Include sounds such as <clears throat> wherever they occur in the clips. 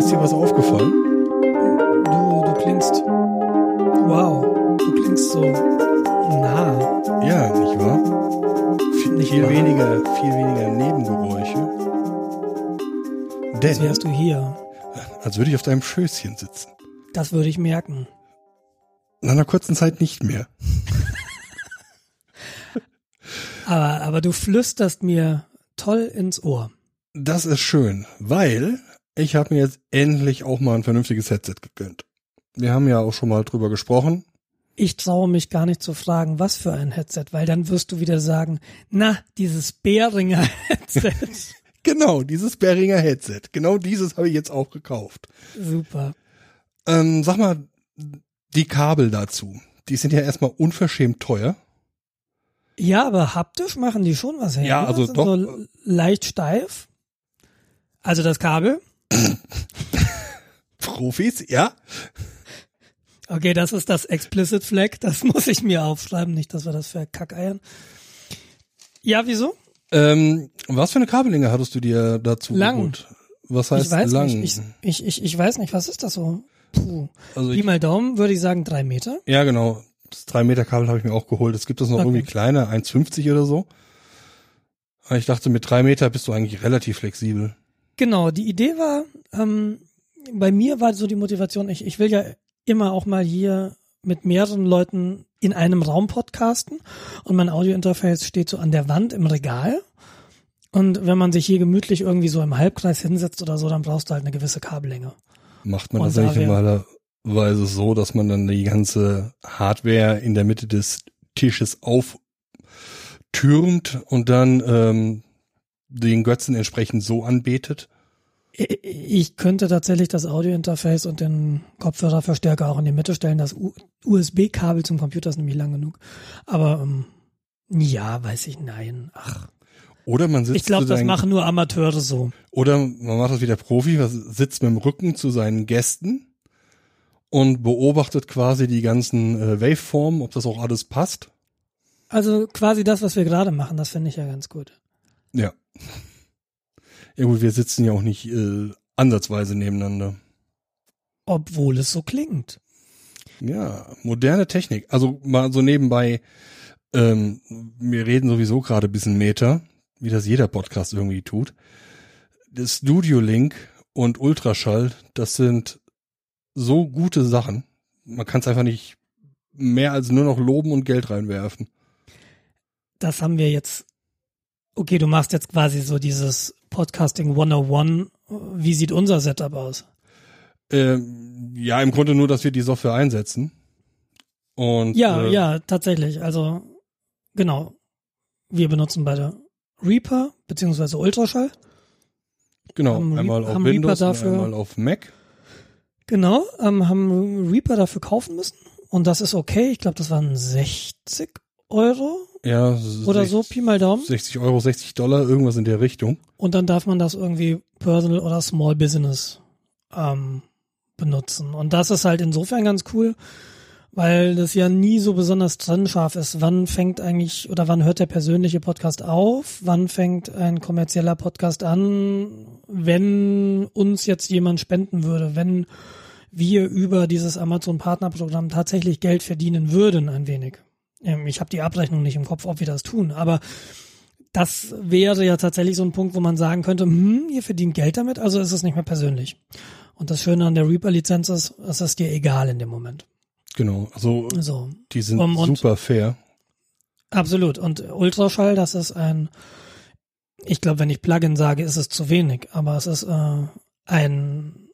ist dir was aufgefallen? Du, du klingst. Wow, du klingst so nah. Ja, nicht wahr? Viel, Nicht viel wahr? weniger, viel weniger Nebengeräusche. Als Denn, wärst du hier. als würde ich auf deinem Schößchen sitzen. Das würde ich merken. Nach einer kurzen Zeit nicht mehr. <laughs> Aber, aber du flüsterst mir toll ins Ohr. Das ist schön, weil ich habe mir jetzt endlich auch mal ein vernünftiges Headset gegönnt. Wir haben ja auch schon mal drüber gesprochen. Ich traue mich gar nicht zu fragen, was für ein Headset, weil dann wirst du wieder sagen, na, dieses Behringer <laughs> Headset. <laughs> Genau, dieses Behringer Headset. Genau dieses habe ich jetzt auch gekauft. Super. Ähm, sag mal, die Kabel dazu, die sind ja erstmal unverschämt teuer. Ja, aber haptisch machen die schon was her. Ja, ne? also Sind doch. So leicht steif. Also das Kabel. <laughs> Profis, ja. Okay, das ist das Explicit Flag. Das <laughs> muss ich mir aufschreiben, nicht, dass wir das verkackeiern. Ja, wieso? Ähm, was für eine Kabellänge hattest du dir dazu Lang. geholt? Was heißt ich weiß lang? nicht. Ich, ich, ich, weiß nicht, was ist das so? Puh. also ich, mal Daumen würde ich sagen drei Meter. ja, genau. Das 3 Meter Kabel habe ich mir auch geholt. Es gibt das noch Okay. irgendwie kleiner, 1,50 oder so. Aber ich dachte, mit 3 Meter bist du eigentlich relativ flexibel. Genau, die Idee war, ähm, bei mir war so die Motivation, ich, ich will ja immer auch mal hier mit mehreren Leuten in einem Raum podcasten und mein Audiointerface steht so an der Wand im Regal. Und wenn man sich hier gemütlich irgendwie so im Halbkreis hinsetzt oder so, dann brauchst du halt eine gewisse Kabellänge. Macht man Und das da eigentlich normalerweise so, dass man dann die ganze Hardware in der Mitte des Tisches auftürmt und dann ähm, den Götzen entsprechend so anbetet? Ich könnte tatsächlich das Audiointerface und den Kopfhörerverstärker auch in die Mitte stellen. Das USB-Kabel zum Computer ist nämlich lang genug. Aber ähm, ja, weiß ich, nein. Ach, Oder man sitzt ich glaube, das machen nur Amateure so. Oder man macht das wie der Profi, sitzt mit dem Rücken zu seinen Gästen und beobachtet quasi die ganzen äh, Waveformen, ob das auch alles passt. Also quasi das, was wir gerade machen, das finde ich ja ganz gut. Ja. Ja gut, wir sitzen ja auch nicht äh, ansatzweise nebeneinander. Obwohl es so klingt. Ja, moderne Technik. Also mal so nebenbei, ähm, wir reden sowieso gerade ein bisschen Meter, wie das jeder Podcast irgendwie tut. Das Studio Link und Ultraschall, das sind so gute Sachen. Man kann es einfach nicht mehr als nur noch loben und Geld reinwerfen. Das haben wir jetzt. Okay, du machst jetzt quasi so dieses Podcasting 101. Wie sieht unser Setup aus? Ähm, ja, im Grunde nur, dass wir die Software einsetzen. Und Ja, äh, ja, tatsächlich. Also, genau. Wir benutzen beide Reaper beziehungsweise Ultraschall. genau, haben einmal Reap- auf Windows dafür- einmal auf Mac. Genau, ähm, haben Reaper dafür kaufen müssen. Und das ist okay. Ich glaube, das waren 60 Euro Ja, oder 60, so, Pi mal Daumen. 60 Euro, 60 Dollar, irgendwas in der Richtung. Und dann darf man das irgendwie Personal oder Small Business ähm, benutzen. Und das ist halt insofern ganz cool, weil das ja nie so besonders trennscharf ist. Wann fängt eigentlich oder wann hört der persönliche Podcast auf? Wann fängt ein kommerzieller Podcast an? Wenn uns jetzt jemand spenden würde, wenn wir über dieses Amazon Partnerprogramm tatsächlich Geld verdienen würden, ein wenig. Ähm, Ich habe die Abrechnung nicht im Kopf, ob wir das tun, aber das wäre ja tatsächlich so ein Punkt, wo man sagen könnte, hm, ihr verdient Geld damit, also ist es nicht mehr persönlich. Und das Schöne an der Reaper-Lizenz ist, es ist dir egal in dem Moment. Genau, also So, die sind Um, und- super fair. absolut. Und Ultraschall, das ist ein, ich glaube, wenn ich Plugin sage, ist es zu wenig, aber es ist äh, ein,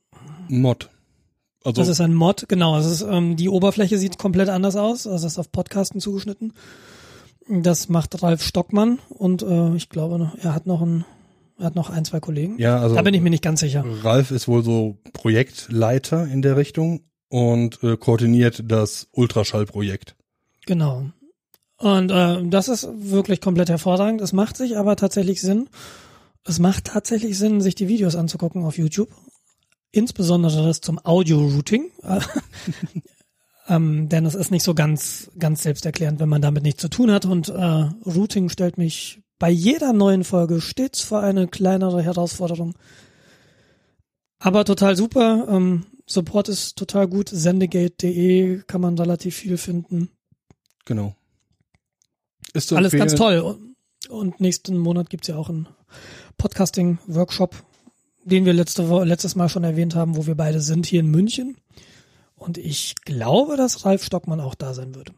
Mod. Also das ist ein Mod, genau. Es ist, ähm, die Oberfläche sieht komplett anders aus, es ist auf Podcasten zugeschnitten. Das macht Ralf Stockmann und äh, ich glaube, er hat noch ein, er hat noch ein, zwei Kollegen. ja, also Da bin ich mir nicht ganz sicher. Ralf ist wohl so Projektleiter in der Richtung und äh, koordiniert das Ultraschallprojekt. Genau. Und äh, das ist wirklich komplett hervorragend. Es macht sich aber tatsächlich Sinn. Es macht tatsächlich Sinn, sich die Videos anzugucken auf YouTube. Insbesondere das zum Audio-Routing. <laughs> ähm, denn es ist nicht so ganz, ganz selbsterklärend, wenn man damit nichts zu tun hat. Und äh, Routing stellt mich bei jeder neuen Folge stets vor eine kleinere Herausforderung. Aber total super. Ähm, Support ist total gut. Sendegate.de kann man relativ viel finden. Genau. Ist Alles ganz toll. Und nächsten Monat gibt's ja auch einen Podcasting-Workshop, den wir letzte Woche, letztes Mal schon erwähnt haben, wo wir beide sind, hier in München. Und ich glaube, dass Ralf Stockmann auch da sein wird.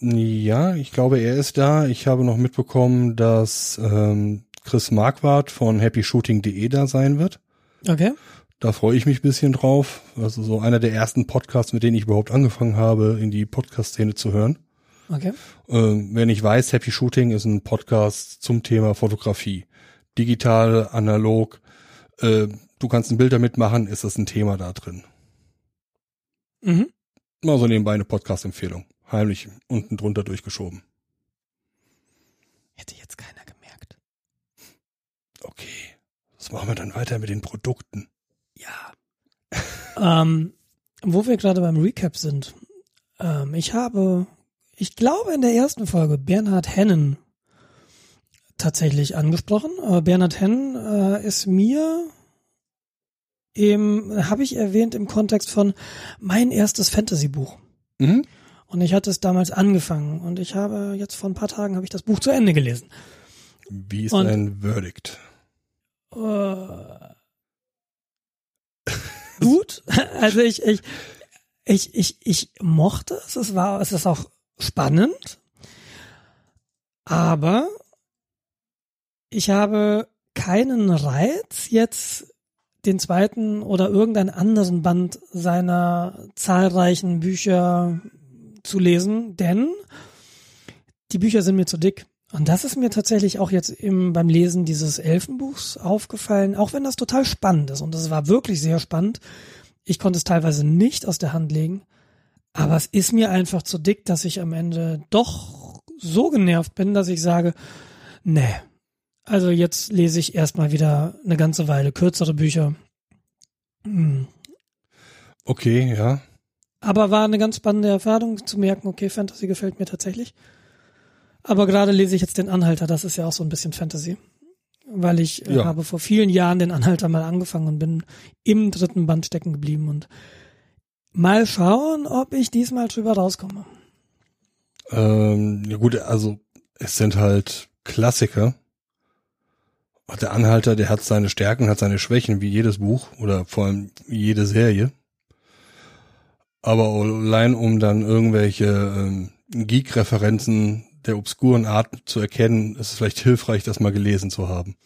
Ja, ich glaube, er ist da. Ich habe noch mitbekommen, dass ähm, Chris Marquardt von happyshooting.de da sein wird. Okay. Da freue ich mich ein bisschen drauf. Also so einer der ersten Podcasts, mit denen ich überhaupt angefangen habe, in die Podcast-Szene zu hören. Okay. Ähm, wer nicht weiß, Happy Shooting ist ein Podcast zum Thema Fotografie. Digital, analog. Äh, du kannst ein Bild damit machen, ist das ein Thema da drin. Mhm. Mal so nebenbei eine Podcast-Empfehlung. Heimlich unten drunter durchgeschoben. Hätte jetzt keiner gemerkt. Okay. Was machen wir dann weiter mit den Produkten? Ja. <laughs> ähm, wo wir gerade beim Recap sind. Ähm, ich habe, ich glaube in der ersten Folge Bernhard Hennen tatsächlich angesprochen. Aber Bernhard Hennen äh, ist mir im, habe ich erwähnt im Kontext von mein erstes Fantasy-Buch. Mhm. Und ich hatte es damals angefangen und ich habe jetzt vor ein paar Tagen habe ich das Buch zu Ende gelesen. Wie ist Und- dein Verdict? Äh, gut. <laughs> Also ich, ich, ich, ich, ich mochte es. Es war, es ist auch spannend. Aber ich habe keinen Reiz, jetzt den zweiten oder irgendeinen anderen Band seiner zahlreichen Bücher zu lesen, denn die Bücher sind mir zu dick. Und das ist mir tatsächlich auch jetzt im, beim Lesen dieses Elfenbuchs aufgefallen, auch wenn das total spannend ist. Und es war wirklich sehr spannend. Ich konnte es teilweise nicht aus der Hand legen. Aber es ist mir einfach zu dick, dass ich am Ende doch so genervt bin, dass ich sage, nee. Also jetzt lese ich erstmal wieder eine ganze Weile kürzere Bücher. Hm. Okay, ja. Aber war eine ganz spannende Erfahrung zu merken, okay, Fantasy gefällt mir tatsächlich. Aber gerade lese ich jetzt den Anhalter, das ist ja auch so ein bisschen Fantasy. Weil ich äh, Ja. habe vor vielen Jahren den Anhalter mal angefangen und bin im dritten Band stecken geblieben und mal schauen, ob ich diesmal drüber rauskomme. Ähm, ja gut, also es sind halt Klassiker. Der Anhalter, der hat seine Stärken, hat seine Schwächen, wie jedes Buch oder vor allem jede Serie. Aber allein um dann irgendwelche ähm, Geek-Referenzen der obskuren Art zu erkennen, ist es vielleicht hilfreich, das mal gelesen zu haben.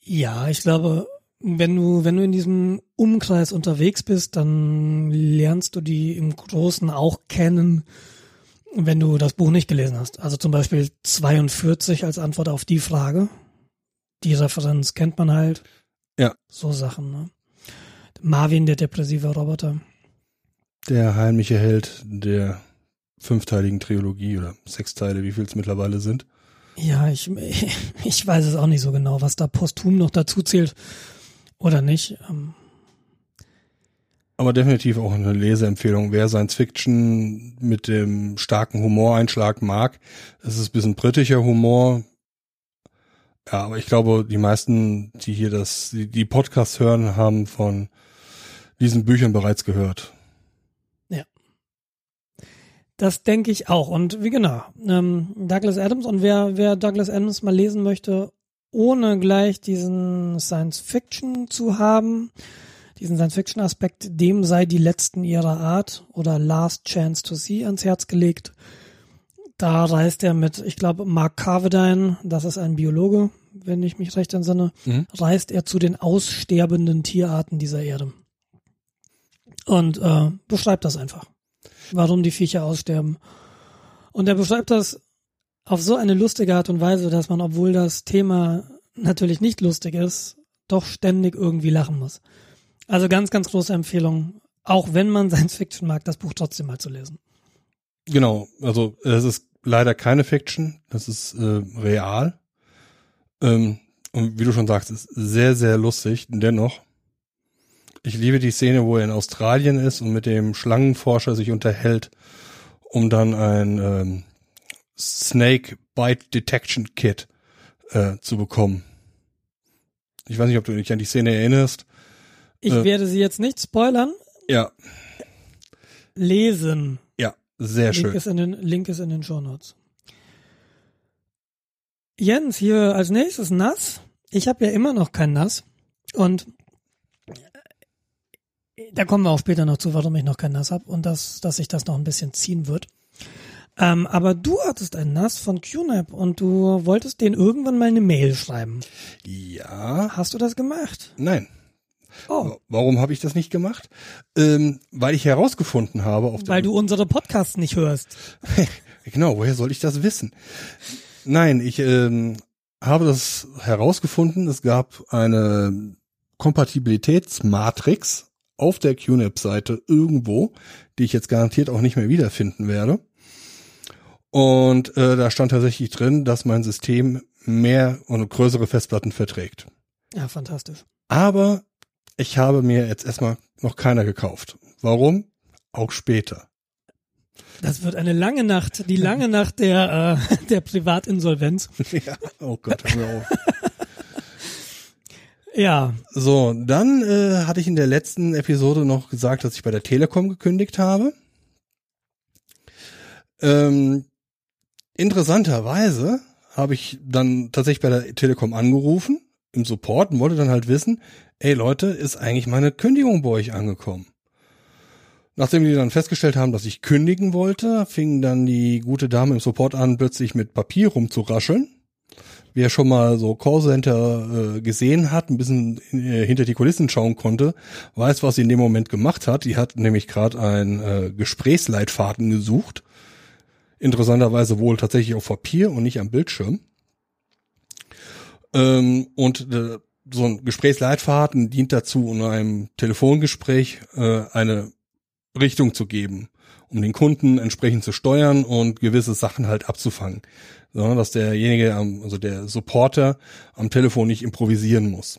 Ja, ich glaube, wenn du, wenn du in diesem Umkreis unterwegs bist, dann lernst du die im Großen auch kennen, wenn du das Buch nicht gelesen hast. Also zum Beispiel 42 als Antwort auf die Frage. Die Referenz kennt man halt. Ja. So Sachen, ne? Marvin, der depressive Roboter. Der heimliche Held der fünfteiligen Trilogie oder sechs Teile, wie viel es mittlerweile sind. Ja, ich, <laughs> ich weiß es auch nicht so genau, was da posthum noch dazu zählt oder nicht. Ähm, Aber definitiv auch eine Leseempfehlung. Wer Science Fiction mit dem starken Humoreinschlag mag, es ist ein bisschen britischer Humor. Ja, aber ich glaube, die meisten, die hier das, die, die Podcasts hören, haben von diesen Büchern bereits gehört. Das denke ich auch. Und wie genau, ähm, Douglas Adams und wer, wer Douglas Adams mal lesen möchte, ohne gleich diesen Science Fiction zu haben, diesen Science Fiction Aspekt, dem sei die letzten ihrer Art oder Last Chance to See ans Herz gelegt. Da reist er mit, ich glaube, Mark Carvedine, das ist ein Biologe, wenn ich mich recht entsinne, Mhm. reist er zu den aussterbenden Tierarten dieser Erde. Und äh, beschreibt das einfach warum die Viecher aussterben. Und er beschreibt das auf so eine lustige Art und Weise, dass man, obwohl das Thema natürlich nicht lustig ist, doch ständig irgendwie lachen muss. Also ganz, ganz große Empfehlung, auch wenn man <laughs> Science Fiction mag, das Buch trotzdem mal zu lesen. Genau, also es ist leider keine Fiction, das ist äh, real. Ähm, und wie du schon sagst, ist sehr, sehr lustig. Dennoch, ich liebe die Szene, wo er in Australien ist und mit dem Schlangenforscher sich unterhält, um dann ein ähm, Snake Bite Detection Kit äh, zu bekommen. Ich weiß nicht, ob du dich an die Szene erinnerst. Ich Äh. werde sie jetzt nicht spoilern. Ja, Lesen. ja, sehr Link schön. ist in den, Link ist in den Shownotes. Jens, hier als nächstes Nass. Ich habe ja immer noch kein Nass. Und äh, da kommen wir auch später noch zu, warum ich noch kein Nass habe und dass, dass sich das noch ein bisschen ziehen wird. Ähm, aber du hattest ein Nass von QNAP und du wolltest denen irgendwann mal eine Mail schreiben. Ja, Hast du das gemacht? nein. Oh, Warum habe ich das nicht gemacht? Ähm, weil ich herausgefunden habe auf der weil du unsere Podcasts nicht hörst. <laughs> Genau, woher soll ich das wissen? Nein, ich ähm, habe das herausgefunden. Es gab eine Kompatibilitätsmatrix auf der QNAP-Seite irgendwo, die ich jetzt garantiert auch nicht mehr wiederfinden werde. Und äh, da stand tatsächlich drin, dass mein System mehr und größere Festplatten verträgt. Ja, fantastisch. Aber ich habe mir jetzt erstmal noch keiner gekauft. Warum? Auch später. Das wird eine lange Nacht, die lange Nacht der, äh, der Privatinsolvenz. <laughs> ja, oh Gott, hör mir auf. Ja, So, dann äh, hatte ich in der letzten Episode noch gesagt, dass ich bei der Telekom gekündigt habe. Ähm, interessanterweise habe ich dann tatsächlich bei der Telekom angerufen im Support und wollte dann halt wissen, ey Leute, ist eigentlich meine Kündigung bei euch angekommen? Nachdem die dann festgestellt haben, dass ich kündigen wollte, fing dann die gute Dame im Support an, plötzlich mit Papier rumzurascheln. Wer schon mal so Callcenter äh, gesehen hat, ein bisschen äh, hinter die Kulissen schauen konnte, weiß, was sie in dem Moment gemacht hat. Die hat nämlich gerade ein äh, Gesprächsleitfaden gesucht. Interessanterweise wohl tatsächlich auf Papier und nicht am Bildschirm. Ähm, und äh, so ein Gesprächsleitfaden dient dazu, in einem Telefongespräch äh, eine Richtung zu geben, um den Kunden entsprechend zu steuern und gewisse Sachen halt abzufangen. So, dass derjenige, am- also der Supporter am Telefon nicht improvisieren muss.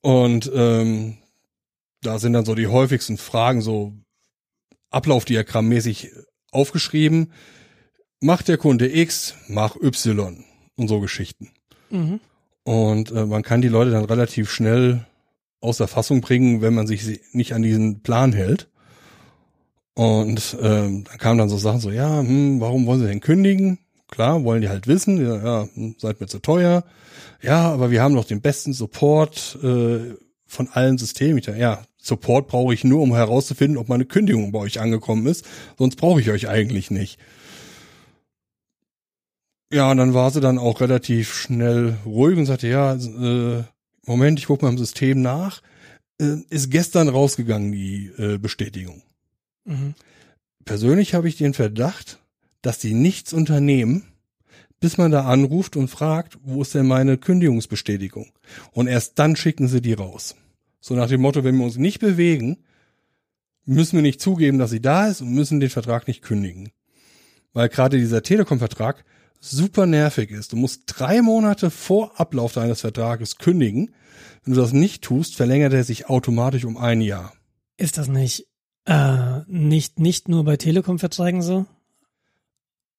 Und ähm, da sind dann so die häufigsten Fragen so Ablaufdiagrammmäßig aufgeschrieben. Macht der Kunde X, mach Y und so Geschichten. mhm. Und äh, man kann die Leute dann relativ schnell aus der Fassung bringen, wenn man sich nicht an diesen Plan hält. Und ähm, dann kamen dann so Sachen so, ja, hm, warum wollen sie denn kündigen? Klar, wollen die halt wissen, ja, ja hm, seid mir zu teuer. Ja, aber wir haben noch den besten Support äh, von allen Systemen. Ich dachte, ja, Support brauche ich nur, um herauszufinden, ob meine Kündigung bei euch angekommen ist. Sonst brauche ich euch eigentlich nicht. Ja, und dann war sie dann auch relativ schnell ruhig und sagte, ja, äh, Moment, ich gucke mal im System nach. Äh, ist gestern rausgegangen, die äh, Bestätigung. Mhm. Persönlich habe ich den Verdacht, dass die nichts unternehmen, bis man da anruft und fragt, wo ist denn meine Kündigungsbestätigung? Und erst dann schicken sie die raus. So nach dem Motto, wenn wir uns nicht bewegen, müssen wir nicht zugeben, dass sie da ist und müssen den Vertrag nicht kündigen. Weil gerade dieser Telekom-Vertrag super nervig ist. Du musst drei Monate vor Ablauf deines Vertrages kündigen. Wenn du das nicht tust, verlängert er sich automatisch um ein Jahr. Ist das nicht, äh, nicht, nicht nur bei Telekom-Verträgen so?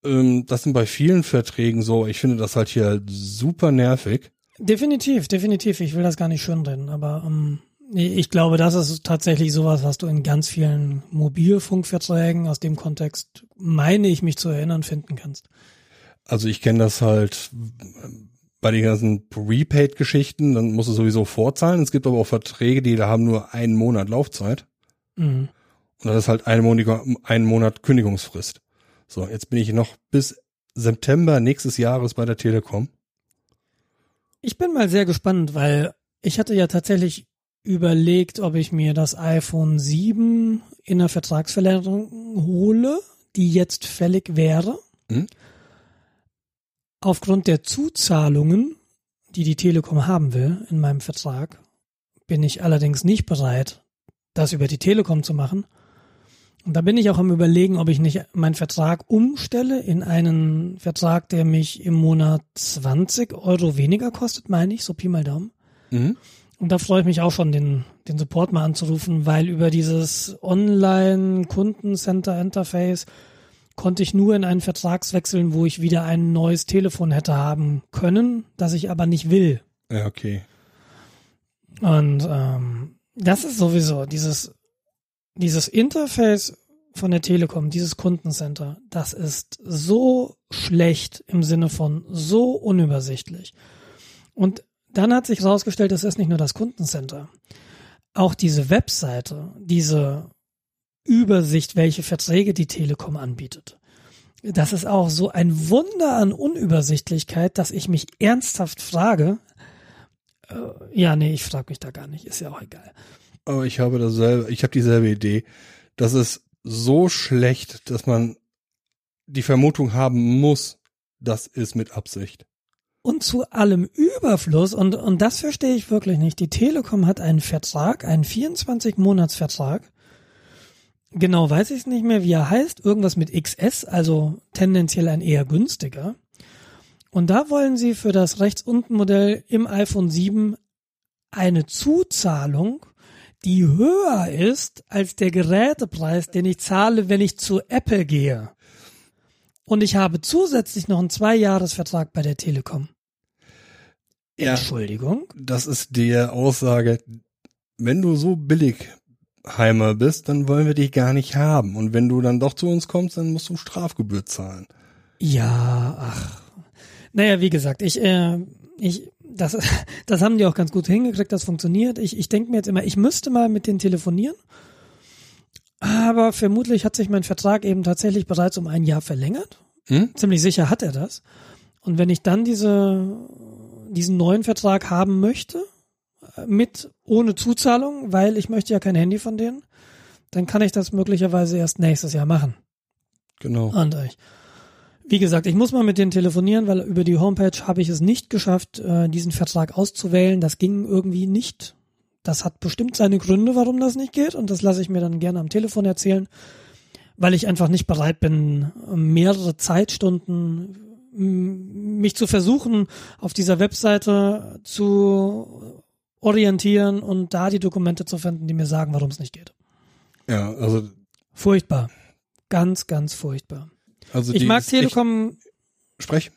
Ähm, das sind bei vielen Verträgen so. Ich finde das halt hier super nervig. Definitiv, definitiv. Ich will das gar nicht schönreden, aber ähm, ich glaube, das ist tatsächlich sowas, was du in ganz vielen Mobilfunkverträgen aus dem Kontext, meine ich mich zu erinnern, finden kannst. Also ich kenne das halt ähm, bei den ganzen Prepaid-Geschichten, dann musst du sowieso vorzahlen. Es gibt aber auch Verträge, die da haben nur einen Monat Laufzeit. Mhm. Und das ist halt ein Monat, ein Monat Kündigungsfrist. So, jetzt bin ich noch bis September nächstes Jahres bei der Telekom. Ich bin mal sehr gespannt, weil ich hatte ja tatsächlich überlegt, ob ich mir das iPhone 7 in der Vertragsverlängerung hole, die jetzt fällig wäre. Mhm. Aufgrund der Zuzahlungen, die die Telekom haben will in meinem Vertrag, bin ich allerdings nicht bereit, das über die Telekom zu machen. Und da bin ich auch am überlegen, ob ich nicht meinen Vertrag umstelle in einen Vertrag, der mich im Monat 20 Euro weniger kostet, meine ich, so Pi mal Daumen. Mhm. Und da freue ich mich auch schon, den, den Support mal anzurufen, weil über dieses Online-Kundencenter-Interface konnte ich nur in einen Vertrags wechseln, wo ich wieder ein neues Telefon hätte haben können, das ich aber nicht will. Ja, okay. Und ähm, das ist sowieso dieses, dieses Interface von der Telekom, dieses Kundencenter, das ist so schlecht im Sinne von so unübersichtlich. Und dann hat sich herausgestellt, es ist nicht nur das Kundencenter. Auch diese Webseite, diese Übersicht, welche Verträge die Telekom anbietet. Das ist auch so ein Wunder an Unübersichtlichkeit, dass ich mich ernsthaft frage. Äh, ja, nee, ich frage mich da gar nicht, ist ja auch egal. Aber ich habe dasselbe, ich habe dieselbe Idee. Das ist so schlecht, dass man die Vermutung haben muss, das ist mit Absicht. Und zu allem Überfluss, und, und das verstehe ich wirklich nicht. Die Telekom hat einen Vertrag, einen 24-Monats-Vertrag. Genau weiß ich es nicht mehr, wie er heißt. Irgendwas mit XS, also tendenziell ein eher günstiger. Und da wollen sie für das rechts unten Modell im iPhone 7 eine Zuzahlung, die höher ist als der Gerätepreis, den ich zahle, wenn ich zu Apple gehe. Und ich habe zusätzlich noch einen Zwei-Jahres-Vertrag bei der Telekom. Ja, Entschuldigung. das ist die Aussage, wenn du so billig Heimer bist, dann wollen wir dich gar nicht haben. Und wenn du dann doch zu uns kommst, dann musst du Strafgebühr zahlen. Ja, ach. Naja, wie gesagt, ich, äh, ich, das, <laughs> das haben die auch ganz gut hingekriegt, das funktioniert. Ich, ich denke mir jetzt immer, ich müsste mal mit denen telefonieren. Aber vermutlich hat sich mein Vertrag eben tatsächlich bereits um ein Jahr verlängert. Hm? Ziemlich sicher hat er das. Und wenn ich dann diese, diesen neuen Vertrag haben möchte, mit ohne Zuzahlung, weil ich möchte ja kein Handy von denen, dann kann ich das möglicherweise erst nächstes Jahr machen. Genau. Und ich, wie gesagt, ich muss mal mit denen telefonieren, weil über die Homepage habe ich es nicht geschafft, äh, diesen Vertrag auszuwählen. Das ging irgendwie nicht. Das hat bestimmt seine Gründe, warum das nicht geht. Und das lasse ich mir dann gerne am Telefon erzählen, weil ich einfach nicht bereit bin, mehrere Zeitstunden mich zu versuchen, auf dieser Webseite zu orientieren und da die Dokumente zu finden, die mir sagen, warum es nicht geht. Ja, also, Furchtbar. Ganz, ganz furchtbar. also Ich mag Telekom Sprech.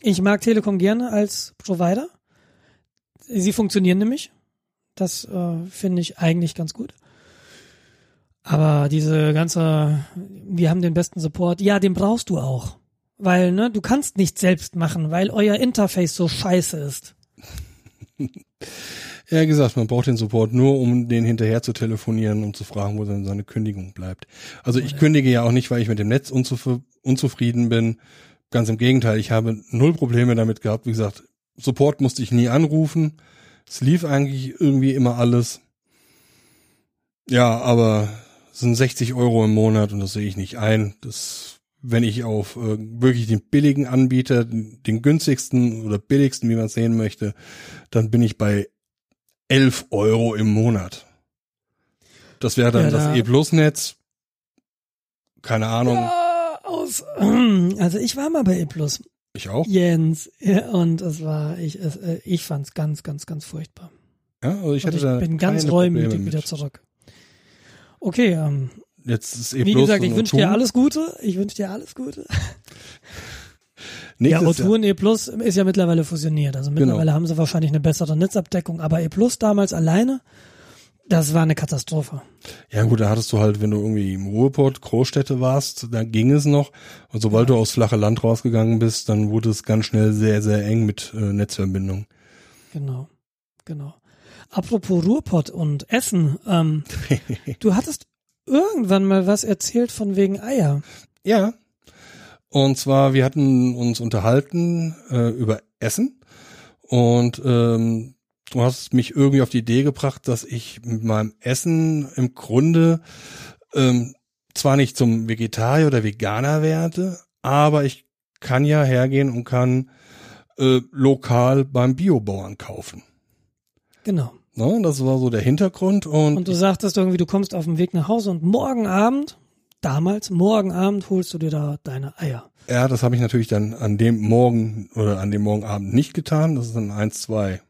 Ich mag Telekom gerne als Provider. Sie funktionieren nämlich. Das äh, finde ich eigentlich ganz gut. Aber diese ganze, wir haben den besten Support, ja, den brauchst du auch. Weil, ne, du kannst nicht selbst machen, weil euer Interface so scheiße ist. <laughs> Ja, gesagt, man braucht den Support nur, um den hinterher zu telefonieren und zu fragen, wo dann seine Kündigung bleibt. Also ich kündige ja auch nicht, weil ich mit dem Netz unzuf unzufrieden bin. Ganz im Gegenteil, ich habe null Probleme damit gehabt. Wie gesagt, Support musste ich nie anrufen. Es lief eigentlich irgendwie immer alles. Ja, aber es sind 60 Euro im Monat und das sehe ich nicht ein. Das, wenn ich auf äh, wirklich den billigen Anbieter, den, den günstigsten oder billigsten, wie man es sehen möchte, dann bin ich bei 11 Euro im Monat. Das wäre dann Ja, das da- E-Plus-Netz. Keine Ahnung. Ja, aus, <clears throat> also ich war mal bei E+. Ich auch. Jens. Ja, und es war, ich, es, äh, ich fand's ganz, ganz, ganz furchtbar. Ja, also ich Und hatte ich da bin ganz reumütig wieder zurück. Okay, ähm, Jetzt ist E+. Wie gesagt, ich und wünsche dir O2. alles Gute. Ich wünsche dir alles Gute. <laughs> Nächstes ja, Jahr- O2 und E Plus ist ja mittlerweile fusioniert. Also Genau. mittlerweile haben sie wahrscheinlich eine bessere Netzabdeckung. Aber E Plus damals alleine, das war eine Katastrophe. Ja gut, da hattest du halt, wenn du irgendwie im Ruhrport, Großstädte warst, da ging es noch. Und sobald du aus flache Land rausgegangen bist, dann wurde es ganz schnell sehr, sehr eng mit äh, Netzverbindung. Genau, genau. Apropos Ruhrpott und Essen, ähm, <laughs> du hattest irgendwann mal was erzählt von wegen Eier. Ja. Und zwar, wir hatten uns unterhalten äh, über Essen und ähm, du hast mich irgendwie auf die Idee gebracht, dass ich mit meinem Essen im Grunde ähm, zwar nicht zum Vegetarier oder Veganer werde, aber ich kann ja hergehen und kann äh, lokal beim Biobauern kaufen. Genau. Ne? Das war so der Hintergrund und, Und du sagtest irgendwie, du kommst auf dem Weg nach Hause und morgen Abend, damals, morgen Abend holst du dir da deine Eier. Ja, das habe ich natürlich dann an dem Morgen oder an dem Morgenabend nicht getan. Das ist dann eins, zwei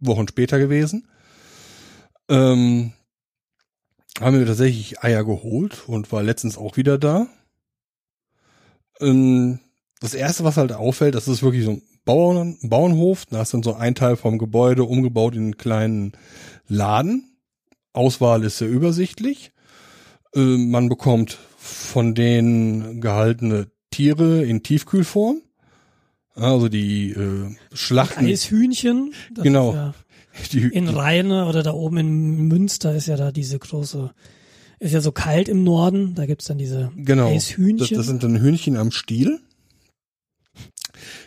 Wochen später gewesen. Ähm, haben wir tatsächlich Eier geholt und war letztens auch wieder da. Ähm, das erste, was halt auffällt, das ist wirklich so ein Bauern, Bauernhof, da ist dann so ein Teil vom Gebäude umgebaut in einen kleinen Laden. Auswahl ist sehr übersichtlich. Äh, man bekommt von denen gehaltene Tiere in Tiefkühlform. Also die äh, Schlachten. Eishühnchen. das Genau. ist Ja <laughs> Die, in Rheine oder da oben in Münster ist ja da diese große, ist ja so kalt im Norden, da gibt's dann diese Genau. Das, Eishühnchen. das sind dann Hühnchen am Stiel.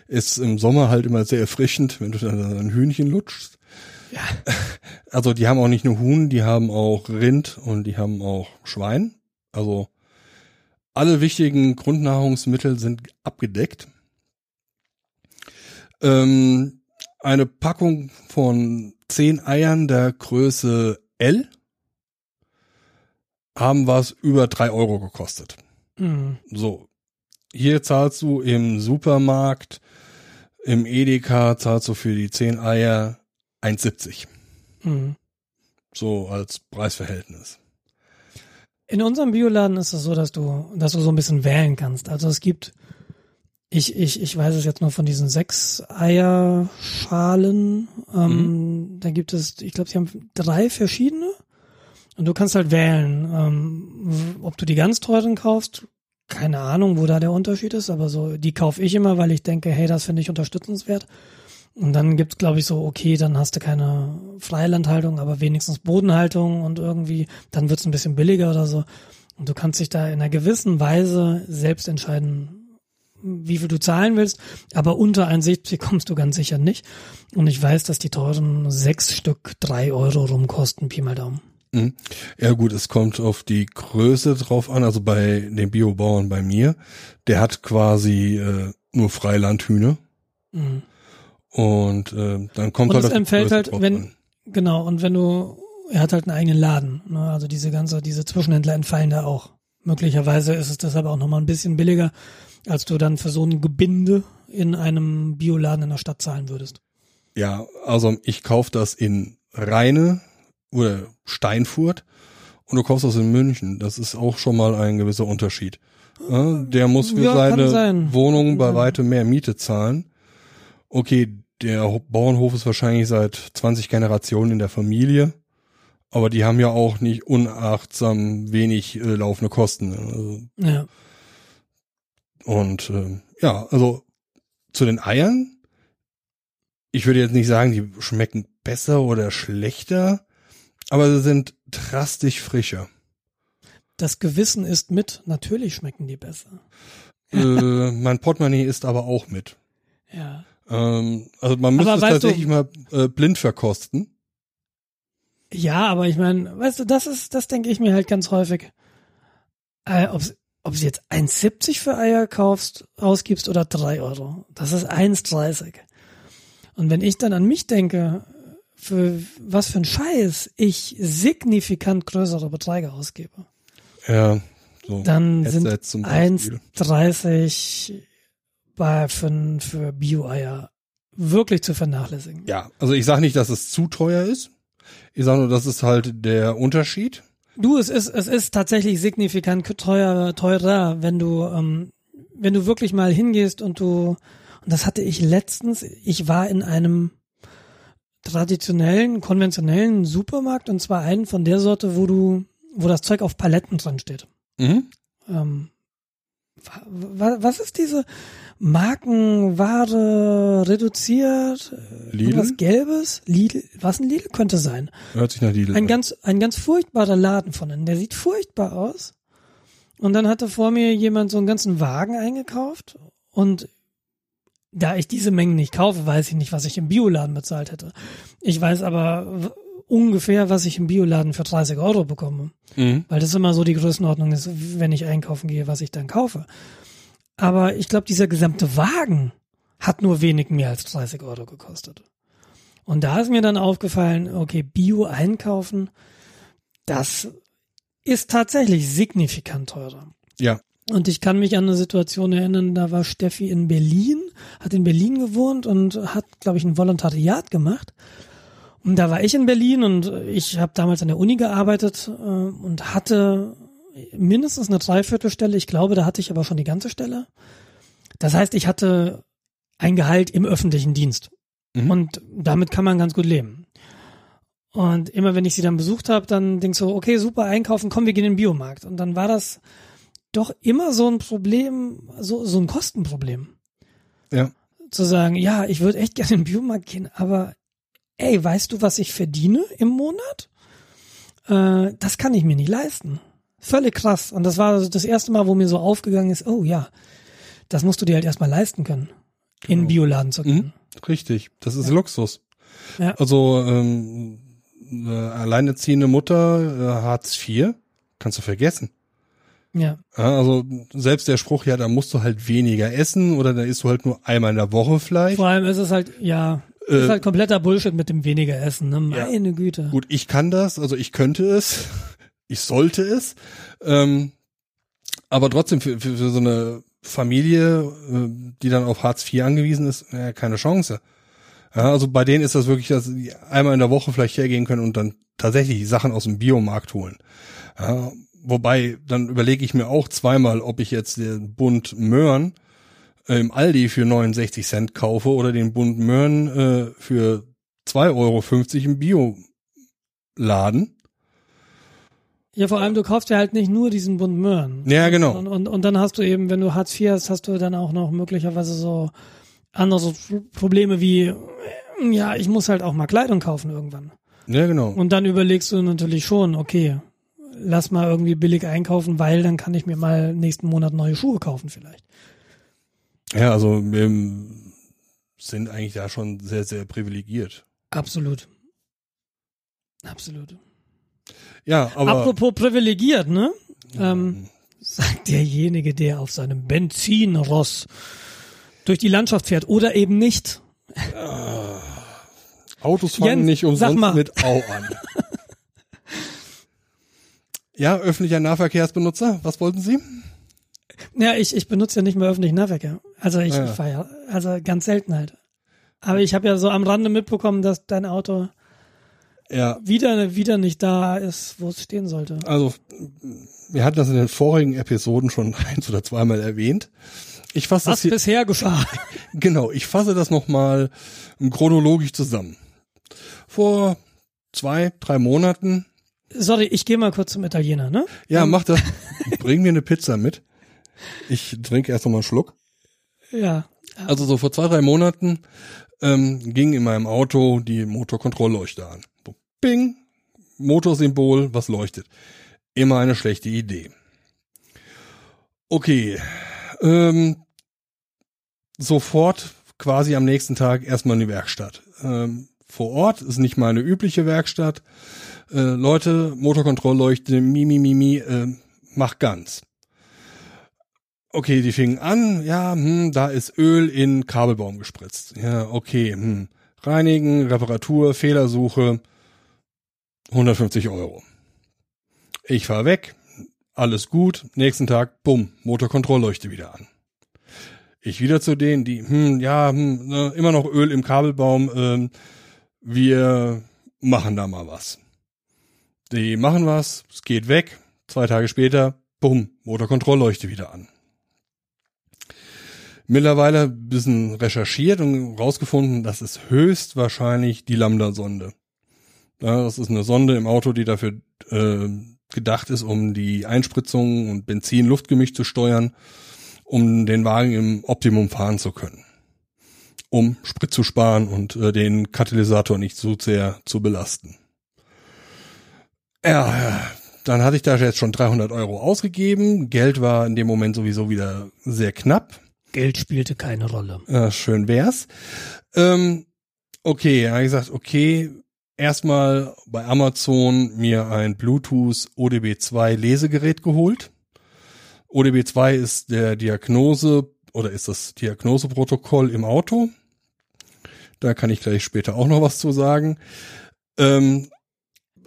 Ist im Sommer halt immer sehr erfrischend, wenn du dann ein Hühnchen lutschst. Ja. <laughs> Also die haben auch nicht nur Huhn, die haben auch Rind und die haben auch Schwein. Also alle wichtigen Grundnahrungsmittel sind abgedeckt. Ähm, eine Packung von zehn Eiern der Größe L haben was über drei Euro gekostet. Mhm. So, hier zahlst du im Supermarkt, im Edeka zahlst du für die 10 Eier 1,70. Mhm. So als Preisverhältnis. In unserem Bioladen ist es so, dass du, dass du so ein bisschen wählen kannst. Also es gibt, ich, ich, ich weiß es jetzt nur von diesen sechs Eierschalen. Ähm, Da gibt es, ich glaube, sie haben drei verschiedene. Und du kannst halt wählen, ähm, ob du die ganz teuren kaufst. Keine Ahnung, wo da der Unterschied ist, aber so, die kaufe ich immer, weil ich denke, hey, das finde ich unterstützenswert. Und dann gibt's, glaube ich, so, okay, dann hast du keine Freilandhaltung, aber wenigstens Bodenhaltung und irgendwie, dann wird's ein bisschen billiger oder so. Und du kannst dich da in einer gewissen Weise selbst entscheiden, wie viel du zahlen willst, aber unter 1,60 <laughs> kommst du ganz sicher nicht. Und ich weiß, dass die teuren sechs Stück drei Euro rumkosten, Pi mal Daumen. Mhm. Ja gut, es kommt auf die Größe drauf an. Also bei dem Biobauern bei mir, der hat quasi äh, nur Freilandhühner. Mhm. Und äh, dann kommt Und halt es auf die empfällt halt, wenn- an. Genau, und wenn du, er hat halt einen eigenen Laden, ne? also diese ganze, diese Zwischenhändler entfallen da auch. Möglicherweise ist es deshalb auch nochmal ein bisschen billiger, als du dann für so ein Gebinde in einem Bioladen in der Stadt zahlen würdest. Ja, also ich kauf das in Rheine oder Steinfurt und du kaufst das in München. Das ist auch schon mal ein gewisser Unterschied. Ja, der muss für Ja, seine sein. Wohnung bei weitem mehr Miete zahlen. Okay, der Ho- Bauernhof ist wahrscheinlich seit 20 Generationen in der Familie, aber die haben ja auch nicht unachtsam wenig äh, laufende Kosten. Also, Ja. und äh, ja, also zu den Eiern, ich würde jetzt nicht sagen, die schmecken besser oder schlechter, aber sie sind drastisch frischer. Das Gewissen ist mit, natürlich schmecken die besser. äh, mein Portemonnaie ist aber auch mit. Ja. Ähm, also man müsste es weißt du- tatsächlich mal äh, blind verkosten. Ja, aber ich meine, weißt du, das ist, das denke ich mir halt ganz häufig. Äh, ob's, ob du jetzt 1,70 für Eier kaufst, ausgibst oder 3 Euro. Das ist 1,30. Und wenn ich dann an mich denke, für was für ein Scheiß ich signifikant größere Beträge ausgebe, Ja, so. dann sind Headsets Beispiel. 1,30 bei, für, für Bio-Eier wirklich zu vernachlässigen. Ja, also ich sage nicht, dass es zu teuer ist. Ich sage nur, das ist halt der Unterschied. Du, es ist, es ist tatsächlich signifikant teuer, teurer, wenn du, ähm, wenn du wirklich mal hingehst und du, und das hatte ich letztens, ich war in einem traditionellen, konventionellen Supermarkt und zwar einen von der Sorte, wo du, wo das Zeug auf Paletten dran steht. Mhm. Ähm, wa- wa- was ist diese Markenware reduziert? Lidl? Irgendwas Gelbes? Lidl? Was ein Lidl könnte sein? Hört sich nach Lidl Ein an. ganz, ein ganz furchtbarer Laden von innen. Der sieht furchtbar aus. Und dann hatte vor mir jemand so einen ganzen Wagen eingekauft. Und da ich diese Mengen nicht kaufe, weiß ich nicht, was ich im Bioladen bezahlt hätte. Ich weiß aber ungefähr, was ich im Bioladen für 30 Euro bekomme. Mhm. Weil das immer so die Größenordnung ist, wenn ich einkaufen gehe, was ich dann kaufe. Aber ich glaube, dieser gesamte Wagen hat nur wenig mehr als 30 Euro gekostet. Und da ist mir dann aufgefallen, okay, Bio einkaufen, das ist tatsächlich signifikant teurer. Ja. Und ich kann mich an eine Situation erinnern, da war Steffi in Berlin, hat in Berlin gewohnt und hat, glaube ich, ein Volontariat gemacht. Und da war ich in Berlin und ich habe damals an der Uni gearbeitet äh, und hatte mindestens eine Dreiviertelstelle. Ich glaube, da hatte ich aber schon die ganze Stelle. Das heißt, ich hatte ein Gehalt im öffentlichen Dienst. Mhm. Und damit kann man ganz gut leben. Und immer wenn ich sie dann besucht habe, dann denkst du, okay, super, einkaufen, komm, wir gehen in den Biomarkt. Und dann war das doch immer so ein Problem, so, so ein Kostenproblem. Ja. Zu sagen, ja, ich würde echt gerne in den Biomarkt gehen, aber ey, weißt du, was ich verdiene im Monat? Äh, das kann ich mir nicht leisten. Völlig krass. Und das war das erste Mal, wo mir so aufgegangen ist, oh ja, das musst du dir halt erstmal leisten können, in einen Genau. Bioladen zu gehen. Richtig, das ist Luxus. Ja. Also ähm, eine alleinerziehende Mutter, äh, Hartz IV, kannst du vergessen. Ja. Ja, also selbst der Spruch, ja, da musst du halt weniger essen oder da isst du halt nur einmal in der Woche Fleisch. Vor allem ist es halt, ja, Äh, ist halt kompletter Bullshit mit dem weniger Essen, ne? Ja. Meine Güte. Gut, ich kann das, also ich könnte es, ich sollte es, ähm, aber trotzdem für, für, für so eine Familie, äh, die dann auf Hartz IV angewiesen ist, äh, keine Chance. Ja, also bei denen ist das wirklich, dass sie einmal in der Woche vielleicht hergehen können und dann tatsächlich Sachen aus dem Biomarkt holen. Ja, wobei, dann überlege ich mir auch zweimal, ob ich jetzt den Bund Möhren äh, im Aldi für 69 Cent kaufe oder den Bund Möhren äh, für 2,50 Euro im Bioladen. Ja, vor allem, du kaufst ja halt nicht nur diesen Bund Möhren. Ja, genau. Und, und, und dann hast du eben, wenn du Hartz IV hast, hast du dann auch noch möglicherweise so andere Probleme wie, äh, ja, ich muss halt auch mal Kleidung kaufen irgendwann. Ja, genau. Und dann überlegst du natürlich schon, okay, lass mal irgendwie billig einkaufen, weil dann kann ich mir mal nächsten Monat neue Schuhe kaufen vielleicht. Ja, also wir sind eigentlich da schon sehr, sehr privilegiert. Absolut. Absolut. Ja, aber Apropos privilegiert, ne? Ähm, sagt derjenige, der auf seinem Benzinross durch die Landschaft fährt oder eben nicht. Autos fangen Jens, nicht umsonst mit Au an. <laughs> ja, öffentlicher Nahverkehrsbenutzer, was wollten Sie? Ja, ich, ich benutze ja nicht mehr öffentlichen Nahverkehr. Also ich, Ja. ich fahre ja, also ganz selten halt. Aber ich habe ja so am Rande mitbekommen, dass dein Auto Ja, wieder, wieder nicht da ist, wo es stehen sollte. also wir hatten das in den vorigen Episoden schon <laughs> eins oder zweimal erwähnt. Ich fasse das Was hier, bisher geschah. <laughs> genau, ich fasse das nochmal chronologisch zusammen. Vor zwei, drei Monaten, Sorry, ich gehe mal kurz zum Italiener, ne? ja, mach das, <laughs> bring mir eine Pizza mit. Ich trinke erst noch mal einen Schluck. Ja. Also so vor zwei, drei Monaten ähm, ging in meinem Auto die Motorkontrollleuchte an. Bing, Motorsymbol, was leuchtet. Immer eine schlechte Idee. Okay, ähm, sofort quasi am nächsten Tag erstmal in die Werkstatt. Ähm, vor Ort ist nicht meine übliche Werkstatt. Äh, Leute, Motorkontrollleuchte, mi, mi, mi, mi, äh, mach ganz. Okay, die fingen an, ja, hm, da ist Öl in Kabelbaum gespritzt. Ja, okay, hm. Reinigen, Reparatur, Fehlersuche, 150 Euro. Ich fahr weg, alles gut, nächsten Tag, bumm, Motorkontrollleuchte wieder an. Ich wieder zu denen, die, hm, ja, hm, ne, immer noch Öl im Kabelbaum, ähm, wir machen da mal was. Die machen was, es geht weg, zwei Tage später, bumm, Motorkontrollleuchte wieder an mittlerweile bisschen recherchiert und rausgefunden, das ist höchstwahrscheinlich die Lambda-Sonde. Das ist eine Sonde im Auto, die dafür äh, gedacht ist, um die Einspritzung und Benzin-Luftgemisch zu steuern, um den Wagen im Optimum fahren zu können. Um Sprit zu sparen und äh, den Katalysator nicht zu sehr zu belasten. Ja, dann hatte ich da jetzt schon 300 Euro ausgegeben. Geld war in dem Moment sowieso wieder sehr knapp. Geld spielte keine Rolle. Ja, schön wär's. Ähm, okay, er hat gesagt, okay, erstmal bei Amazon mir ein Bluetooth ODB2 Lesegerät geholt. ODB2 ist der Diagnose oder ist das Diagnoseprotokoll im Auto. Da kann ich gleich später auch noch was zu sagen. Ähm,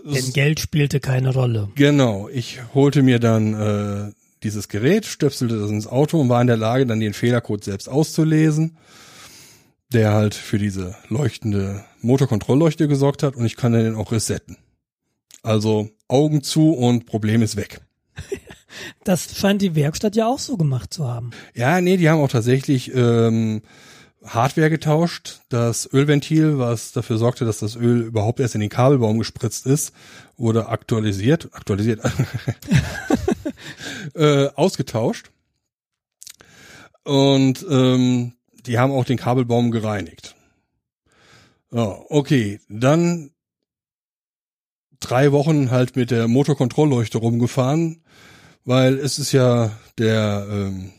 Denn Geld spielte keine Rolle. Genau, ich holte mir dann äh, dieses Gerät, stöpselte das ins Auto und war in der Lage, dann den Fehlercode selbst auszulesen, der halt für diese leuchtende Motorkontrollleuchte gesorgt hat und ich kann den auch resetten. Also Augen zu und Problem ist weg. <laughs> Das scheint die Werkstatt ja auch so gemacht zu haben. Ja, nee, die haben auch tatsächlich ähm, Hardware getauscht. Das Ölventil, was dafür sorgte, dass das Öl überhaupt erst in den Kabelbaum gespritzt ist, wurde aktualisiert, aktualisiert, <laughs> äh, ausgetauscht. Und ähm, die haben auch den Kabelbaum gereinigt. Ja, okay, dann drei Wochen halt mit der Motorkontrollleuchte rumgefahren, weil es ist ja der, ähm,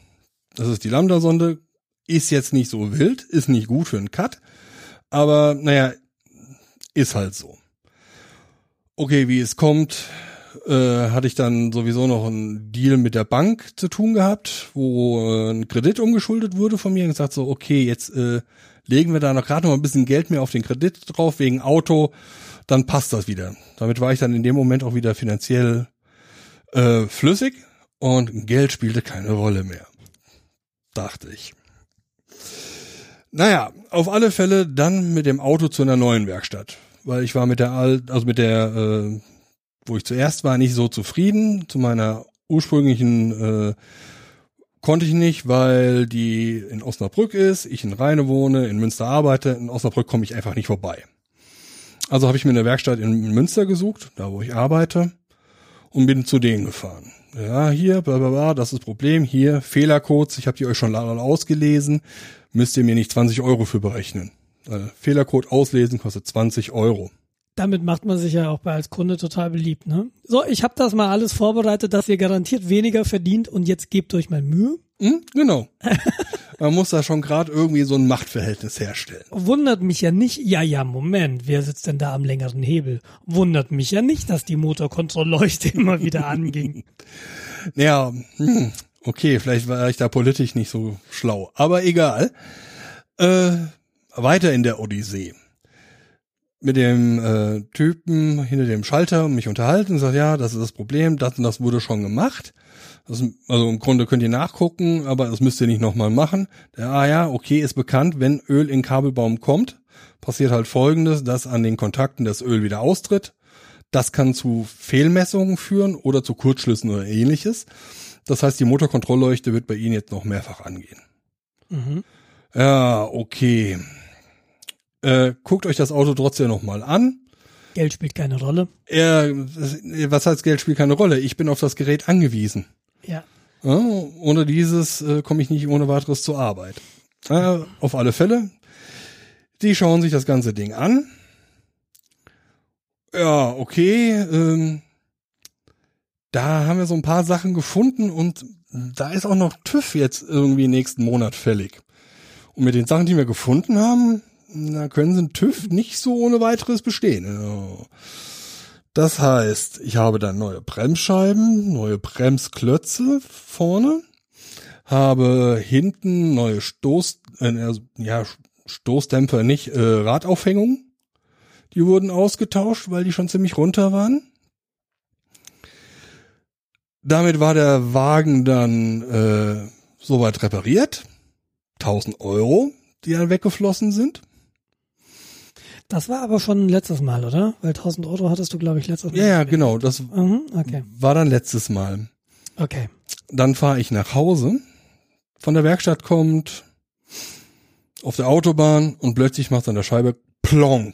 das ist die Lambda-Sonde, ist jetzt nicht so wild, ist nicht gut für einen Cut, aber naja, ist halt so. Okay, wie es kommt, äh, hatte ich dann sowieso noch einen Deal mit der Bank zu tun gehabt, wo äh, ein Kredit umgeschuldet wurde von mir und gesagt so, okay, jetzt äh, legen wir da noch gerade noch ein bisschen Geld mehr auf den Kredit drauf wegen Auto, dann passt das wieder. Damit war ich dann in dem Moment auch wieder finanziell äh, flüssig und Geld spielte keine Rolle mehr. Dachte ich. Naja, auf alle Fälle dann mit dem Auto zu einer neuen Werkstatt. Weil ich war mit der Alt, also mit der, äh, wo ich zuerst war, nicht so zufrieden. Zu meiner ursprünglichen äh, konnte ich nicht, weil die in Osnabrück ist, ich in Rheine wohne, in Münster arbeite. In Osnabrück komme ich einfach nicht vorbei. Also habe ich mir eine Werkstatt in Münster gesucht, da wo ich arbeite, und bin zu denen gefahren. Ja, hier, bla bla bla, das ist das Problem, hier, Fehlercodes, ich habe die euch schon lange ausgelesen, müsst ihr mir nicht 20 Euro für berechnen. Äh, Fehlercode auslesen kostet 20 Euro. Damit macht man sich ja auch bei als Kunde total beliebt, ne? So, ich habe das mal alles vorbereitet, dass ihr garantiert weniger verdient und jetzt gebt euch mal Mühe. Hm, genau. <laughs> Man muss da schon gerade irgendwie so ein Machtverhältnis herstellen. Wundert mich ja nicht, ja, ja, Moment, wer sitzt denn da am längeren Hebel? Wundert mich ja nicht, dass die Motorkontrollleuchte <laughs> immer wieder anging. <laughs> Ja, hm, okay, vielleicht war ich da politisch nicht so schlau, aber egal. Äh, weiter in der Odyssee. Mit dem äh, Typen hinter dem Schalter mich unterhalten und sagt, ja, das ist das Problem, das und das wurde schon gemacht. Das, also im Grunde könnt ihr nachgucken, aber das müsst ihr nicht nochmal machen. Der, ah ja, okay, ist bekannt, wenn Öl in Kabelbaum kommt, passiert halt folgendes, dass an den Kontakten das Öl wieder austritt. Das kann zu Fehlmessungen führen oder zu Kurzschlüssen oder ähnliches. Das heißt, die Motorkontrollleuchte wird bei Ihnen jetzt noch mehrfach angehen. Mhm. Ja, okay. Äh, guckt euch das Auto trotzdem nochmal an. Geld spielt keine Rolle. Ja, was heißt Geld spielt keine Rolle? Ich bin auf das Gerät angewiesen. Ja. Ja, ohne dieses äh, komme ich nicht ohne weiteres zur Arbeit. Äh, auf alle Fälle. Die schauen sich das ganze Ding an. Ja, okay. Ähm, da haben wir so ein paar Sachen gefunden und da ist auch noch TÜV jetzt irgendwie nächsten Monat fällig. Und mit den Sachen, die wir gefunden haben, da können sie TÜV nicht so ohne weiteres bestehen. Das heißt, ich habe dann neue Bremsscheiben, neue Bremsklötze vorne, habe hinten neue Stoß, äh, ja, Stoßdämpfer nicht, äh, Radaufhängungen. Die wurden ausgetauscht, weil die schon ziemlich runter waren. Damit war der Wagen dann äh, soweit repariert. 1000 Euro, die dann weggeflossen sind. Das war aber schon letztes Mal, oder? Weil 1000 Euro hattest du, glaube ich, letztes Mal. Ja, ja, genau. Das Mhm, okay. war dann letztes Mal. Okay. Dann fahre ich nach Hause. Von der Werkstatt kommt auf der Autobahn und plötzlich macht an der Scheibe Plong.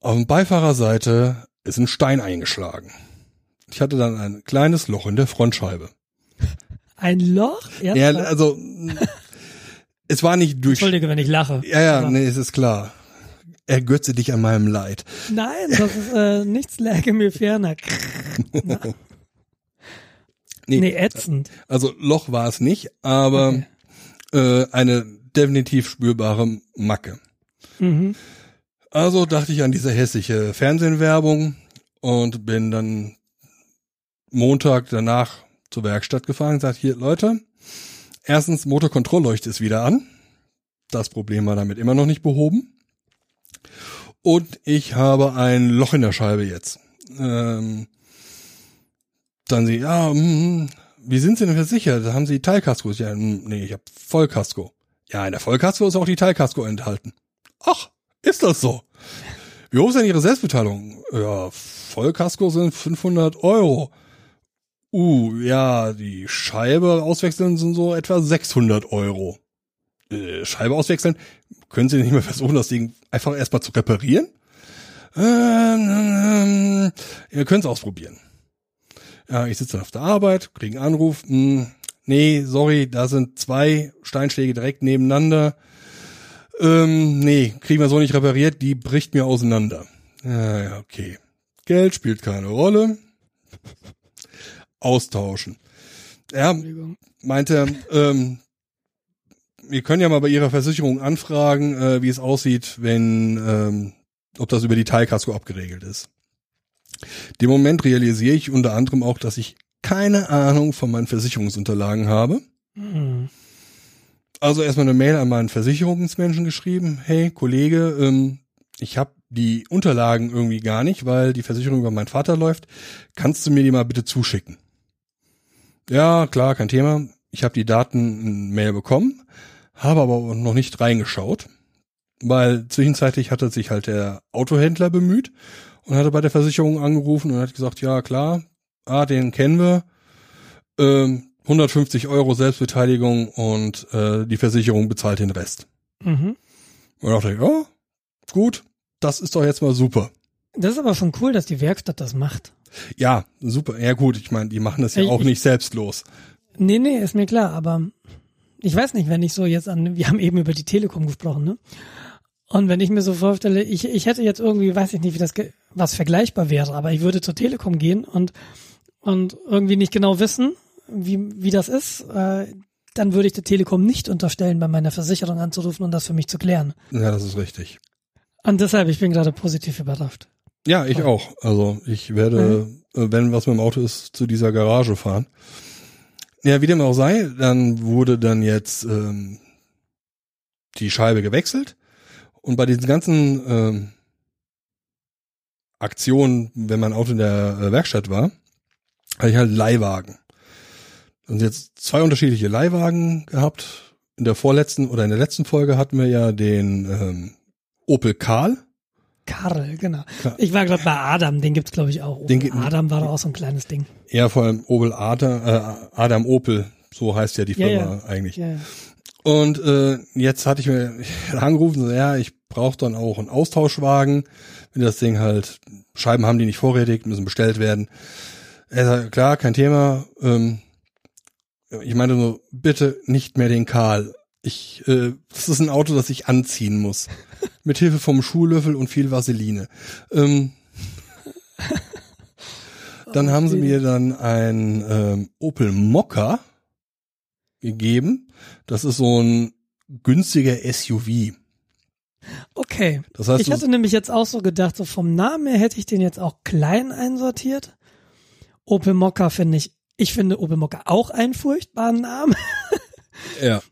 Auf der Beifahrerseite ist ein Stein eingeschlagen. Ich hatte dann ein kleines Loch in der Frontscheibe. Ein Loch? Ja, Ernsthaft? also <laughs> es war nicht durch. Entschuldige, wenn ich lache. Ja, ja, Aber- nee, es ist klar. Ergötze dich an meinem Leid. Nein, das ist, äh, <laughs> nichts läge mir ferner. <laughs> Nee, Nee, ätzend. Also Loch war es nicht, aber Okay. äh, eine definitiv spürbare Macke. Mhm. Also dachte ich an diese hässliche Fernsehwerbung und bin dann Montag danach zur Werkstatt gefahren und gesagt, hier Leute, erstens Motorkontrollleuchte ist wieder an. Das Problem war damit immer noch nicht behoben. Und ich habe ein Loch in der Scheibe jetzt. Ähm, dann sie, ja, hm, wie sind Sie denn versichert? Haben Sie Teilkaskos? Ja, hm, nee, ich habe Vollkasko. Ja, in der Vollkasko ist auch die Teilkasko enthalten. Ach, ist das so? Wie hoch ist denn Ihre Selbstbeteiligung? Ja, Vollkasko sind 500 Euro. Uh, ja, die Scheibe auswechseln sind so etwa 600 Euro. äh, Scheibe auswechseln. Können Sie nicht mal versuchen, das Ding einfach erstmal zu reparieren? Ähm, ähm, ihr könnt es ausprobieren. Ja, ich sitze dann auf der Arbeit, kriege einen Anruf. Hm, nee, sorry, da sind zwei Steinschläge direkt nebeneinander. Ähm, nee, kriegen wir so nicht repariert, die bricht mir auseinander. Ja, okay. Geld spielt keine Rolle. Austauschen. Ja, meinte, ähm, wir können ja mal bei Ihrer Versicherung anfragen, äh, wie es aussieht, wenn, ähm, ob das über die Teilkasko abgeregelt ist. Dem Moment realisiere ich unter anderem auch, dass ich keine Ahnung von meinen Versicherungsunterlagen habe. Mhm. Also erstmal eine Mail an meinen Versicherungsmenschen geschrieben. Hey, Kollege, ähm, ich habe die Unterlagen irgendwie gar nicht, weil die Versicherung über meinen Vater läuft. Kannst du mir die mal bitte zuschicken? Ja, klar, kein Thema. Ich habe die Daten in Mail bekommen, habe aber noch nicht reingeschaut, weil zwischenzeitlich hatte sich halt der Autohändler bemüht und hatte bei der Versicherung angerufen und hat gesagt, ja klar, ah, den kennen wir, ähm, 150 Euro Selbstbeteiligung und äh, die Versicherung bezahlt den Rest. Mhm. Und dachte ich, ja, gut, das ist doch jetzt mal super. Das ist aber schon cool, dass die Werkstatt das macht. Ja, super. Ja gut, ich meine, die machen das ja ich, auch nicht selbstlos. Nee, nee, ist mir klar, aber ich weiß nicht, wenn ich so jetzt an, wir haben eben über die Telekom gesprochen, ne? Und wenn ich mir so vorstelle, ich, ich hätte jetzt irgendwie, weiß ich nicht, wie das, was vergleichbar wäre, aber ich würde zur Telekom gehen und, und irgendwie nicht genau wissen, wie, wie das ist, äh, dann würde ich der Telekom nicht unterstellen, bei meiner Versicherung anzurufen und das für mich zu klären. Ja, das ist richtig. Und deshalb, ich bin gerade positiv überrascht. Ja, ich auch. Also ich werde, mhm. wenn was mit dem Auto ist, zu dieser Garage fahren. Ja, wie dem auch sei, dann wurde dann jetzt ähm, die Scheibe gewechselt und bei diesen ganzen ähm, Aktionen, wenn mein Auto in der äh, Werkstatt war, hatte ich halt Leihwagen. Und jetzt zwei unterschiedliche Leihwagen gehabt. In der vorletzten oder in der letzten Folge hatten wir ja den ähm, Opel Karl. Karl, genau. Karl. Ich war gerade bei Adam, den gibt's glaube ich auch. Den, Adam war doch auch so ein kleines Ding. Ja, vor allem Opel Adam, äh, Adam Opel, so heißt ja die Firma ja, ja. eigentlich. Ja, Und äh, jetzt hatte ich mir <laughs> angerufen, so, ja, ich brauche dann auch einen Austauschwagen, wenn das Ding halt, Scheiben haben die nicht vorrätig, müssen bestellt werden. Er sagt, klar, kein Thema. Ähm, ich meinte nur, bitte nicht mehr den Karl. Ich, äh, das ist ein Auto, das ich anziehen muss. <laughs> Mit Hilfe vom Schuhlöffel und viel Vaseline. Ähm, <laughs> dann haben sie mir dann ein ähm, Opel Mokka gegeben. Das ist so ein günstiger SUV. Okay. Das heißt, ich hatte nämlich jetzt auch so gedacht, so vom Namen her hätte ich den jetzt auch klein einsortiert. Opel Mokka finde ich, ich finde Opel Mokka auch einen furchtbaren Namen. <laughs> ja.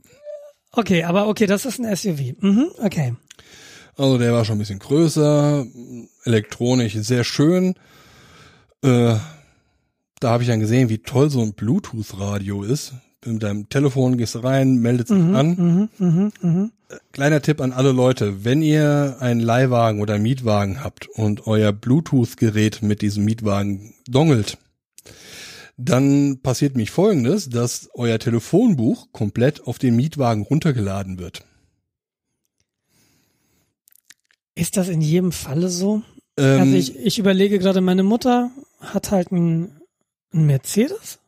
Okay, aber okay, das ist ein SUV. Mhm, okay. Also der war schon ein bisschen größer, elektronisch sehr schön. Äh, da habe ich dann gesehen, wie toll so ein Bluetooth-Radio ist. Mit deinem Telefon gehst du rein, meldet sich mhm, an. Mhm, mh, mh. Kleiner Tipp an alle Leute, wenn ihr einen Leihwagen oder einen Mietwagen habt und euer Bluetooth-Gerät mit diesem Mietwagen dongelt, dann passiert mich folgendes, dass euer Telefonbuch komplett auf den Mietwagen runtergeladen wird. Ist das in jedem Falle so? Ähm, also ich, ich überlege gerade, meine Mutter hat halt einen, einen Mercedes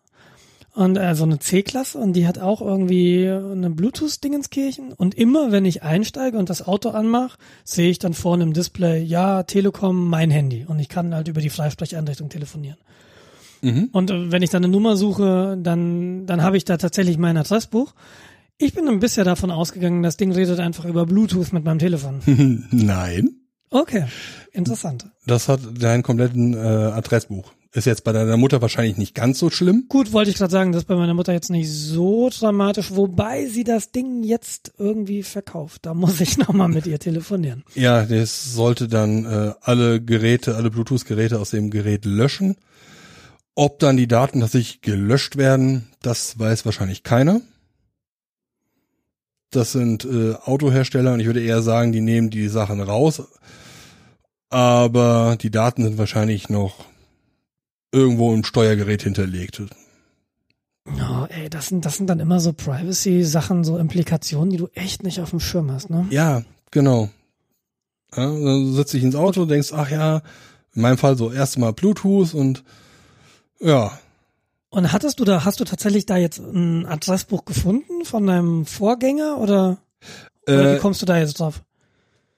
und äh, so eine C-Klasse und die hat auch irgendwie eine Bluetooth-Dingenskirchen und immer wenn ich einsteige und das Auto anmache, sehe ich dann vorne im Display, ja, Telekom, mein Handy und ich kann halt über die Freisprecheinrichtung telefonieren. Mhm. Und äh, wenn ich dann eine Nummer suche, dann, dann habe ich da tatsächlich mein Adressbuch. Ich bin ein bisschen davon ausgegangen, das Ding redet einfach über Bluetooth mit meinem Telefon. <laughs> Nein. Okay, interessant. Das hat dein kompletten äh, Adressbuch. Ist jetzt bei deiner Mutter wahrscheinlich nicht ganz so schlimm. Gut, wollte ich gerade sagen, das ist bei meiner Mutter jetzt nicht so dramatisch, wobei sie das Ding jetzt irgendwie verkauft. Da muss ich <laughs> nochmal mit ihr telefonieren. Ja, das sollte dann äh, alle Geräte, alle Bluetooth-Geräte aus dem Gerät löschen ob dann die Daten tatsächlich gelöscht werden, das weiß wahrscheinlich keiner. Das sind äh, Autohersteller und ich würde eher sagen, die nehmen die Sachen raus. Aber die Daten sind wahrscheinlich noch irgendwo im Steuergerät hinterlegt. Oh, ey, das sind, das sind dann immer so Privacy-Sachen, so Implikationen, die du echt nicht auf dem Schirm hast, ne? Ja, genau. Ja, dann sitze ich ins Auto, denkst, ach ja, in meinem Fall so erstmal Bluetooth und ja. Und hattest du da, hast du tatsächlich da jetzt ein Adressbuch gefunden von deinem Vorgänger oder, oder Äh, wie kommst du da jetzt drauf?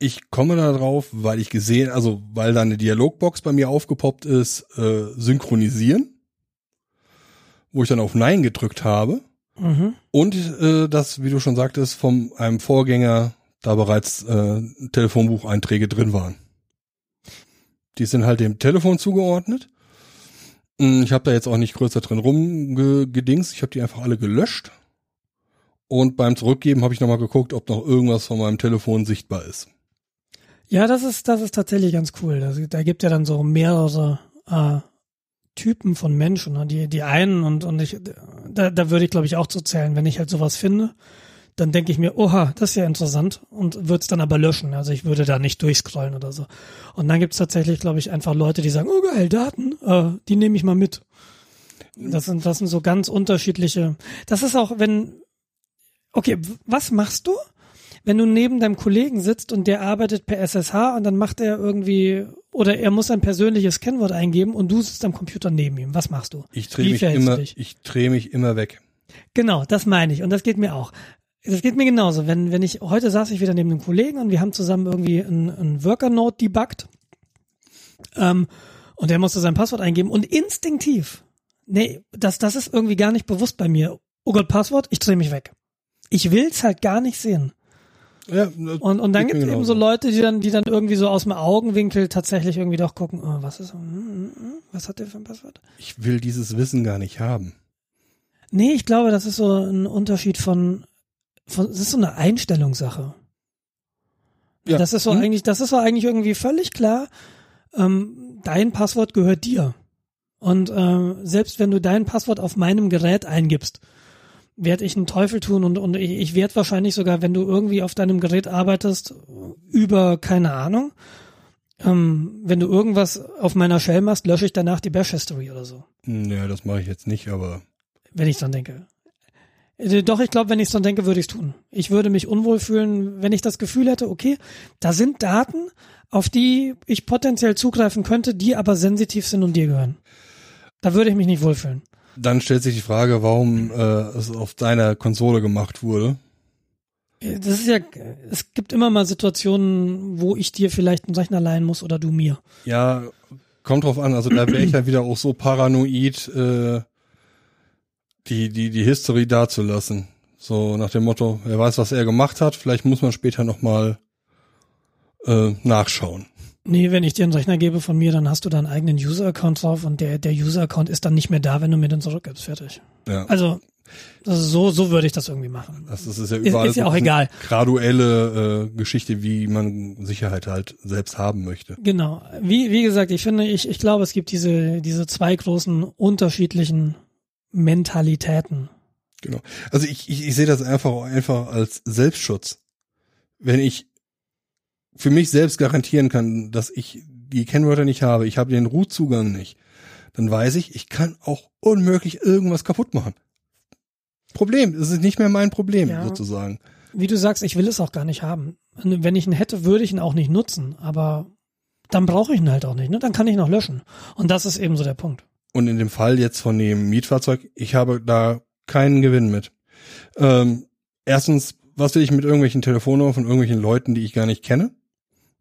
ich komme da drauf, weil ich gesehen, also weil da eine Dialogbox bei mir aufgepoppt ist, äh, synchronisieren, wo ich dann auf Nein gedrückt habe Mhm. und äh, das, wie du schon sagtest, von einem Vorgänger da bereits äh, Telefonbucheinträge drin waren. Die sind halt dem Telefon zugeordnet. Mm, Ich habe da jetzt auch nicht größer drin rumgedings. Ich habe die einfach alle gelöscht. Und beim Zurückgeben habe ich nochmal geguckt, ob noch irgendwas von meinem Telefon sichtbar ist. Ja, das ist, das ist tatsächlich ganz cool. Da, da gibt ja dann so mehrere äh, Typen von Menschen. Ne? Die, die einen und, und ich, da, da würde ich glaube ich auch zu zählen, wenn ich halt sowas finde, dann denke ich mir, oha, das ist ja interessant und würde es dann aber löschen. Also ich würde da nicht durchscrollen oder so. Und dann gibt es tatsächlich, glaube ich, einfach Leute, die sagen, oh geil, Daten, äh, die nehme ich mal mit. Das sind, das sind so ganz unterschiedliche. Das ist auch, wenn, okay, was machst du, wenn du neben deinem Kollegen sitzt und der arbeitet per SSH und dann macht er irgendwie, oder er muss ein persönliches Kennwort eingeben und du sitzt am Computer neben ihm. Was machst du? Ich drehe mich immer, ich drehe mich immer weg. Genau, das meine ich. Und das geht mir auch. Das geht mir genauso. Wenn, wenn ich, heute saß ich wieder neben einem Kollegen und wir haben zusammen irgendwie ein, ein Worker-Note debuggt. Ähm, und der musste sein Passwort eingeben und instinktiv, nee, das, das ist irgendwie gar nicht bewusst bei mir. Oh Gott, Passwort, ich drehe mich weg. Ich will's halt gar nicht sehen. Ja, Und, und dann gibt es eben so Leute, die dann, die dann irgendwie so aus dem Augenwinkel tatsächlich irgendwie doch gucken, oh, was ist, hm, hm, hm, was hat der für ein Passwort? ich will dieses Wissen gar nicht haben. Nee, ich glaube, das ist so ein Unterschied von, von das ist so eine Einstellungssache. Ja. Das ist so Hm? eigentlich, das ist so eigentlich irgendwie völlig klar. Ähm, dein Passwort gehört dir. Und äh, selbst wenn du dein Passwort auf meinem Gerät eingibst, werde ich einen Teufel tun und, und ich, ich werde wahrscheinlich sogar, wenn du irgendwie auf deinem Gerät arbeitest, über, keine Ahnung, ähm, wenn du irgendwas auf meiner Shell machst, lösche ich danach die Bash History oder so. Ja, das mache ich jetzt nicht, aber wenn ich dran denke. Äh, Doch, ich glaube, wenn ich dran denke, würde ich es tun. Ich würde mich unwohl fühlen, wenn ich das Gefühl hätte, okay, da sind Daten, auf die ich potenziell zugreifen könnte, die aber sensitiv sind und dir gehören. Da würde ich mich nicht wohlfühlen. dann stellt sich die Frage, warum äh, es auf deiner Konsole gemacht wurde. Äh, Das ist ja, es gibt immer mal Situationen, wo ich dir vielleicht einen Rechner leihen muss oder du mir. Ja, kommt drauf an. Also da wäre ich ja wieder auch so paranoid, äh, die die die History dazulassen. So nach dem Motto, wer weiß, was er gemacht hat. Vielleicht muss man später noch mal äh, nachschauen. Nee, wenn ich dir einen Rechner gebe von mir, dann hast du da einen eigenen User-Account drauf und der, der User-Account ist dann nicht mehr da, wenn du mir den zurückgibst. Fertig. Ja, Also, ist so, so würde ich das irgendwie machen. das ist, ist ja Ist, überall ist ja so auch eine egal. graduelle äh, Geschichte, wie man Sicherheit halt selbst haben möchte. Genau. Wie, wie gesagt, ich finde, ich, ich glaube, es gibt diese, diese zwei großen unterschiedlichen Mentalitäten. Genau. Also ich, ich, ich sehe das einfach einfach als Selbstschutz. Wenn ich für mich selbst garantieren kann, dass ich die Kennwörter nicht habe, ich habe den Root-Zugang nicht, dann weiß ich, ich kann auch unmöglich irgendwas kaputt machen. Problem, es ist nicht mehr mein Problem Ja. sozusagen. Wie du sagst, ich will es auch gar nicht haben. Wenn ich ihn hätte, würde ich ihn auch nicht nutzen, aber dann brauche ich ihn halt auch nicht, ne? Dann kann ich ihn auch löschen. Und das ist eben so der Punkt. Und in dem Fall jetzt von dem Mietfahrzeug, ich habe da keinen Gewinn mit. Ähm, erstens, was will ich mit irgendwelchen Telefonnummern von irgendwelchen Leuten, die ich gar nicht kenne?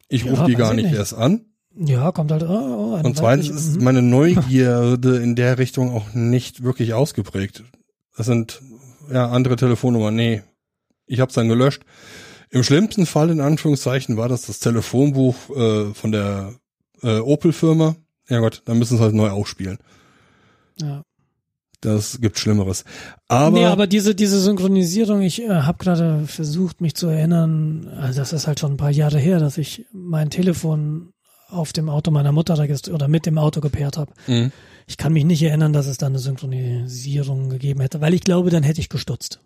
Ich Ja, rufe die gar ich nicht, nicht. erst an. Ja, kommt halt, oh, oh, Und zweitens ist mhm. meine <laughs> Neugierde in der Richtung auch nicht wirklich ausgeprägt. Das sind ja andere Telefonnummern. Nee, ich habe es dann gelöscht. Im schlimmsten Fall in Anführungszeichen war das das Telefonbuch äh, von der äh, Opel-Firma. Ja Gott, dann müssen sie halt neu aufspielen. Ja. Das gibt Schlimmeres. Aber, nee, aber diese, diese Synchronisierung, ich äh, habe gerade versucht, mich zu erinnern, also das ist halt schon ein paar Jahre her, dass ich mein Telefon auf dem Auto meiner Mutter registriert oder mit dem Auto gepaart habe. Mhm. Ich kann mich nicht erinnern, dass es da eine Synchronisierung gegeben hätte, weil ich glaube, dann hätte ich gestutzt.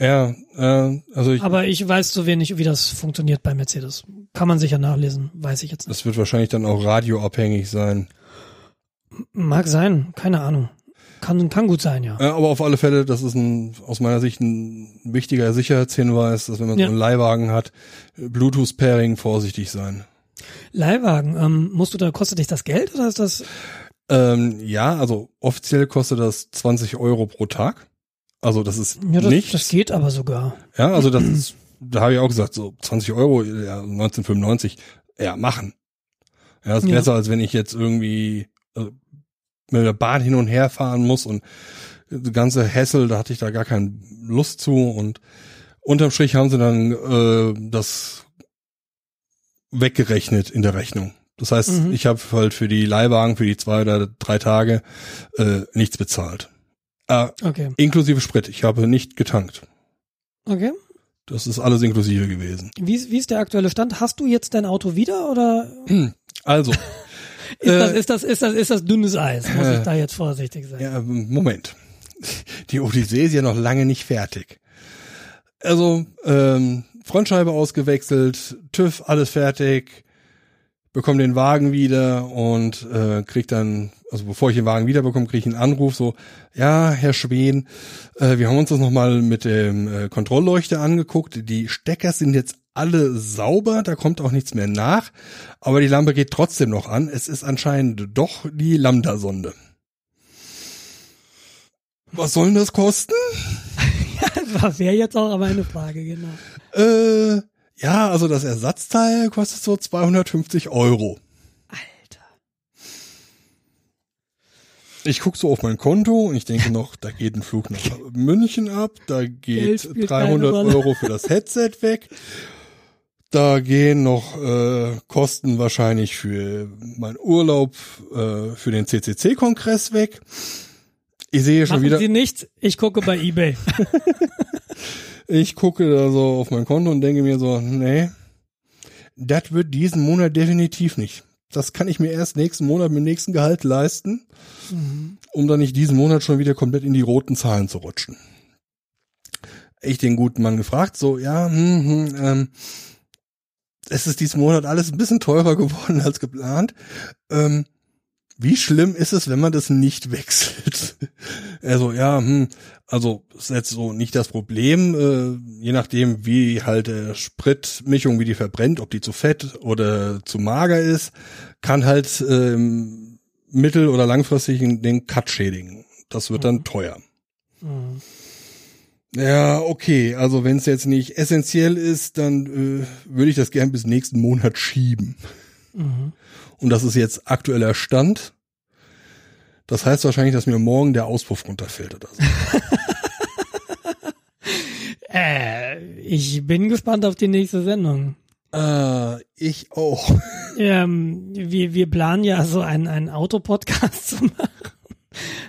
ja, äh, also ich, Aber ich weiß zu wenig, wie das funktioniert bei Mercedes. Kann man sicher nachlesen, weiß ich jetzt nicht. das wird wahrscheinlich dann auch radioabhängig sein. Mag sein, keine Ahnung. kann, kann gut sein, ja. Ja, aber auf alle Fälle, das ist ein, aus meiner Sicht ein wichtiger Sicherheitshinweis, dass wenn man Ja. so einen Leihwagen hat, Bluetooth-Pairing vorsichtig sein. Leihwagen, ähm, musst du da, kostet dich das Geld oder ist das, Ähm, ja, also offiziell kostet das 20 Euro pro Tag. Also das ist ja, das, nichts. das geht aber sogar. Ja, also das <clears throat> ist, da habe ich auch gesagt, so 20 Euro, ja, 1995, ja, machen. Ja, ist Ja. besser, als wenn ich jetzt irgendwie äh, mit der Bahn hin und her fahren muss und die ganze Hassel, da hatte ich da gar keine Lust zu und unterm Strich haben sie dann äh, das weggerechnet in der Rechnung. Das heißt, Mhm. ich habe halt für die Leihwagen für die zwei oder drei Tage äh, nichts bezahlt. Äh, Okay. inklusive Sprit. Ich habe nicht getankt. Okay. Das ist alles inklusive gewesen. Wie, wie ist der aktuelle Stand? Hast du jetzt dein Auto wieder oder Also, <laughs> ist, Äh, das, ist, das, ist, das, ist das dünnes Eis? Muss ich äh, da jetzt vorsichtig sein? ja, Moment. Die Odyssee ist ja noch lange nicht fertig. Also, ähm, Frontscheibe ausgewechselt, TÜV, alles fertig, bekomme den Wagen wieder und äh, krieg dann, also bevor ich den Wagen wiederbekomme, kriege ich einen Anruf, so, ja, Herr Schwen, äh, wir haben uns das nochmal mit dem äh, Kontrollleuchter angeguckt. Die Stecker sind jetzt alle sauber, da kommt auch nichts mehr nach, aber die Lampe geht trotzdem noch an. Es ist anscheinend doch die Lambda-Sonde. Was soll denn das kosten? <laughs> Das wäre jetzt auch aber eine Frage, genau. Äh, ja, also das Ersatzteil kostet so 250 Euro. Alter. Ich guck so auf mein Konto und ich denke noch, da geht ein Flug nach <laughs> München ab, da geht spielt 300 keine Rolle. Euro für das Headset weg, da gehen noch äh, Kosten wahrscheinlich für meinen Urlaub äh, für den CCC-Kongress weg. Ich sehe schon Machen wieder, Sie nichts, ich gucke bei Ebay. <laughs> ich gucke da so auf mein Konto und denke mir so, nee, das wird diesen Monat definitiv nicht. Das kann ich mir erst nächsten Monat mit dem nächsten Gehalt leisten, um dann nicht diesen Monat schon wieder komplett in die roten Zahlen zu rutschen. Ich den guten Mann gefragt, so, ja, hm, hm, ähm, es ist diesen Monat alles ein bisschen teurer geworden als geplant. Ähm, wie schlimm ist es, wenn man das nicht wechselt? <laughs> Also ja, hm, also ist jetzt so nicht das Problem, äh, je nachdem wie halt äh, Spritmischung, wie die verbrennt, ob die zu fett oder zu mager ist, kann halt ähm, mittel- oder langfristig den Cut schädigen. Das wird dann teuer. Mhm. Ja, okay, also wenn es jetzt nicht essentiell ist, dann äh, würde ich das gern bis nächsten Monat schieben. Mhm. Und das ist jetzt aktueller Stand. Das heißt wahrscheinlich, dass mir morgen der Auspuff runterfällt oder so. <laughs> Äh, ich bin gespannt auf die nächste Sendung. Äh, ich auch. <laughs> Ähm, wir, wir planen ja so einen, einen Autopodcast <laughs> zu machen.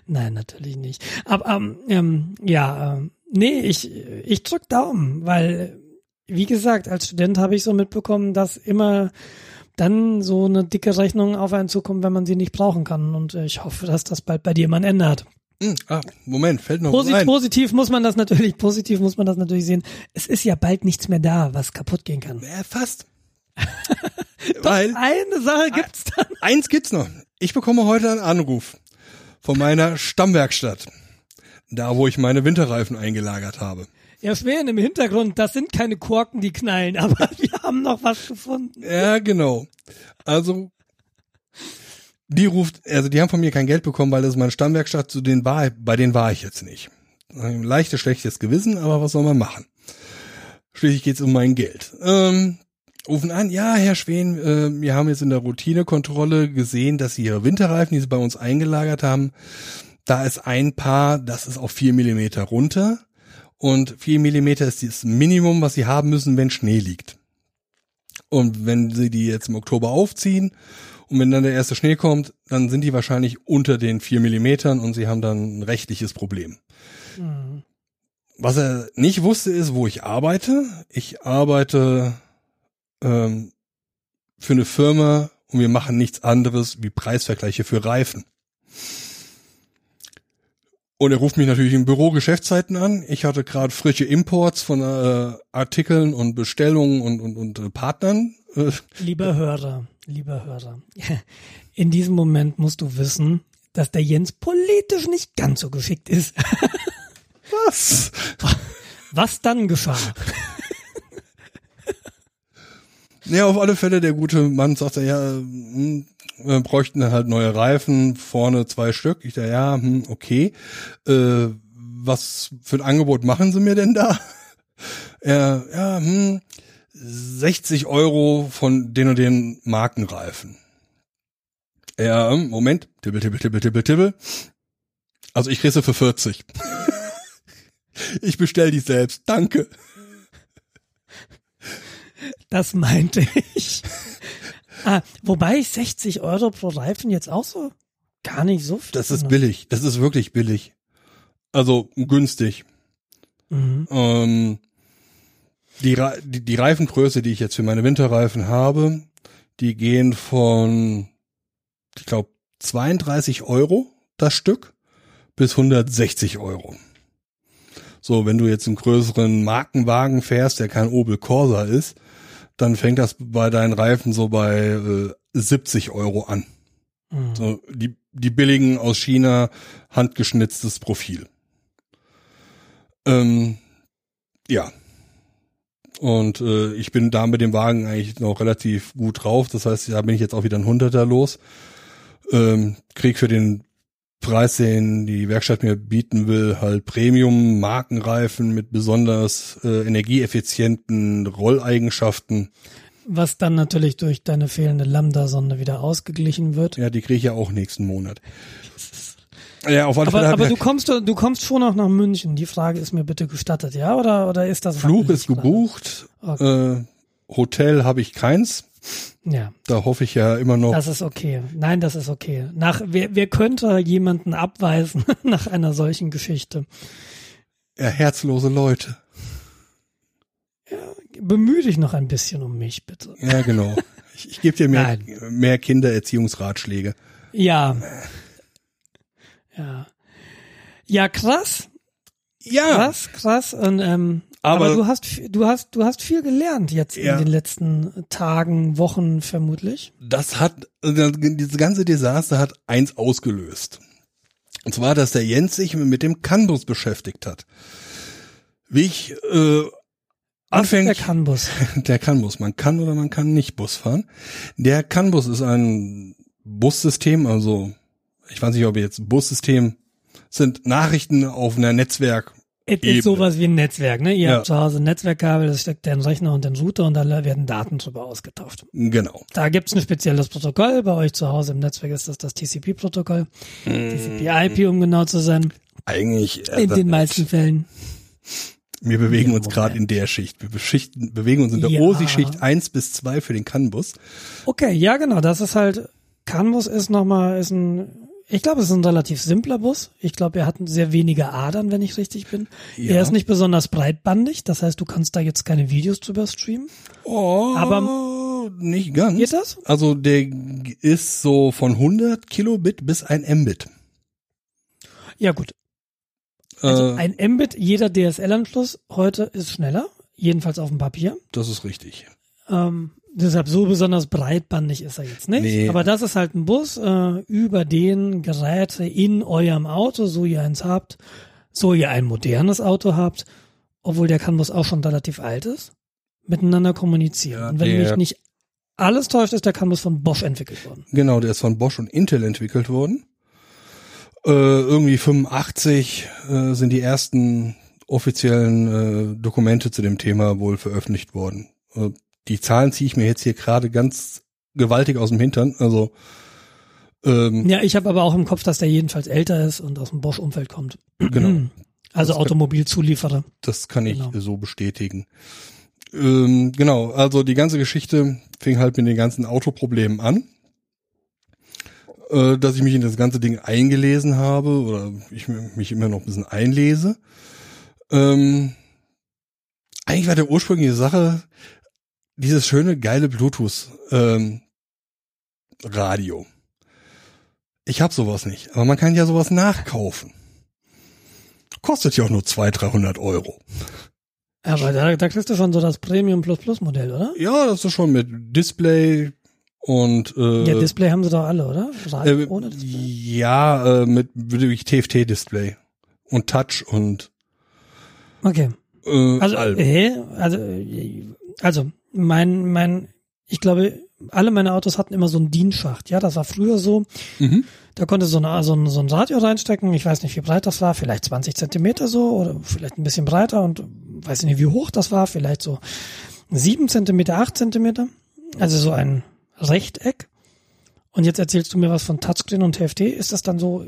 Nein, natürlich nicht. Aber ähm, ähm, ja, ähm, nee, ich, ich drück Daumen, weil, wie gesagt, als Student habe ich so mitbekommen, dass immer dann so eine dicke Rechnung auf einen zukommt, wenn man sie nicht brauchen kann. Und äh, ich hoffe, dass das bald bei dir mal ändert. Hm, ah, Moment, fällt noch Posit ein. positiv muss man das natürlich, positiv muss man das natürlich sehen. Es ist ja bald nichts mehr da, was kaputt gehen kann. Ja, fast. <laughs> Weil Eine Sache gibt's dann. eins gibt's noch. Ich bekomme heute einen Anruf von meiner Stammwerkstatt. Da, wo ich meine Winterreifen eingelagert habe. Ja, Schweren im Hintergrund, das sind keine Korken, die knallen, <laughs> aber wir haben noch was gefunden. Ja, genau. Also, die ruft, also die haben von mir kein Geld bekommen, weil das ist meine Stammwerkstatt, zu denen war, bei denen war ich jetzt nicht. Ein leichtes, schlechtes Gewissen, aber was soll man machen? Schließlich geht's um mein Geld. Ähm, rufen an, ja, Herr Schwen, äh, wir haben jetzt in der Routinekontrolle gesehen, dass Sie Ihre Winterreifen, die Sie bei uns eingelagert haben, da ist ein Paar, das ist auf vier Millimeter runter. Und vier Millimeter ist das Minimum, was Sie haben müssen, wenn Schnee liegt. Und wenn sie die jetzt im Oktober aufziehen und wenn dann der erste Schnee kommt, dann sind die wahrscheinlich unter den vier Millimetern und sie haben dann ein rechtliches Problem. Hm. Was er nicht wusste, ist, wo ich arbeite. Ich arbeite ähm, für eine Firma und wir machen nichts anderes wie Preisvergleiche für Reifen. Und er ruft mich natürlich im Büro Geschäftszeiten an. Ich hatte gerade frische Imports von äh, Artikeln und Bestellungen und, und, und äh, Partnern. Äh, Lieber Hörer, lieber Hörer, <laughs> in diesem Moment musst du wissen, dass der Jens politisch nicht ganz so geschickt ist. <laughs> Was? Was dann geschah? <laughs> Ja, auf alle Fälle, der gute Mann sagte, ja, wir bräuchten halt neue Reifen, vorne zwei Stück. Ich dachte, ja, hm, okay. Äh, was für ein Angebot machen sie mir denn da? Ja, <laughs> ja, hm, 60 Euro von den und den Markenreifen. Ja, hm, Moment, tippel, tippel, tippel, tippel, tippel. Also ich kriege sie für 40. <laughs> ich bestell die selbst, danke. Das meinte ich. <laughs> ah, wobei ich 60 Euro pro Reifen jetzt auch so gar nicht so viel. Das ist finde. billig, das ist wirklich billig. Also günstig. Mhm. Ähm, die, die, die Reifengröße, die ich jetzt für meine Winterreifen habe, die gehen von, ich glaube, 32 Euro das Stück bis 160 Euro. So, wenn du jetzt einen größeren Markenwagen fährst, der kein Opel Corsa ist, dann fängt das bei deinen Reifen so bei äh, 70 Euro an. Mhm. So, die, die billigen aus China, handgeschnitztes Profil. Ähm, ja. Und äh, ich bin da mit dem Wagen eigentlich noch relativ gut drauf. Das heißt, da bin ich jetzt auch wieder ein Hunderter los. Ähm, krieg für den Preis, den die Werkstatt mir bieten will, halt Premium Markenreifen mit besonders äh, energieeffizienten Rolleigenschaften. Was dann natürlich durch deine fehlende Lambda-Sonde wieder ausgeglichen wird. Ja, die kriege ich ja auch nächsten Monat. Ja, auf alle Aber, Fälle aber ich du kommst, du kommst schon noch nach München. Die Frage ist mir bitte gestattet, ja? Oder, oder ist das Flug ist gebucht. Äh, Hotel habe ich keins. Ja, Da hoffe ich ja immer noch. das ist okay. Nein, das ist okay. Nach, wer, wer könnte jemanden abweisen <laughs> nach einer solchen Geschichte? Ja, herzlose Leute. Bemühe dich noch ein bisschen um mich, bitte. Ja, genau. Ich, ich gebe dir mehr, Nein. mehr Kindererziehungsratschläge. Ja. Ja. Ja, krass. Ja, Krass, krass. Und, ähm, aber, Aber- du hast, du hast, du hast viel gelernt jetzt Ja. in den letzten Tagen, Wochen vermutlich. das hat, also dieses ganze Desaster hat eins ausgelöst. Und zwar, dass der Jens sich mit dem Canbus beschäftigt hat. Wie ich äh, Der anfänglich, Canbus. <laughs> der Canbus, man kann oder man kann nicht Bus fahren. Der Canbus ist ein Bussystem, also ich weiß nicht, ob ihr jetzt Bussystem sind Nachrichten auf einer Netzwerk. Es Ebene. ist sowas wie ein Netzwerk, ne? Ihr Ja. habt zu Hause ein Netzwerkkabel, das steckt den Rechner und den Router und da werden Daten drüber ausgetauscht. Genau. Da gibt's ein spezielles Protokoll. Bei euch zu Hause im Netzwerk ist das das TCP-Protokoll. TCP-IP, um genau zu sein. Eigentlich äh, In den meisten Fällen. Wir bewegen Ja, uns gerade in der Schicht. Wir beschichten, bewegen uns in der Ja. OSI-Schicht 1 bis 2 für den CAN-Bus. Okay, ja genau, das ist halt, Canbus ist nochmal, ist ein, ich glaube, es ist ein relativ simpler Bus. Ich glaube, er hat sehr wenige Adern, wenn ich richtig bin. Ja. Er ist nicht besonders breitbandig, das heißt, du kannst da jetzt keine Videos drüber streamen. Oh, Aber- nicht ganz. Geht das? Also der ist so von 100 Kilobit bis ein Mbit. Ja gut, also äh, ein Mbit, jeder DSL-Anschluss heute ist schneller, jedenfalls auf dem Papier. das ist richtig. Ähm, deshalb so besonders breitbandig ist er jetzt nicht. Nee. Aber das ist halt ein Bus, äh, über den Geräte in eurem Auto, so ihr eins habt, so ihr ein modernes Auto habt, obwohl der CAN-Bus auch schon relativ alt ist, miteinander kommunizieren. Ja, Und wenn mich nicht alles täuscht, ist der CAN-Bus von Bosch entwickelt worden. Genau, der ist von Bosch und Intel entwickelt worden. Äh, irgendwie 85 äh, sind die ersten offiziellen äh, Dokumente zu dem Thema wohl veröffentlicht worden. Die Zahlen ziehe ich mir jetzt hier gerade ganz gewaltig aus dem Hintern. Also ähm, Ja, ich habe aber auch im Kopf, dass der jedenfalls älter ist und aus dem Bosch-Umfeld kommt. genau. <clears throat> Also Das kann- Automobilzulieferer. Das kann ich Genau. so bestätigen. Ähm, genau, also die ganze Geschichte fing halt mit den ganzen Autoproblemen an. Äh, dass ich mich in das ganze Ding eingelesen habe oder ich mich immer noch ein bisschen einlese. Ähm, eigentlich war der ursprüngliche Sache dieses schöne, geile Bluetooth ähm, Radio. Ich habe sowas nicht, aber man kann ja sowas nachkaufen. Kostet ja auch nur 200, 300 Euro. Aber da, da kriegst du schon so das Premium Plus Plus Modell, oder? Ja, das ist schon mit Display Und äh, Ja, Display haben sie doch alle, oder? Radio äh, ohne Display? ja, äh, mit wirklich TFT-Display und Touch und Okay. äh, Also? Also, äh, also, mein, mein, ich glaube, alle meine Autos hatten immer so einen DIN-Schacht. Ja, das war früher so. Mhm. Da konnte so, eine, so, ein, so ein Radio reinstecken. Ich weiß nicht, wie breit das war. Vielleicht 20 Zentimeter so oder vielleicht ein bisschen breiter und weiß nicht, wie hoch das war. Vielleicht so sieben Zentimeter, acht Zentimeter. Also so ein Rechteck. Und jetzt erzählst du mir was von Touchscreen und TFT. Ist das dann so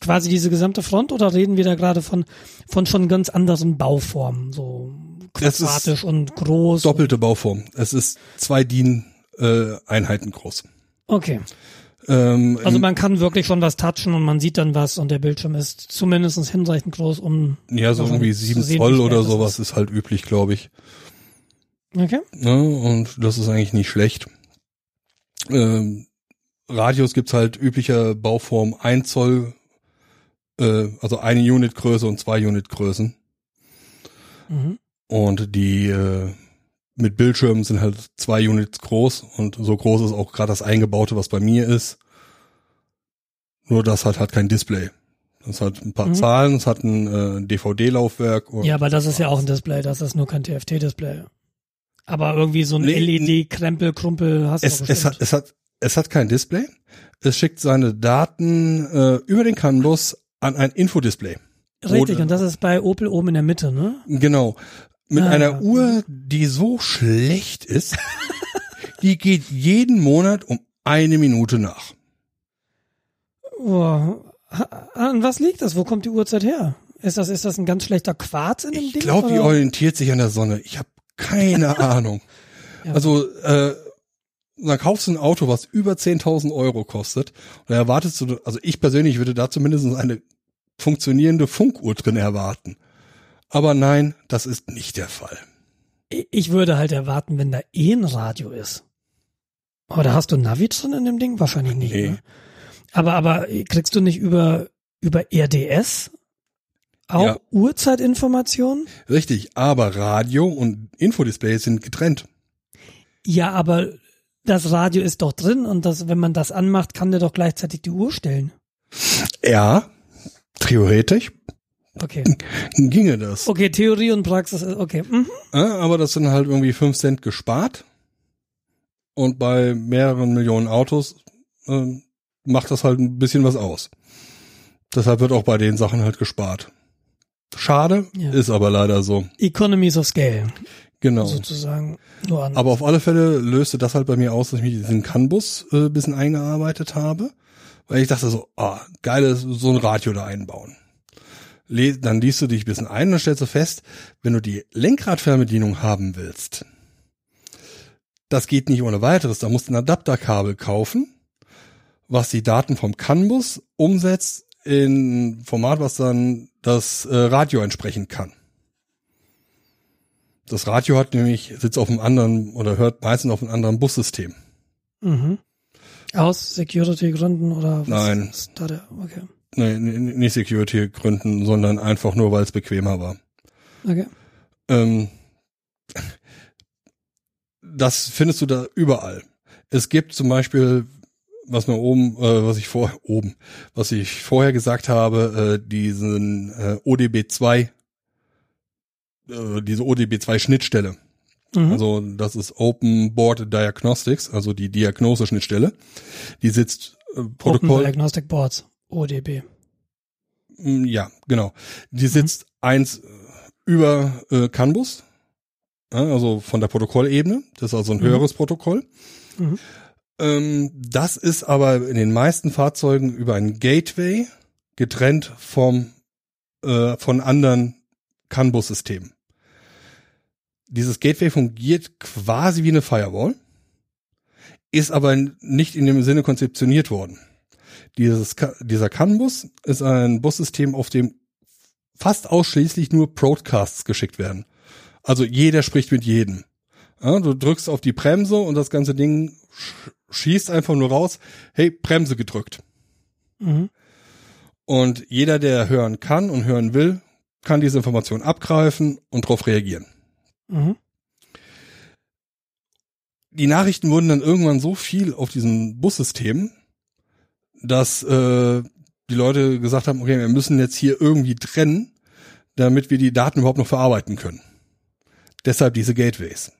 quasi diese gesamte Front oder reden wir da gerade von, von schon ganz anderen Bauformen? So quadratisch und groß. Doppelte Bauform. Es ist zwei DIN-Einheiten groß. Okay. Ähm, Also man kann wirklich schon was touchen und man sieht dann was und der Bildschirm ist zumindest hinreichend groß, um ja, so irgendwie sieben sehen, Zoll oder sowas ist halt üblich, glaube ich. Okay. Ne? Und das ist eigentlich nicht schlecht. Ähm, Radios gibt's halt üblicher Bauform 1 Zoll, äh, also eine Unitgröße und zwei Unitgrößen. Mhm. Und die äh, mit Bildschirmen sind halt zwei Units groß und so groß ist auch gerade das eingebaute, was bei mir ist. Nur das hat halt kein Display. Das hat ein paar Mhm. Zahlen, es hat ein äh, DVD-Laufwerk. Ja, aber das ist ja auch ein Display, das ist nur kein TFT-Display. Aber irgendwie so ein Nee, LED-Krempel, Krumpel hast es, du es, hat, es, hat, es hat kein Display. Es schickt seine Daten äh, über den CAN-Bus an ein Infodisplay. Richtig, oder- und das ist bei Opel oben in der Mitte, ne? Genau. Mit Ah. einer Uhr, die so schlecht ist, die geht jeden Monat um eine Minute nach. Oh, ha- an was liegt das? Wo kommt die Uhrzeit her? Ist das, ist das ein ganz schlechter Quarz in dem Ich Ding? glaube, die orientiert sich an der Sonne. Ich habe keine <laughs> Ahnung. Ja. Also, äh, dann kaufst du ein Auto, was über 10.000 Euro kostet. Und da erwartest du, also ich persönlich würde da zumindest eine funktionierende Funkuhr drin erwarten. Aber nein, das ist nicht der Fall. Ich würde halt erwarten, wenn da eh ein Radio ist. Aber da hast du Navi drin in dem Ding? Wahrscheinlich nicht. Nee. Ne? Aber, aber kriegst du nicht über, über RDS auch Ja. Uhrzeitinformationen? Richtig, aber Radio und Infodisplay sind getrennt. Ja, aber das Radio ist doch drin und das, wenn man das anmacht, kann der doch gleichzeitig die Uhr stellen. Ja, theoretisch Okay. ginge das. Okay, Theorie und Praxis ist, okay. Mhm. Ja, aber das sind halt irgendwie 5 Cent gespart. Und bei mehreren Millionen Autos ähm, macht das halt ein bisschen was aus. Deshalb wird auch bei den Sachen halt gespart. Schade, Ja. ist aber leider so. Economies of Scale, Genau. sozusagen. Nur an. Aber auf alle Fälle löste das halt bei mir aus, dass ich mich diesen CAN-Bus äh, bisschen eingearbeitet habe. Weil ich dachte so, ah, geil ist so ein Radio da einbauen. Dann liest du dich ein bisschen ein und stellst du fest, wenn du die Lenkradfernbedienung haben willst, das geht nicht ohne weiteres. Da musst du ein Adapterkabel kaufen, was die Daten vom CAN-Bus umsetzt in Format, was dann das äh, Radio entsprechend kann. Das Radio hat nämlich, sitzt auf einem anderen oder hört meistens auf einem anderen Bussystem. mhm. Aus Security-Gründen oder was Nein. ist da der? Okay. Nee, nicht Security-Gründen, sondern einfach nur, weil es bequemer war. Okay. Ähm, das findest du da überall. Es gibt zum Beispiel, was mir oben, äh, was ich vor oben, was ich vorher gesagt habe, äh, diesen äh, ODB2, äh, diese ODB2 Schnittstelle. Mhm. Also das ist Open Board Diagnostics, also die Diagnose-Schnittstelle. Die sitzt äh, Open Protokoll. Diagnostic Boards, ODB. Mm, Ja, genau. Die sitzt eins äh, über äh, CAN-Bus, ja, also von der Protokollebene. Das ist also ein Mhm. höheres Protokoll. Mhm. Ähm, das ist aber in den meisten Fahrzeugen über ein Gateway getrennt vom äh, von anderen CAN-Bus-Systemen. Dieses Gateway fungiert quasi wie eine Firewall, ist aber nicht in dem Sinne konzeptioniert worden. Dieses, dieser CAN-Bus ist ein Bussystem, auf dem fast ausschließlich nur Broadcasts geschickt werden. Also jeder spricht mit jedem. Ja, du drückst auf die Bremse und das ganze Ding sch schießt einfach nur raus, hey, Bremse gedrückt. Mhm. Und jeder, der hören kann und hören will, kann diese Information abgreifen und darauf reagieren. Mhm. die Nachrichten wurden dann irgendwann so viel auf diesem Bussystem, dass äh, die Leute gesagt haben, okay, wir müssen jetzt hier irgendwie trennen, damit wir die Daten überhaupt noch verarbeiten können. Deshalb diese Gateways.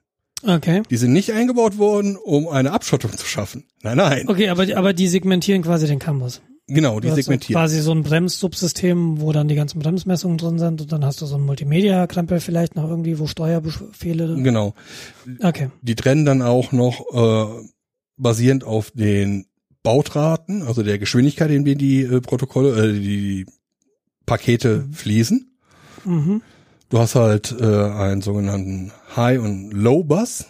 Okay. Die sind nicht eingebaut worden, um eine Abschottung zu schaffen. Nein, nein. Okay, aber, aber die segmentieren quasi den Campus. Genau, die hast segmentieren. Quasi so ein Bremssubsystem, wo dann die ganzen Bremsmessungen drin sind und dann hast du so ein Multimedia-Krempel vielleicht noch irgendwie, wo Steuerbefehle. Genau. Okay. Die trennen dann auch noch äh, basierend auf den Bautraten, also der Geschwindigkeit, in der die äh, Protokolle, äh, die Pakete fließen. Mhm. Du hast halt äh, einen sogenannten High- und Low-Bus,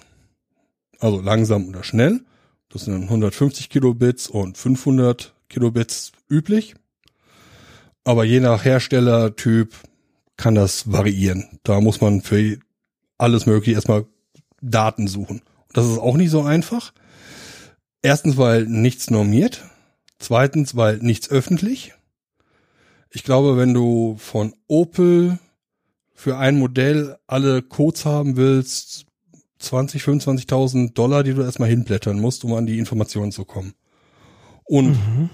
also langsam oder schnell. Das sind dann 150 Kilobits und 500 Kilobits üblich. Aber je nach Herstellertyp kann das variieren. Da muss man für alles mögliche erstmal Daten suchen. Das ist auch nicht so einfach. Erstens, weil nichts normiert. Zweitens, weil nichts öffentlich. Ich glaube, wenn du von Opel für ein Modell alle Codes haben willst, 20, 25.000 Dollar, die du erstmal hinblättern musst, um an die Informationen zu kommen. Und Mhm.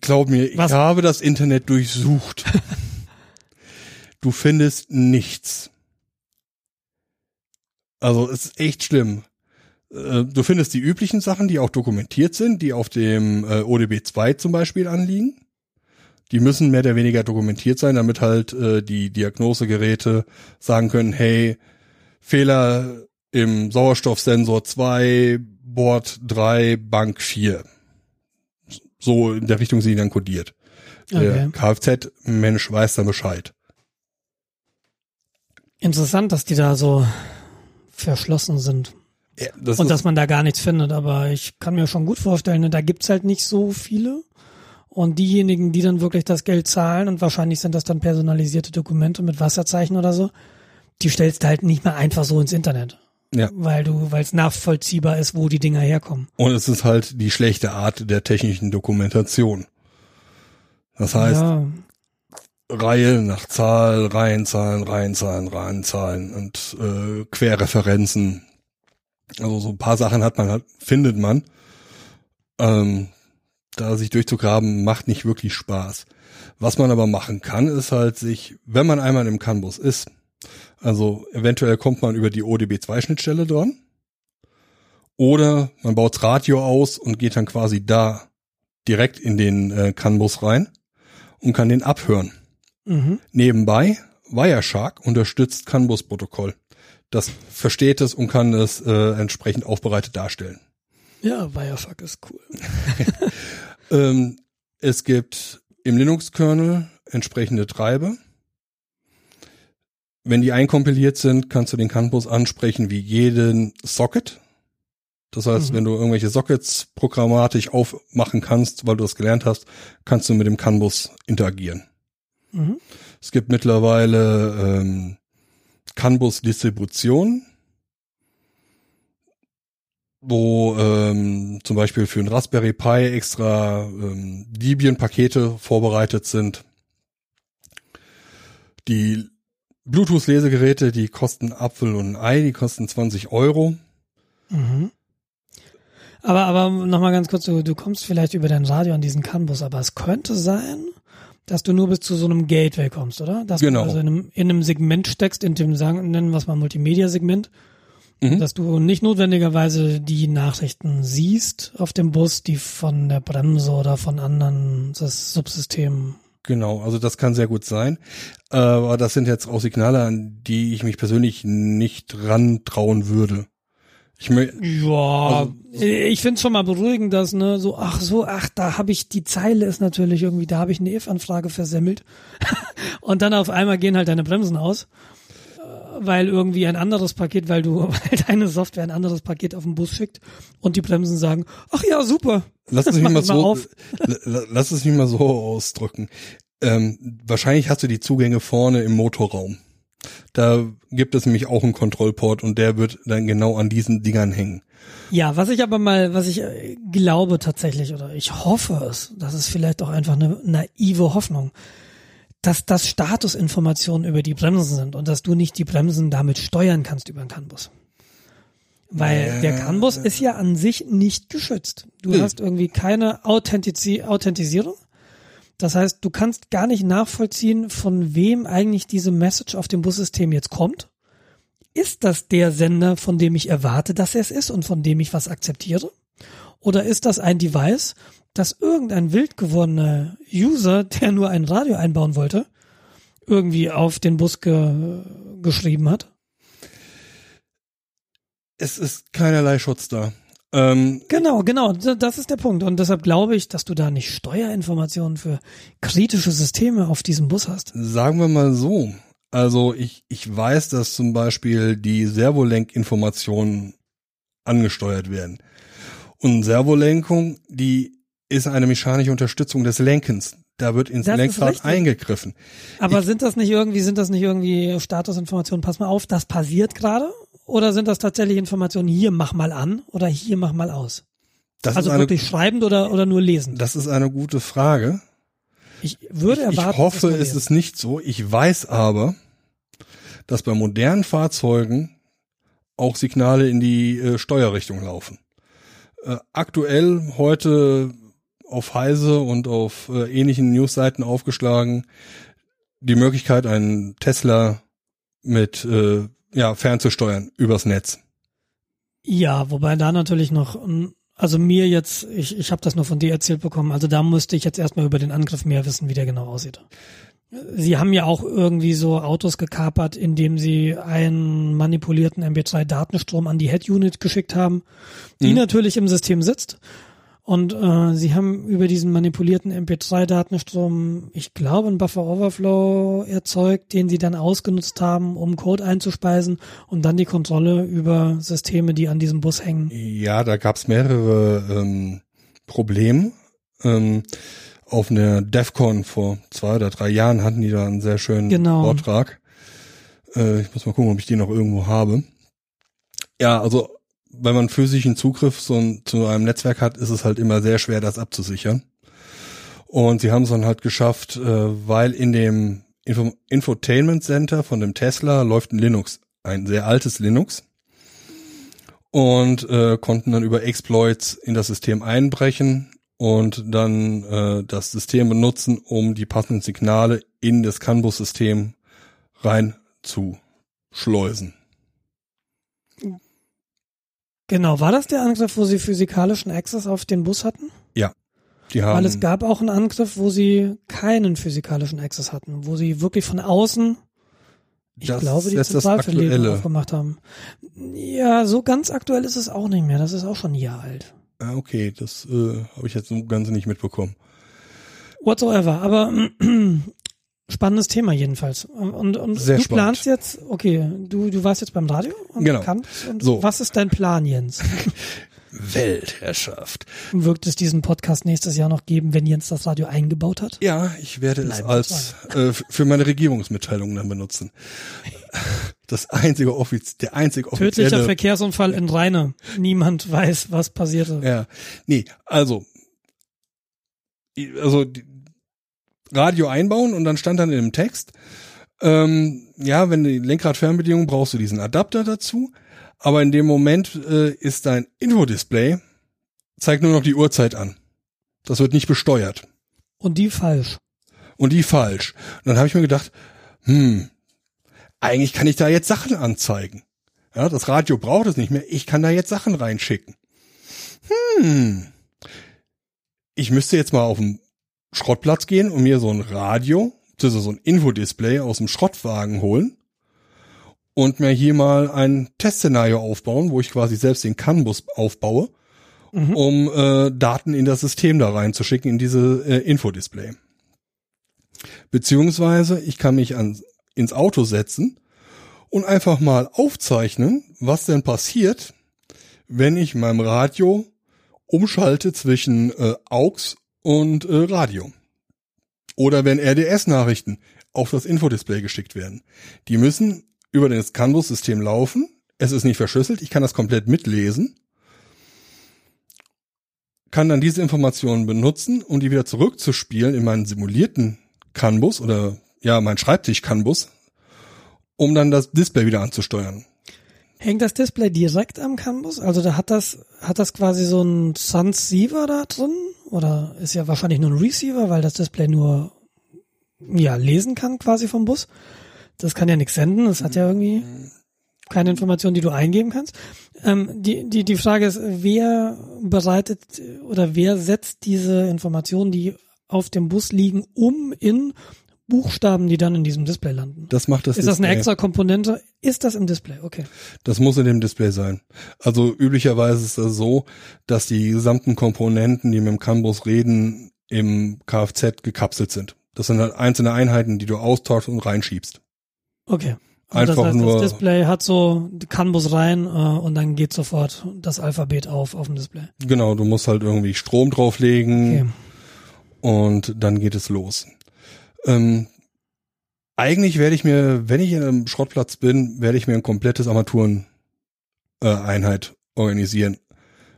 glaub mir, ich Was? habe das Internet durchsucht. <laughs> du findest nichts. Also es ist echt schlimm. Äh, Du findest die üblichen Sachen, die auch dokumentiert sind, die auf dem äh, ODB 2 zum Beispiel anliegen. Die müssen mehr oder weniger dokumentiert sein, damit halt äh, die Diagnosegeräte sagen können, hey, Fehler im Sauerstoffsensor 2, Board 3, Bank 4. So in der Richtung sind die dann kodiert. Der Okay. Kfz-Mensch weiß dann Bescheid. Interessant, dass die da so verschlossen sind. Ja, das Und dass man da gar nichts findet, aber ich kann mir schon gut vorstellen, ne, da gibt's halt nicht so viele. Und diejenigen, die dann wirklich das Geld zahlen, und wahrscheinlich sind das dann personalisierte Dokumente mit Wasserzeichen oder so, die stellst du halt nicht mehr einfach so ins Internet. Ja. Weil du, weil es nachvollziehbar ist, wo die Dinger herkommen. und es ist halt die schlechte Art der technischen Dokumentation. Das heißt, ja, Reihe nach Zahl, Reihenzahlen, Reihenzahlen, Reihenzahlen und äh, Querreferenzen. Also so ein paar Sachen hat man halt, findet man. Ähm, da sich durchzugraben, macht nicht wirklich Spaß. Was man aber machen kann, ist halt sich, wenn man einmal im CAN-Bus ist, also eventuell kommt man über die ODB2-Schnittstelle dran, oder man baut Radio aus und geht dann quasi da direkt in den äh, CAN-Bus rein und kann den abhören. mhm. Nebenbei, Wireshark unterstützt CAN-Bus-Protokoll. Das versteht es und kann es äh, entsprechend aufbereitet darstellen. ja, Wirefuck ist cool. <laughs> Ähm, es gibt im Linux-Kernel entsprechende Treiber. Wenn die einkompiliert sind, kannst du den CAN-Bus ansprechen wie jeden Socket. Das heißt, Mhm. wenn du irgendwelche Sockets programmatisch aufmachen kannst, weil du das gelernt hast, kannst du mit dem CAN-Bus interagieren. Mhm. Es gibt mittlerweile ähm, CAN-Bus-Distribution, wo ähm, zum Beispiel für ein Raspberry Pi extra ähm, Debian-Pakete vorbereitet sind. Die Bluetooth-Lesegeräte, die kosten Apfel und Ei, die kosten 20 Euro. Mhm. Aber, aber nochmal ganz kurz, du, du kommst vielleicht über dein Radio an diesen CAN-Bus, aber es könnte sein, dass du nur bis zu so einem Gateway kommst, oder? Dass Genau. du also in einem, in einem Segment steckst, in dem sagen, nennen wir es mal Multimedia-Segment, Mhm. dass du nicht notwendigerweise die Nachrichten siehst auf dem Bus, die von der Bremse oder von anderen das Subsystem. Genau, also das kann sehr gut sein. Äh, Aber das sind jetzt auch Signale, an die ich mich persönlich nicht rantrauen würde. Ich mö Ja, Also- ich find's schon mal beruhigend, dass ne so ach so ach da habe ich die Zeile ist natürlich irgendwie da habe ich eine if-Anfrage versemmelt <laughs> und dann auf einmal gehen halt deine Bremsen aus, äh, weil irgendwie ein anderes Paket, weil du <laughs> weil deine Software ein anderes Paket auf den Bus schickt und die Bremsen sagen ach ja super Lass es <laughs> mich mal es so, auf. lass es mich mal so ausdrücken. Ähm, wahrscheinlich hast du die Zugänge vorne im Motorraum. Da gibt es nämlich auch einen Kontrollport und der wird dann genau an diesen Dingern hängen. Ja, was ich aber mal, was ich äh, glaube tatsächlich oder ich hoffe es, das ist vielleicht auch einfach eine naive Hoffnung, dass das Statusinformationen über die Bremsen sind und dass du nicht die Bremsen damit steuern kannst über den CAN-Bus. Weil Ja. der CAN-Bus ist ja an sich nicht geschützt. Du Nee. hast irgendwie keine Authentizi Authentisierung. Das heißt, du kannst gar nicht nachvollziehen, von wem eigentlich diese Message auf dem Bussystem jetzt kommt. Ist das der Sender, von dem ich erwarte, dass er es ist und von dem ich was akzeptiere? Oder ist das ein Device, das irgendein wild gewordener User, der nur ein Radio einbauen wollte, irgendwie auf den Bus ge geschrieben hat? Es ist keinerlei Schutz da. Ähm, Genau, genau, das ist der Punkt. Und deshalb glaube ich, dass du da nicht Steuerinformationen für kritische Systeme auf diesem Bus hast. sagen wir mal so. Also ich, ich weiß, dass zum Beispiel die Servolenkinformationen angesteuert werden. Und Servolenkung, die ist eine mechanische Unterstützung des Lenkens. Da wird ins Das Lenkrad eingegriffen. Aber sind das nicht irgendwie, sind das nicht irgendwie Statusinformationen? Pass mal auf, das passiert gerade? Oder sind das tatsächlich Informationen, hier mach mal an oder hier mach mal aus? Das also ist eine, wirklich schreibend oder, oder nur lesend? das ist eine gute Frage. Ich würde Ich erwarten, hoffe, es ist nicht so. Ich weiß aber, dass bei modernen Fahrzeugen auch Signale in die äh, Steuerrichtung laufen. Äh, aktuell heute auf Heise und auf äh, ähnlichen Newsseiten aufgeschlagen die Möglichkeit, einen Tesla mit äh, ja fernzusteuern übers Netz. Ja, wobei da natürlich noch, also mir jetzt, ich, ich habe das nur von dir erzählt bekommen, also da musste ich jetzt erstmal über den Angriff mehr wissen, wie der genau aussieht. Sie haben ja auch irgendwie so Autos gekapert, indem sie einen manipulierten MP3-Datenstrom an die Head-Unit geschickt haben, die Mhm. natürlich im System sitzt. Und äh, sie haben über diesen manipulierten MP3-Datenstrom, ich glaube, einen Buffer-Overflow erzeugt, den sie dann ausgenutzt haben, um Code einzuspeisen und dann die Kontrolle über Systeme, die an diesem Bus hängen. Ja, da gab's mehrere ähm, Probleme. Ähm, auf einer DEFCON vor zwei oder drei Jahren hatten die da einen sehr schönen Genau. Vortrag. Äh, ich muss mal gucken, ob ich den noch irgendwo habe. Ja, also wenn man physischen Zugriff so zu einem Netzwerk hat, ist es halt immer sehr schwer, das abzusichern. Und sie haben es dann halt geschafft, äh, weil in dem Info Infotainment Center von dem Tesla läuft ein Linux, ein sehr altes Linux und äh, konnten dann über Exploits in das System einbrechen und dann äh, das System benutzen, um die passenden Signale in das CAN-Bus-System rein zu schleusen. Genau, war das der Angriff, wo sie physikalischen Access auf den Bus hatten? Die haben, Weil es gab auch einen Angriff, wo sie keinen physikalischen Access hatten, wo sie wirklich von außen, ich das glaube, die Zentralverlegung aufgemacht haben. Ja, so ganz aktuell ist es auch nicht mehr. Das ist auch schon ein Jahr alt. Ah, okay, das äh, habe ich jetzt so ganz nicht mitbekommen. Whatsoever. Aber spannendes Thema jedenfalls. Und, und Sehr du spannend. planst jetzt, okay, du, du warst jetzt beim Radio und Genau. kannst. Und So. was ist dein Plan, Jens? <laughs> Weltherrschaft. Wird es diesen Podcast nächstes Jahr noch geben, wenn Jens das Radio eingebaut hat? Ja, ich werde es Bleiben wir als äh, für meine Regierungsmitteilung dann benutzen. Das einzige offiz der einzige Tödlicher offizielle Verkehrsunfall in Rheine. Niemand weiß, was passierte. Ja, nee, also also die, Radio einbauen und dann stand dann in dem Text, ähm, ja, wenn die Lenkradfernbedienung brauchst du diesen Adapter dazu, aber in dem Moment äh, ist dein Infodisplay zeigt nur noch die Uhrzeit an. Das wird nicht besteuert Und die falsch. und die falsch. Und dann habe ich mir gedacht, hm, eigentlich kann ich da jetzt Sachen anzeigen. Ja, das Radio braucht es nicht mehr. Ich kann da jetzt Sachen reinschicken. Hm. Ich müsste jetzt mal auf den Schrottplatz gehen und mir so ein Radio, also so ein Infodisplay aus dem Schrottwagen holen und mir hier mal ein Testszenario aufbauen, wo ich quasi selbst den CAN-Bus aufbaue, Mhm. um äh, Daten in das System da reinzuschicken, in diese äh, Infodisplay. Beziehungsweise ich kann mich an, ins Auto setzen und einfach mal aufzeichnen, was denn passiert, wenn ich meinem Radio umschalte zwischen äh, AUX und äh, Radio. Oder wenn RDS-Nachrichten auf das Infodisplay geschickt werden. Die müssen über das CAN-Bus-System laufen. Es ist nicht verschlüsselt. Ich kann das komplett mitlesen. Kann dann diese Informationen benutzen, um die wieder zurückzuspielen in meinen simulierten CAN-Bus oder ja, mein Schreibtisch-CAN-Bus, um dann das Display wieder anzusteuern. Hängt das Display direkt am CAN-Bus? Also da hat das, hat das quasi so ein Transceiver da drin? Oder ist ja wahrscheinlich nur ein Receiver, weil das Display nur, ja, lesen kann quasi vom Bus. Das kann ja nichts senden, das hat ja irgendwie keine Information, die du eingeben kannst. Ähm, die, die, die Frage ist, wer bereitet oder wer setzt diese Informationen, die auf dem Bus liegen, um in Buchstaben, die dann in diesem Display landen. Das macht das Ist das eine Display. extra Komponente? Ist das im Display? Okay. Das muss in dem Display sein. Also üblicherweise ist das so, dass die gesamten Komponenten, die mit dem CAN-Bus reden, im Kfz gekapselt sind. Das sind halt einzelne Einheiten, die du austauschst und reinschiebst. Okay. Also Einfach das heißt, nur- das Display hat so CAN-Bus rein äh, und dann geht sofort das Alphabet auf auf dem Display. Genau, du musst halt irgendwie Strom drauflegen Okay. und dann geht es los. Ähm, eigentlich werde ich mir, wenn ich in einem Schrottplatz bin, werde ich mir ein komplettes Armaturen äh, Einheit organisieren.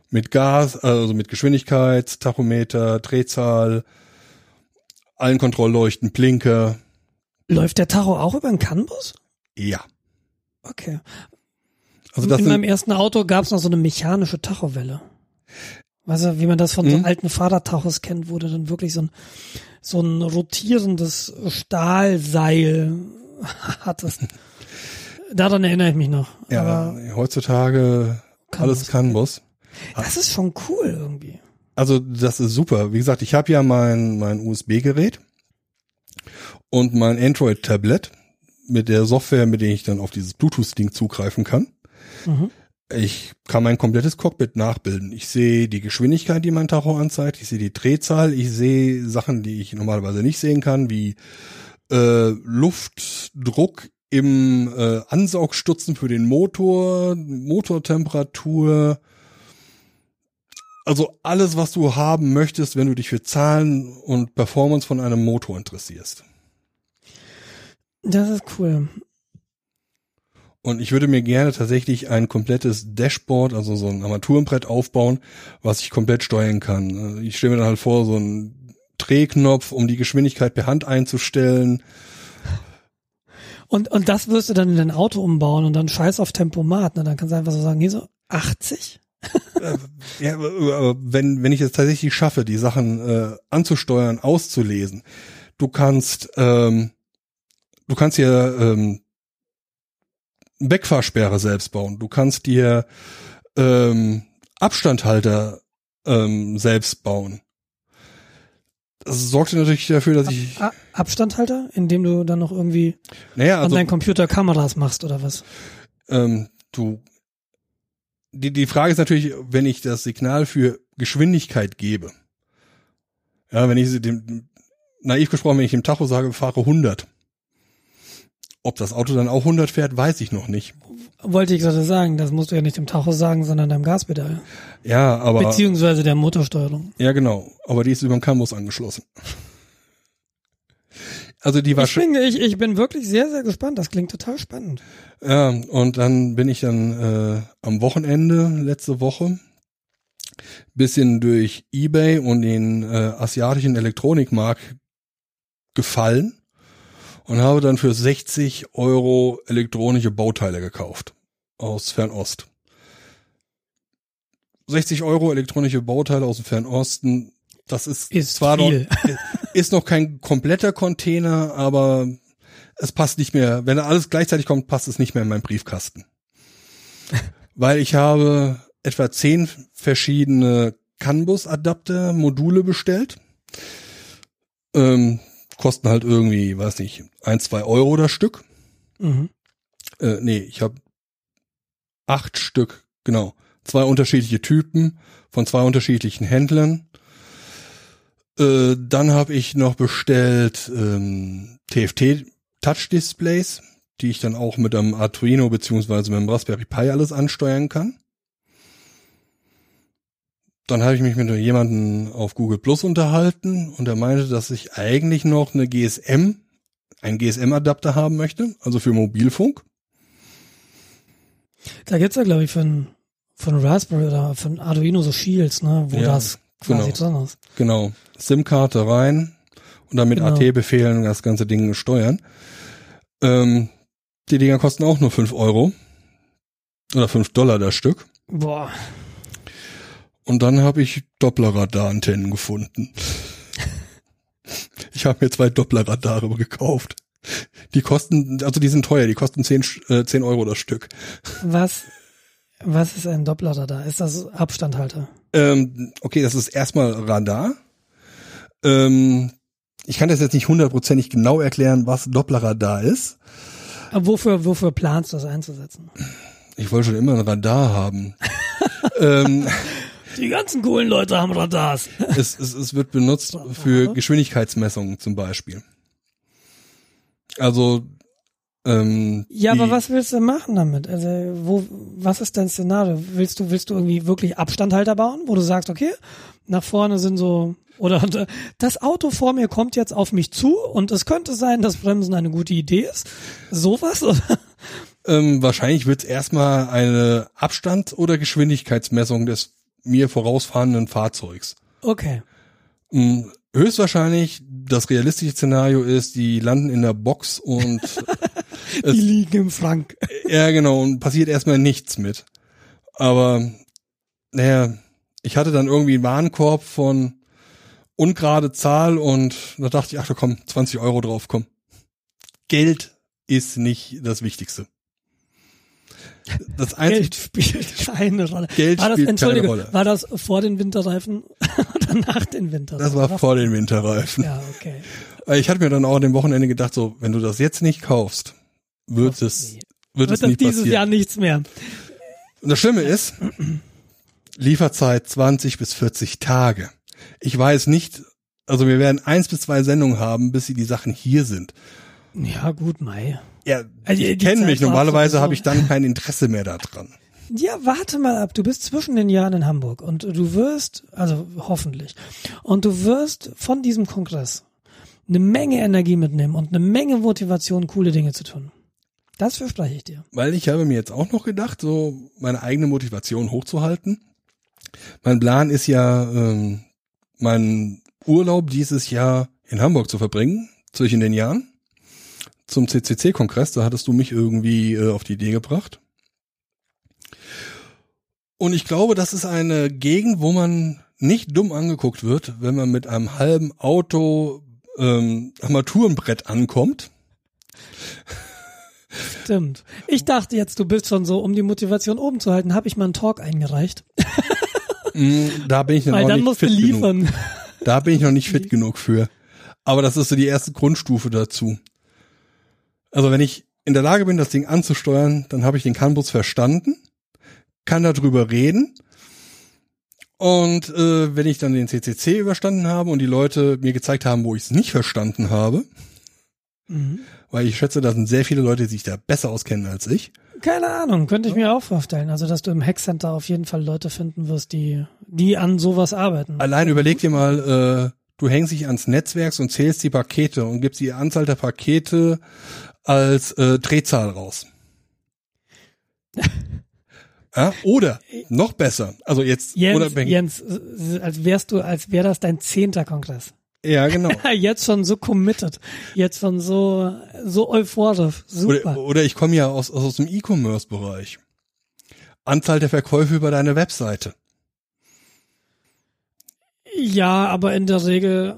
Mit Gas, also mit Geschwindigkeit, Tachometer, Drehzahl, allen Kontrollleuchten, Blinker. Läuft der Tacho auch über einen CAN-Bus? Ja. Okay. Also das in meinem ersten Auto gab es noch so eine mechanische Tachowelle. Weißt du, wie man das von so Mhm. alten Fahrradtachos kennt, wo du dann wirklich so ein, so ein rotierendes Stahlseil <laughs> hattest. Daran erinnere ich mich noch. ja, Aber heutzutage CAN-Bus. alles CAN-Bus. das ist schon cool irgendwie. Also das ist super. Wie gesagt, ich habe ja mein, mein USB-Gerät und mein Android-Tablet mit der Software, mit der ich dann auf dieses Bluetooth-Ding zugreifen kann. Mhm. Ich kann mein komplettes Cockpit nachbilden. Ich sehe die Geschwindigkeit, die mein Tacho anzeigt. Ich sehe die Drehzahl. Ich sehe Sachen, die ich normalerweise nicht sehen kann, wie äh, Luftdruck im äh, Ansaugstutzen für den Motor, Motortemperatur. Also alles, was du haben möchtest, wenn du dich für Zahlen und Performance von einem Motor interessierst. Das ist cool. Und ich würde mir gerne tatsächlich ein komplettes Dashboard, also so ein Armaturenbrett aufbauen, was ich komplett steuern kann. Äh, Ich stelle mir dann halt vor, so ein Drehknopf, um die Geschwindigkeit per Hand einzustellen. Und, und das wirst du dann in dein Auto umbauen und dann scheiß auf Tempomat. Ne? Dann kannst du einfach so sagen, hier so 80? Äh, ja, aber wenn, wenn ich es tatsächlich schaffe, die Sachen äh, anzusteuern, auszulesen, du kannst, ähm, du kannst hier ähm, Wegfahrsperre selbst bauen. Du kannst dir ähm, Abstandhalter ähm, selbst bauen. Das sorgt natürlich dafür, dass ich, A Abstandhalter, indem du dann noch irgendwie naja, an also deinen Computer Kameras machst oder was? ähm, du, die, die Frage ist natürlich, wenn ich das Signal für Geschwindigkeit gebe, ja, wenn ich sie dem, naiv gesprochen, wenn ich dem Tacho sage, fahre 100, ob das Auto dann auch 100 fährt, weiß ich noch nicht. Wollte ich gerade sagen, das musst du ja nicht dem Tacho sagen, sondern deinem Gaspedal. Ja, aber, Beziehungsweise der Motorsteuerung. ja genau, aber die ist über den Camus angeschlossen. Also die war Ich bin, ich, ich bin wirklich sehr, sehr gespannt. Das klingt total spannend. Ja, und dann bin ich dann äh, am Wochenende letzte Woche bisschen durch eBay und den äh, asiatischen Elektronikmarkt gefallen und habe dann für 60 Euro elektronische Bauteile gekauft aus Fernost. 60 Euro elektronische Bauteile aus dem Fernosten, das ist, Ist zwar viel. Noch, <laughs> ist noch kein kompletter Container, aber es passt nicht mehr. Wenn alles gleichzeitig kommt, passt es nicht mehr in meinen Briefkasten. <laughs> Weil ich habe etwa zehn verschiedene CAN-Bus-Adapter, Module bestellt. Ähm, kosten halt irgendwie, weiß nicht, ein, zwei Euro das Stück. Mhm. Äh, nee, ich habe acht Stück, genau. Zwei unterschiedliche Typen von zwei unterschiedlichen Händlern. Äh, dann habe ich noch bestellt ähm, TFT Touch Displays, die ich dann auch mit einem Arduino beziehungsweise mit einem Raspberry Pi alles ansteuern kann. Dann habe ich mich mit jemandem auf Google Plus unterhalten und er meinte, dass ich eigentlich noch eine GSM, einen GSM-Adapter haben möchte, also für Mobilfunk. Da gibt's ja, glaube ich, von, von Raspberry oder von Arduino so Shields, ne, wo Ja, das quasi genau. ist. Genau. SIM-Karte rein und dann mit Genau. AT-Befehlen das ganze Ding steuern. Ähm, die Dinger kosten auch nur fünf Euro. Oder fünf Dollar das Stück. Boah. Und dann habe ich Dopplerradarantennen gefunden. Ich habe mir zwei Dopplerradare gekauft. Die kosten, also die sind teuer, die kosten 10, äh, 10 Euro das Stück. Was, was ist ein Dopplerradar? Ist das Abstandhalter? Ähm, okay, das ist erstmal Radar. Ähm, ich kann das jetzt nicht hundertprozentig genau erklären, was Dopplerradar ist. Aber wofür, wofür planst du das einzusetzen? Ich wollte schon immer ein Radar haben. <laughs> ähm, Die ganzen coolen Leute haben Radars. <laughs> es, es, es wird benutzt für Geschwindigkeitsmessungen zum Beispiel. Also ähm, Ja, aber was willst du machen damit? Also, wo, was ist dein Szenario? Willst du, willst du irgendwie wirklich Abstandhalter bauen, wo du sagst, okay, nach vorne sind so, oder <laughs> das Auto vor mir kommt jetzt auf mich zu und es könnte sein, dass Bremsen eine gute Idee ist. Sowas? <laughs> Oder? Ähm, wahrscheinlich wird es erstmal eine Abstand- oder Geschwindigkeitsmessung des mir vorausfahrenden Fahrzeugs. Okay. Ähm, höchstwahrscheinlich das realistische Szenario ist, die landen in der Box und <laughs> Die liegen im Frank. ja genau und passiert erstmal nichts mit. Aber naja, ich hatte dann irgendwie einen Warenkorb von ungerade Zahl und da dachte ich, ach komm, 20 Euro drauf, komm. Geld ist nicht das Wichtigste. Das einzige Geld spielt keine Rolle. Geld war das, spielt Entschuldige, keine Rolle. war das vor den Winterreifen <laughs> oder nach den Winterreifen? Das war vor den Winterreifen. Ja, okay. Weil Ich hatte mir dann auch an dem Wochenende gedacht, so, wenn du das jetzt nicht kaufst, wird Kostet es, nie. wird, Wird es das nicht dieses passieren. Jahr nichts mehr? Und das Schlimme ist, Lieferzeit 20 bis 40 Tage. Ich weiß nicht, also wir werden eins bis zwei Sendungen haben, bis sie die Sachen hier sind. Ja, gut, Mai. Ja, Also die ich kenne Zeit mich, normalerweise habe ich dann kein Interesse mehr daran. Ja, warte mal ab. Du bist zwischen den Jahren in Hamburg und du wirst, also hoffentlich, und du wirst von diesem Kongress eine Menge Energie mitnehmen und eine Menge Motivation, coole Dinge zu tun. Das verspreche ich dir. Weil ich habe mir jetzt auch noch gedacht, so meine eigene Motivation hochzuhalten. Mein Plan ist ja, ähm, meinen Urlaub dieses Jahr in Hamburg zu verbringen, zwischen den Jahren. Zum CCC-Kongress, da hattest du mich irgendwie äh, auf die Idee gebracht. Und ich glaube, das ist eine Gegend, wo man nicht dumm angeguckt wird, wenn man mit einem halben Auto ähm, Armaturenbrett ankommt. Stimmt. Ich dachte jetzt, du bist schon so, um die Motivation oben zu halten, habe ich mal einen Talk eingereicht. Mm, Da bin ich dann Weil dann nicht musst du fit genug. liefern. Da bin ich noch nicht <laughs> fit genug für. Aber das ist so die erste Grundstufe dazu. Also wenn ich in der Lage bin, das Ding anzusteuern, dann habe ich den Canbus verstanden, kann darüber reden. Und äh, wenn ich dann den CCC überstanden habe und die Leute mir gezeigt haben, wo ich es nicht verstanden habe, Mhm. weil ich schätze, da sind sehr viele Leute, die sich da besser auskennen als ich. Keine Ahnung, könnte ich mir auch vorstellen. Also, dass du im Hackcenter auf jeden Fall Leute finden wirst, die, die an sowas arbeiten. Allein überleg dir mal, äh, du hängst dich ans Netzwerk und zählst die Pakete und gibst die Anzahl der Pakete als äh, Drehzahl raus. <laughs> ja? Oder noch besser, also jetzt Jens, unabhängig. Jens, als wärst du, als wäre das dein zehnter Kongress. Ja, genau. <laughs> Jetzt schon so committed, jetzt schon so, so euphorisch, super. Oder, oder ich komme ja aus, aus dem E-Commerce-Bereich. Anzahl der Verkäufe über deine Webseite. Ja, aber in der Regel,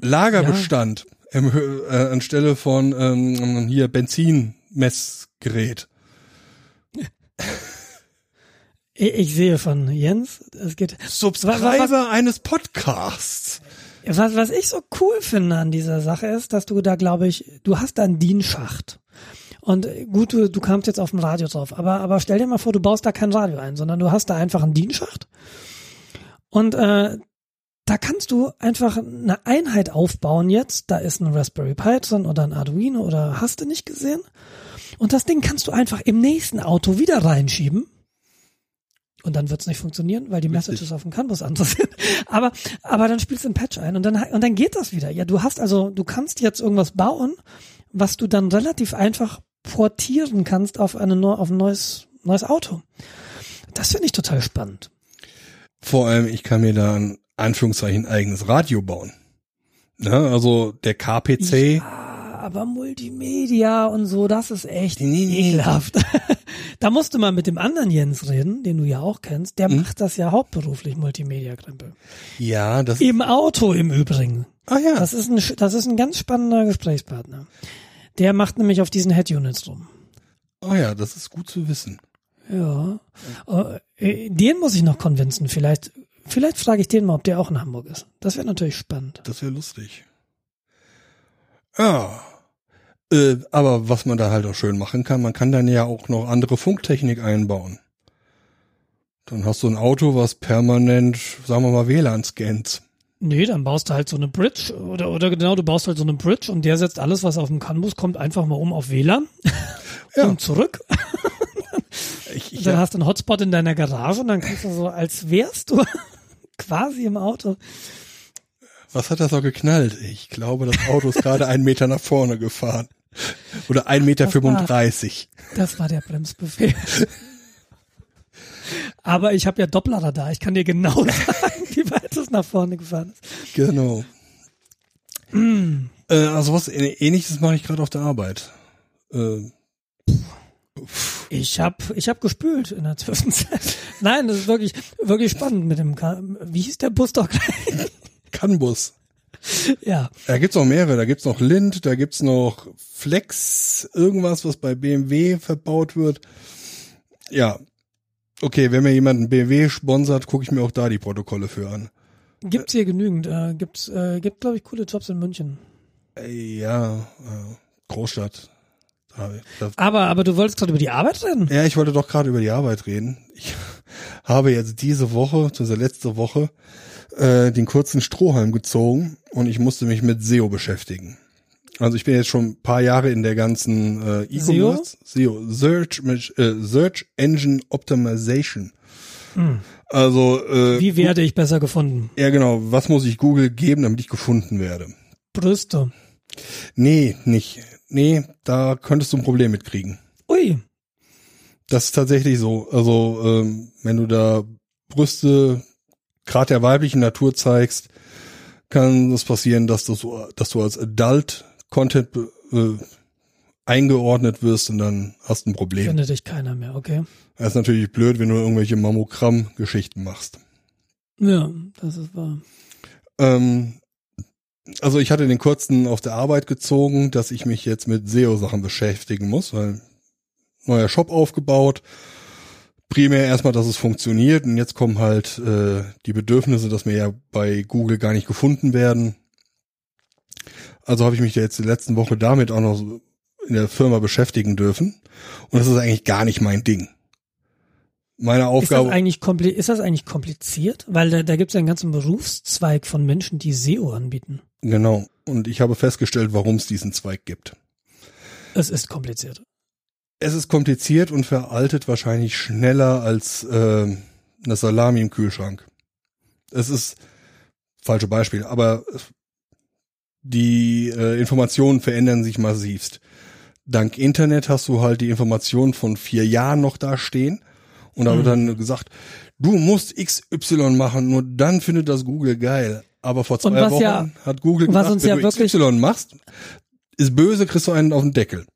Lagerbestand im, äh, anstelle von ähm, hier Benzinmessgerät. <laughs> ich, ich sehe von Jens, es geht, Subscriber eines Podcasts. Was, was ich so cool finde an dieser Sache ist, dass du da, glaube ich, du hast da einen DIN-Schacht. Und äh, gut, du, du kamst jetzt auf dem Radio drauf, aber, aber stell dir mal vor, du baust da kein Radio ein, sondern du hast da einfach einen DIN-Schacht. Und äh, da kannst du einfach eine Einheit aufbauen jetzt. Da ist ein Raspberry Pi drin oder ein Arduino oder hast du nicht gesehen? Und das Ding kannst du einfach im nächsten Auto wieder reinschieben. Und dann wird's nicht funktionieren, weil die Messages auf dem Canvas anders sind. <laughs> Aber, aber dann spielst du ein Patch ein und dann, und dann geht das wieder. Ja, du hast also, du kannst jetzt irgendwas bauen, was du dann relativ einfach portieren kannst auf eine auf ein neues, neues Auto. Das finde ich total spannend. Vor allem, ich kann mir da Anführungszeichen eigenes Radio bauen. Ja, also der KPC. Ja, aber Multimedia und so, das ist echt Nee, nee. ekelhaft. <laughs> Da musst du mal mit dem anderen Jens reden, den du ja auch kennst. Der macht das ja hauptberuflich, Multimedia-Krempel. Ja, das. Im Auto im Übrigen. Ah ja. Das ist ein, das ist ein ganz spannender Gesprächspartner. Der macht nämlich auf diesen Head-Units rum. Ah ja, das ist gut zu wissen. Ja. Äh, Den muss ich noch konvinzen. Vielleicht, vielleicht frage ich den mal, ob der auch in Hamburg ist. Das wäre natürlich spannend. Das wäre lustig. Ja. Äh, aber was man da halt auch schön machen kann, man kann dann ja auch noch andere Funktechnik einbauen. Dann hast du ein Auto, was permanent, sagen wir mal, WLAN scannt. Nee, dann baust du halt so eine Bridge oder, oder genau, du baust halt so eine Bridge und der setzt alles, was auf dem CAN-Bus kommt, einfach mal um auf WLAN <laughs> Ja. und zurück. Ich, ich, dann hast du einen Hotspot in deiner Garage und dann kannst du so, als wärst du quasi im Auto. was hat das so geknallt? Ich glaube, das Auto ist gerade einen Meter nach vorne gefahren. Oder ein Meter Das war-. Das war der Bremsbefehl. Aber ich habe ja Dopplerradar. Ich kann dir genau <laughs> sagen, wie weit es nach vorne gefahren ist. Genau. Äh, also was ähnliches mache ich gerade auf der Arbeit. Äh, Ich habe ich hab gespült in der Zwischenzeit. Nein, das ist wirklich wirklich spannend mit dem. Ka wie hieß der Bus doch gleich? Canbus. ja, Da gibt's noch mehrere. Da gibt's noch Lind, da gibt's noch Flex, irgendwas, was bei BMW verbaut wird. Ja. Okay, wenn mir jemand ein BMW sponsert, gucke ich mir auch da die Protokolle für an. gibt's hier genügend. Äh, gibt's äh, gibt glaube ich coole Jobs in München. Äh, Ja, äh, Großstadt. Aber aber du wolltest gerade über die Arbeit reden. ja, ich wollte doch gerade über die Arbeit reden. Ich habe jetzt diese Woche, diese letzte Woche, äh, den kurzen Strohhalm gezogen und ich musste mich mit SEO beschäftigen. Also ich bin jetzt schon ein paar Jahre in der ganzen äh, E-Commerce, SEO, Search, äh, Search Engine Optimization. Also äh, Wie werde ich besser gefunden? ja genau, was muss ich Google geben, damit ich gefunden werde? Brüste. Nee, nicht. Nee, da könntest du ein Problem mitkriegen. Ui. Das ist tatsächlich so. Also ähm, wenn du da Brüste gerade der weiblichen Natur zeigst, kann es passieren, dass du so, dass du als Adult Content äh, eingeordnet wirst und dann hast du ein Problem. Findet dich keiner mehr, okay. Das ist natürlich blöd, wenn du irgendwelche Mammogramm-Geschichten machst. Ja, das ist wahr. Ähm, also ich hatte den kurzen auf der Arbeit gezogen, dass ich mich jetzt mit SEO-Sachen beschäftigen muss, weil neuer Shop aufgebaut. Primär erstmal, dass es funktioniert und jetzt kommen halt äh, die Bedürfnisse, dass mir ja bei Google gar nicht gefunden werden. Also habe ich mich jetzt die letzten Woche damit auch noch in der Firma beschäftigen dürfen. Und das ist eigentlich gar nicht mein Ding. Meine Ist das, Aufgabe. eigentlich kompli ist das eigentlich kompliziert? Weil da, da gibt es ja einen ganzen Berufszweig von Menschen, die SEO anbieten. Genau. Und ich habe festgestellt, warum es diesen Zweig gibt. Es ist kompliziert. Es ist kompliziert und veraltet wahrscheinlich schneller als äh, eine Salami im Kühlschrank. Es ist falsche Beispiel, aber die äh, Informationen verändern sich massivst. Dank Internet hast du halt die Informationen von vier Jahren noch da stehen und da wird dann gesagt, du musst XY machen, nur dann findet das Google geil. Aber vor zwei Wochen ja- hat Google gesagt, uns wenn ja du XY machst, ist böse, kriegst du einen auf den Deckel.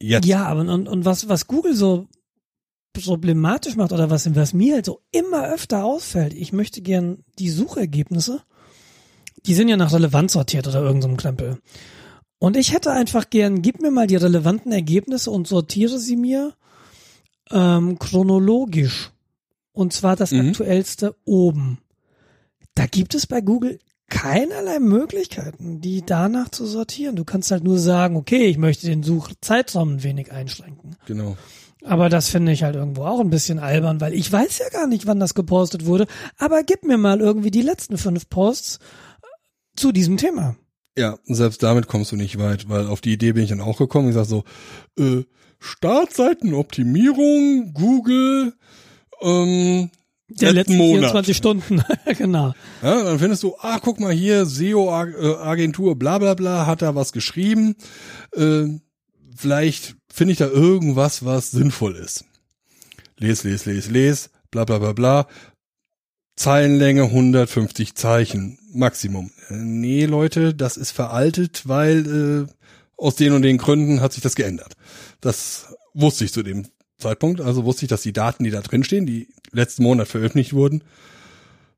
Jetzt. Ja, aber und, und was, was Google so problematisch macht oder was, was mir halt so immer öfter auffällt, ich möchte gern die Suchergebnisse, die sind ja nach Relevanz sortiert oder irgendeinem Krempel. Und ich hätte einfach gern, gib mir mal die relevanten Ergebnisse und sortiere sie mir ähm, chronologisch. Und zwar das Mhm. aktuellste oben. Da gibt es bei Google keinerlei Möglichkeiten, die danach zu sortieren. Du kannst halt nur sagen, okay, ich möchte den Suchzeitraum ein wenig einschränken. Genau. Aber das finde ich halt irgendwo auch ein bisschen albern, weil ich weiß ja gar nicht, wann das gepostet wurde. Aber gib mir mal irgendwie die letzten fünf Posts zu diesem Thema. Ja, selbst damit kommst du nicht weit, weil auf die Idee bin ich dann auch gekommen. Ich sag so, äh, Startseitenoptimierung, Google, ähm, Der letzten Monat. 24 Stunden. <laughs> genau. Ja, dann findest du, ah, guck mal hier, SEO-Agentur, bla bla bla, hat da was geschrieben. Äh, vielleicht finde ich da irgendwas, was sinnvoll ist. Les, les, les, les, bla bla bla bla. Zeilenlänge 150 Zeichen, Maximum. Äh, nee, Leute, das ist veraltet, weil äh, aus den und den Gründen hat sich das geändert. Das wusste ich zu dem Zeitpunkt, also wusste ich, dass die Daten, die da drin stehen, die letzten Monat veröffentlicht wurden,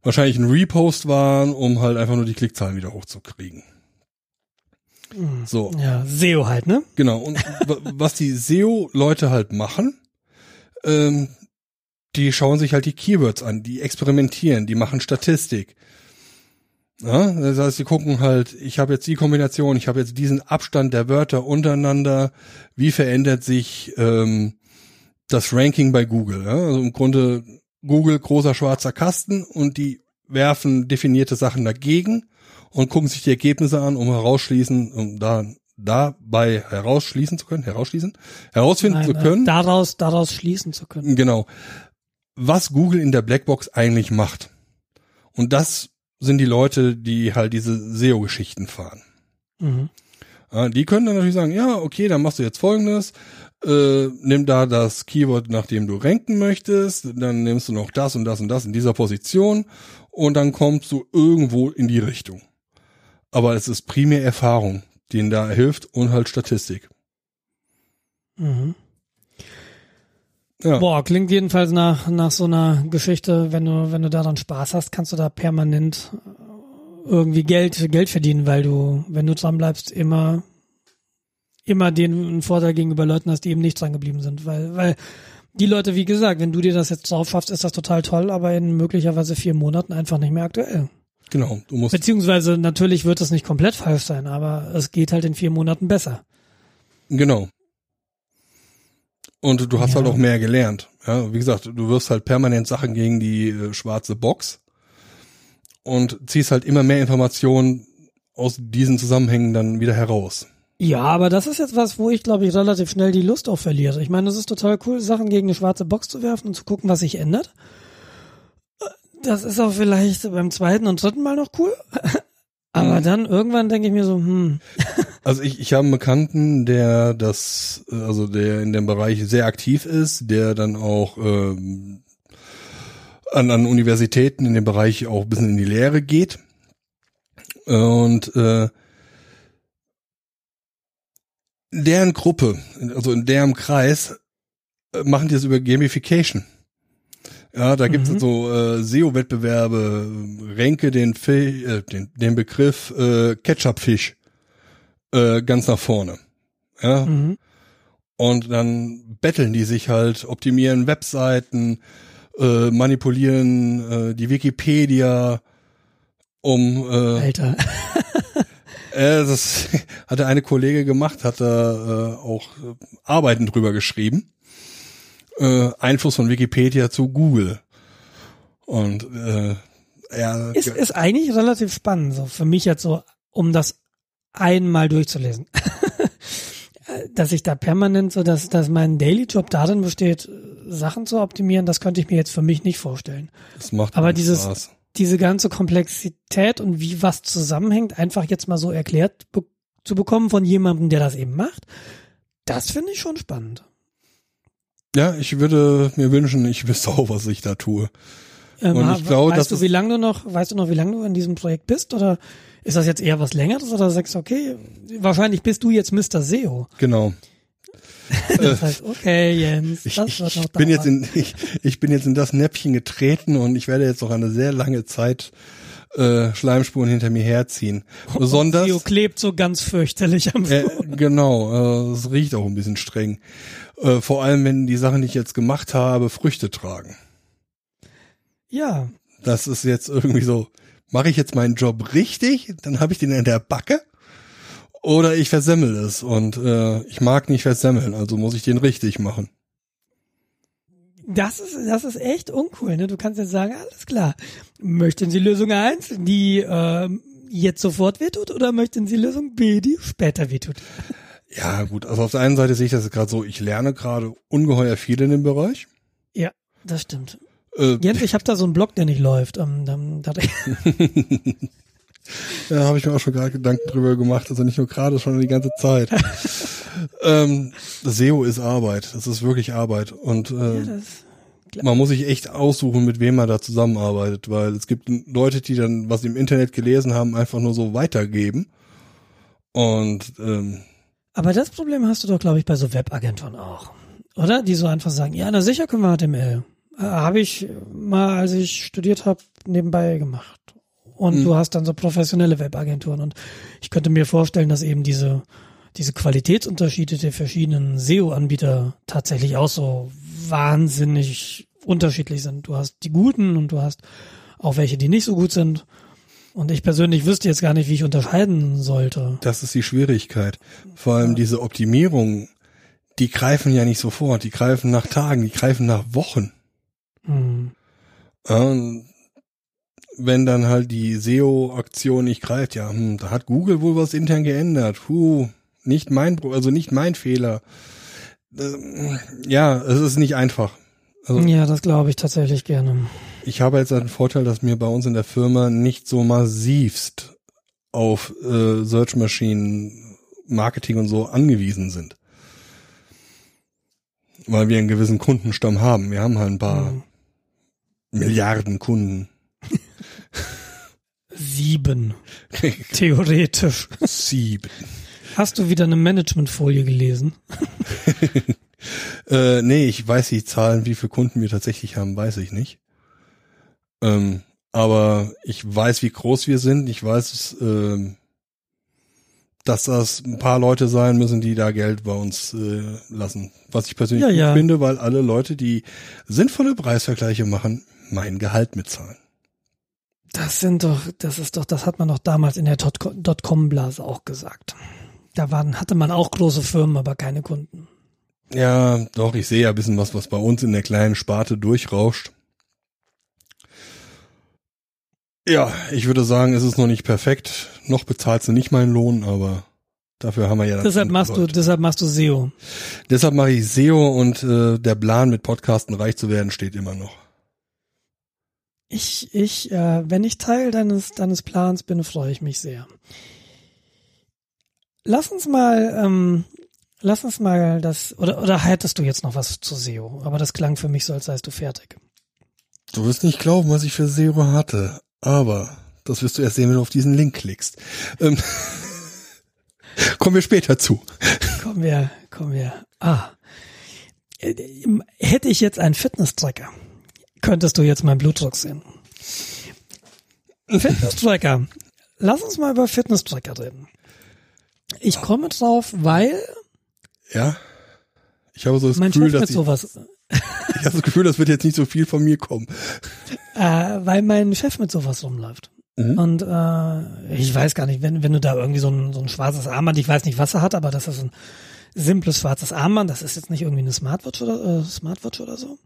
wahrscheinlich ein Repost waren, um halt einfach nur die Klickzahlen wieder hochzukriegen. So. Ja, SEO halt, ne? Genau. Und <laughs> was die SEO-Leute halt machen, ähm, die schauen sich halt die Keywords an, die experimentieren, die machen Statistik. Ja, das heißt, sie gucken halt, ich habe jetzt die Kombination, ich habe jetzt diesen Abstand der Wörter untereinander, wie verändert sich ähm, das Ranking bei Google. Ja? Also im Grunde Google großer schwarzer Kasten und die werfen definierte Sachen dagegen und gucken sich die Ergebnisse an, um herausschließen, um da dabei herausschließen zu können, herausschließen, herausfinden Nein, zu äh, können. Daraus, daraus schließen zu können. Genau. Was Google in der Blackbox eigentlich macht. Und das sind die Leute, die halt diese SEO-Geschichten fahren. Mhm. Die können dann natürlich sagen, ja, okay, dann machst du jetzt folgendes, äh, nimm da das Keyword, nach dem du ranken möchtest, dann nimmst du noch das und das und das in dieser Position und dann kommst du irgendwo in die Richtung. Aber es ist primär Erfahrung, die ihnen da hilft und halt Statistik. Mhm. Ja. Boah, klingt jedenfalls nach, nach so einer Geschichte, wenn du, wenn du da dann Spaß hast, kannst du da permanent irgendwie Geld, Geld verdienen, weil du, wenn du dran bleibst, immer, immer den Vorteil gegenüber Leuten hast, die eben nicht dran geblieben sind, weil, weil die Leute, wie gesagt, wenn du dir das jetzt drauf schaffst, ist das total toll, aber in möglicherweise vier Monaten einfach nicht mehr aktuell. Genau, du musst Beziehungsweise natürlich wird es nicht komplett falsch sein, aber es geht halt in vier Monaten besser. Genau. Und du hast Ja. halt auch mehr gelernt. Ja, wie gesagt, du wirfst halt permanent Sachen gegen die äh, schwarze Box und ziehst halt immer mehr Informationen aus diesen Zusammenhängen dann wieder heraus. Ja, aber das ist jetzt was, wo ich, glaube ich, relativ schnell die Lust auf verliere. Ich meine, es ist total cool, Sachen gegen eine schwarze Box zu werfen und zu gucken, was sich ändert. Das ist auch vielleicht beim zweiten und dritten Mal noch cool. <laughs> Aber Mhm. dann irgendwann denke ich mir so, hm, Also ich, ich habe einen Bekannten, der das, äh, also der in dem Bereich sehr aktiv ist, der dann auch ähm, an, an Universitäten in dem Bereich auch ein bisschen in die Lehre geht. Und äh, deren Gruppe, also in deren Kreis, äh, machen die das über Gamification. Ja, da gibt's Mhm. so äh, SEO-Wettbewerbe, Renke den, Fi- äh, den, den Begriff äh, Ketchup-Fisch äh, ganz nach vorne. Ja, mhm. und dann betteln die sich halt, optimieren Webseiten, äh, manipulieren äh, die Wikipedia, um äh, Alter. äh, das <laughs> hatte eine Kollege gemacht, hat da äh, auch äh, Arbeiten drüber geschrieben. Äh, Einfluss von Wikipedia zu Google. Und äh, er Ist, ist eigentlich relativ spannend, so für mich jetzt so, um das einmal durchzulesen. <laughs> dass ich da permanent so, dass, dass mein Daily Job darin besteht, Sachen zu optimieren, das könnte ich mir jetzt für mich nicht vorstellen. das macht aber dieses- Spaß. diese ganze Komplexität und wie was zusammenhängt, einfach jetzt mal so erklärt be zu bekommen von jemandem, der das eben macht, das finde ich schon spannend. Ja, ich würde mir wünschen, ich wüsste auch, was ich da tue. Ähm, Und ich glaube, weißt du, wie lange du noch, weißt du noch, wie lange du in diesem Projekt bist? Oder ist das jetzt eher was längeres oder sagst du, okay, wahrscheinlich bist du jetzt Mr. SEO. Genau. <laughs> Das heißt, okay, Jens, Ich, das ich, wird noch ich bin jetzt in ich, ich bin jetzt in das Näpfchen getreten und ich werde jetzt noch eine sehr lange Zeit äh, Schleimspuren hinter mir herziehen. Besonders SEO klebt so ganz fürchterlich am äh, genau, äh, es riecht auch ein bisschen streng. Äh, vor allem, wenn die Sachen, die ich jetzt gemacht habe, Früchte tragen. Ja, Das ist jetzt irgendwie so, mache ich jetzt meinen Job richtig, dann habe ich den in der Backe oder ich versemmel es und äh, ich mag nicht versemmeln, also muss ich den richtig machen. Das ist, das ist echt uncool, ne? Du kannst jetzt sagen, alles klar. Möchten Sie Lösung eins, die ähm, jetzt sofort wehtut, oder möchten Sie Lösung B, die später wehtut? Ja gut, also auf der einen Seite sehe ich das gerade so, ich lerne gerade ungeheuer viel in dem Bereich. Ja, das stimmt. Äh, Jens, ich habe da so einen Blog, der nicht läuft. Ähm, dann, da, Da habe ich mir auch schon gerade Gedanken drüber gemacht, also nicht nur gerade, schon die ganze Zeit. <laughs> ähm, SEO ist Arbeit, das ist wirklich Arbeit und äh, ja, man muss sich echt aussuchen, mit wem man da zusammenarbeitet, weil es gibt Leute, die dann, was sie im Internet gelesen haben, einfach nur so weitergeben. Und ähm, aber das Problem hast du doch, glaube ich, bei so Webagenturen auch. oder? Die so einfach sagen, ja, na sicher können wir HTML. Äh, habe ich mal, als ich studiert habe, nebenbei gemacht. Und Mhm. du hast dann so professionelle Webagenturen. Und ich könnte mir vorstellen, dass eben diese, diese Qualitätsunterschiede der verschiedenen SEO-Anbieter tatsächlich auch so wahnsinnig unterschiedlich sind. Du hast die guten und du hast auch welche, die nicht so gut sind. Und ich persönlich wüsste jetzt gar nicht, wie ich unterscheiden sollte. Das ist die Schwierigkeit. Vor allem diese Optimierung, die greifen ja nicht sofort, die greifen nach Tagen, die greifen nach Wochen. Hm. Ja, und wenn dann halt die SEO-Aktion nicht greift, ja, hm, da hat Google wohl was intern geändert. Puh, nicht mein, also nicht mein Fehler. Ähm, Ja, es ist nicht einfach. Also Ja, das glaube ich tatsächlich gerne. ich habe jetzt einen Vorteil, dass wir bei uns in der Firma nicht so massivst auf äh, Search Machine Marketing und so angewiesen sind. Weil wir einen gewissen Kundenstamm haben. Wir haben halt ein paar Hm. Milliarden Kunden. Sieben. <laughs> Theoretisch. Sieben. Hast du wieder eine Managementfolie gelesen? <laughs> Äh, nee, ich weiß die Zahlen, wie viele Kunden wir tatsächlich haben, weiß ich nicht. Ähm, aber ich weiß, wie groß wir sind. Ich weiß, ähm, dass das ein paar Leute sein müssen, die da Geld bei uns äh, lassen. Was ich persönlich Ja, gut ja. finde, weil alle Leute, die sinnvolle Preisvergleiche machen, mein Gehalt mitzahlen. Das sind doch, das ist doch, das hat man doch damals in der Dot- Dotcom-Blase auch gesagt. Da waren, hatte man auch große Firmen, aber keine Kunden. Ja, doch, ich sehe ja ein bisschen was, was bei uns in der kleinen Sparte durchrauscht. Ja, ich würde sagen, es ist noch nicht perfekt. Noch bezahlst du nicht meinen Lohn, aber dafür haben wir ja Deshalb machst du, Leute. deshalb machst du SEO. Deshalb mache ich SEO und äh, der Plan mit Podcasten reich zu werden steht immer noch. Ich, ich, äh, wenn ich Teil deines, deines Plans bin, freue ich mich sehr. Lass uns mal, ähm, lass uns mal das, oder, oder hättest du jetzt noch was zu SEO? Aber das klang für mich so, als seist du fertig. Du wirst nicht glauben, was ich für SEO hatte, aber das wirst du erst sehen, wenn du auf diesen Link klickst. Ähm, <laughs> kommen wir später zu. Kommen wir, kommen wir. Ah. Äh, Hätte ich jetzt einen Fitness-Tracker, könntest du jetzt meinen Blutdruck sehen. Fitness-Tracker. Lass uns mal über Fitness-Tracker reden. Ich komme drauf, weil Ja. Ich habe so das mein Gefühl, Chef dass mit ich, sowas, <laughs> ich habe das Gefühl, das wird jetzt nicht so viel von mir kommen. äh, weil mein Chef mit sowas rumläuft. Mhm. Und äh, ich weiß gar nicht, wenn, wenn du da irgendwie so ein, so ein schwarzes Armband, ich weiß nicht, was er hat, aber das ist ein simples schwarzes Armband, das ist jetzt nicht irgendwie eine Smartwatch oder, äh, Smartwatch oder so.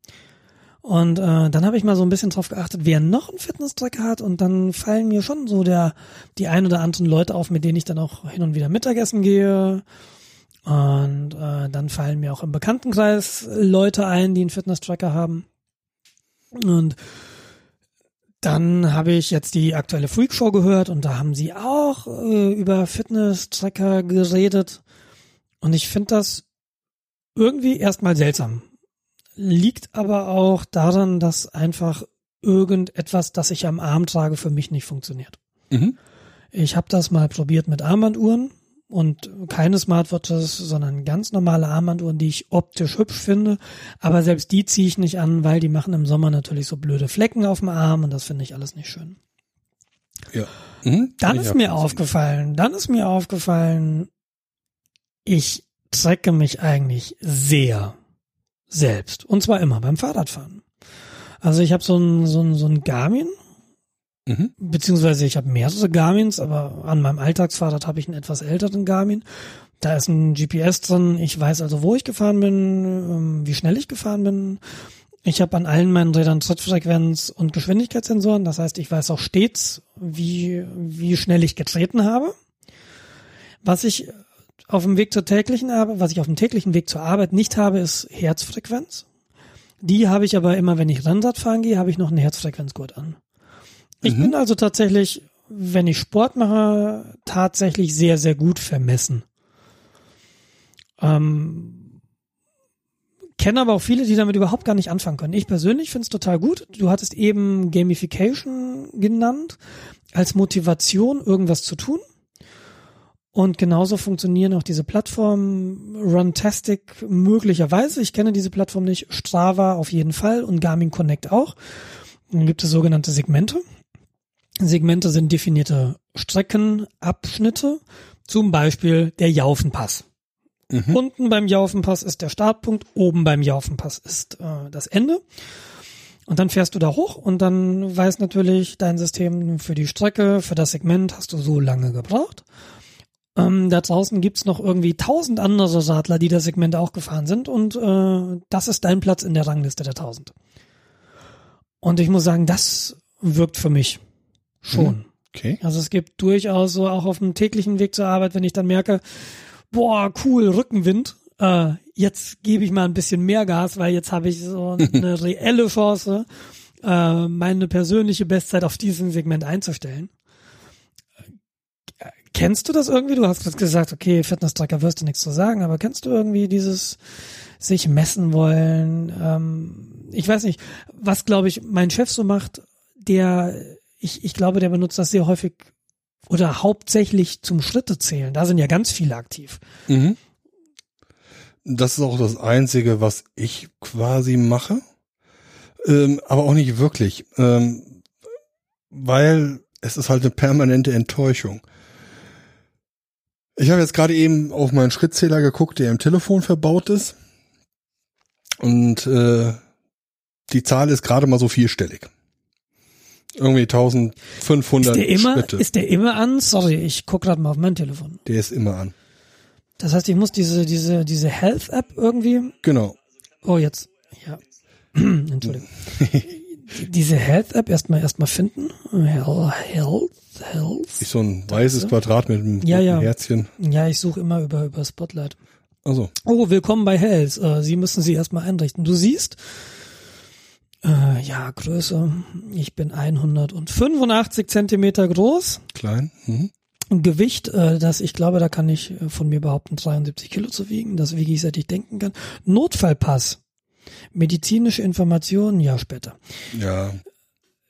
Und äh, dann habe ich mal so ein bisschen drauf geachtet, wer noch einen Fitness-Tracker hat und dann fallen mir schon so der die ein oder anderen Leute auf, mit denen ich dann auch hin und wieder Mittagessen gehe. Und äh, dann fallen mir auch im Bekanntenkreis Leute ein, die einen Fitness-Tracker haben. Und dann habe ich jetzt die aktuelle Freak Show gehört und da haben sie auch äh, über Fitness-Tracker geredet. Und ich finde das irgendwie erstmal seltsam. Liegt aber auch daran, dass einfach irgendetwas, das ich am Arm trage, für mich nicht funktioniert. Mhm. Ich habe das mal probiert mit Armbanduhren und keine Smartwatches, sondern ganz normale Armbanduhren, die ich optisch hübsch finde. Aber selbst die ziehe ich nicht an, weil die machen im Sommer natürlich so blöde Flecken auf dem Arm und das finde ich alles nicht schön. Ja. Mhm. Dann ist mir aufgefallen, dann ist mir aufgefallen, ich trecke mich eigentlich sehr selbst. Und zwar immer beim Fahrradfahren. Also ich habe so ein, so ein, so ein Garmin, Mhm. beziehungsweise ich habe mehrere Garmins, aber an meinem Alltagsfahrrad habe ich einen etwas älteren Garmin. Da ist ein GPS drin. Ich weiß also, wo ich gefahren bin, ähm, wie schnell ich gefahren bin. Ich habe an allen meinen Rädern Trittfrequenz und Geschwindigkeitssensoren. Das heißt, ich weiß auch stets, wie, wie schnell ich getreten habe. Was ich auf dem Weg zur täglichen Arbeit, was ich auf dem täglichen Weg zur Arbeit nicht habe, ist Herzfrequenz. Die habe ich aber immer, wenn ich Rennrad fahren gehe, habe ich noch einen Herzfrequenzgurt an. Ich Mhm. bin also tatsächlich, wenn ich Sport mache, tatsächlich sehr, sehr gut vermessen. Ähm, kenne aber auch viele, die damit überhaupt gar nicht anfangen können. Ich persönlich finde es total gut. Du hattest eben Gamification genannt als Motivation, irgendwas zu tun. Und genauso funktionieren auch diese Plattformen Runtastic möglicherweise. Ich kenne diese Plattform nicht. Strava auf jeden Fall und Garmin Connect auch. Dann gibt es sogenannte Segmente. Segmente sind definierte Streckenabschnitte, zum Beispiel der Jaufenpass. Mhm. Unten beim Jaufenpass ist der Startpunkt, oben beim Jaufenpass ist äh, das Ende. Und dann fährst du da hoch und dann weiß natürlich dein System für die Strecke, für das Segment hast du so lange gebraucht. Ähm, da draußen gibt's noch irgendwie tausend andere Radler, die das Segment auch gefahren sind und äh, das ist dein Platz in der Rangliste der tausend. Und ich muss sagen, das wirkt für mich schon. Mhm. Okay. Also es gibt durchaus so auch auf dem täglichen Weg zur Arbeit, wenn ich dann merke, boah, cool, Rückenwind, äh, jetzt gebe ich mal ein bisschen mehr Gas, weil jetzt habe ich so <laughs> eine reelle Chance, äh, meine persönliche Bestzeit auf diesem Segment einzustellen. Kennst du das irgendwie? Du hast gesagt, okay, Fitness-Tracker wirst du nichts zu sagen, aber kennst du irgendwie dieses sich messen wollen? Ähm, ich weiß nicht, was glaube ich mein Chef so macht, der, ich, ich glaube, der benutzt das sehr häufig oder hauptsächlich zum Schritte zählen. Da sind ja ganz viele aktiv. Mhm. Das ist auch das Einzige, was ich quasi mache. Ähm, aber auch nicht wirklich. Ähm, weil es ist halt eine permanente Enttäuschung. Ich habe jetzt gerade eben auf meinen Schrittzähler geguckt, der im Telefon verbaut ist. Und äh, die Zahl ist gerade mal so vierstellig. Irgendwie 1500 ist der immer, Schritte. Ist der immer an? Sorry, ich guck gerade mal auf mein Telefon. Der ist immer an. Das heißt, ich muss diese diese diese Health App irgendwie. Genau. Oh jetzt, ja. <clears throat> Entschuldigung. <laughs> diese Health App erstmal erstmal finden. Health Health. Ist so ein weißes Quadrat mit einem ja, ja. Herzchen. Ja, ich suche immer über über Spotlight. Also. Oh, willkommen bei Health. Äh, Sie müssen sie erstmal einrichten. Du siehst, äh, ja, Größe. Ich bin 185 Zentimeter groß. Klein. Mhm. Gewicht, äh, das ich glaube, da kann ich äh, von mir behaupten, 73 Kilo zu wiegen. Das wiege ich, seit ich denken kann. Notfallpass. Medizinische Informationen, ja, später. Ja.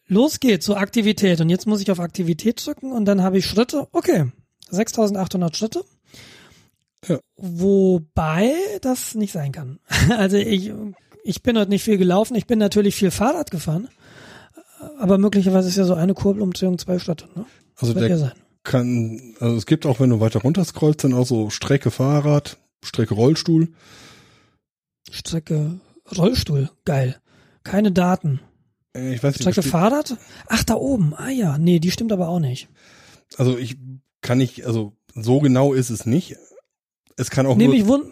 Los geht's zur Aktivität. Und jetzt muss ich auf Aktivität drücken und dann habe ich Schritte. Okay. 6800 Schritte. Ja. Wobei das nicht sein kann. <laughs> Also ich, ich bin heute nicht viel gelaufen. Ich bin natürlich viel Fahrrad gefahren. Aber möglicherweise ist ja so eine Kurbelumdrehung zwei Schritte. Ne? Also der ja kann, also es gibt auch, wenn du weiter runter scrollst, dann auch so Strecke Fahrrad, Strecke Rollstuhl. Strecke Rollstuhl, geil. Keine Daten. Äh, Ich weiß nicht. Strecke Fahrrad? Ach, da oben. Ah ja, nee, die stimmt aber auch nicht. Also ich kann nicht, also so genau ist es nicht. Es kann auch Nee, nur, mich, wund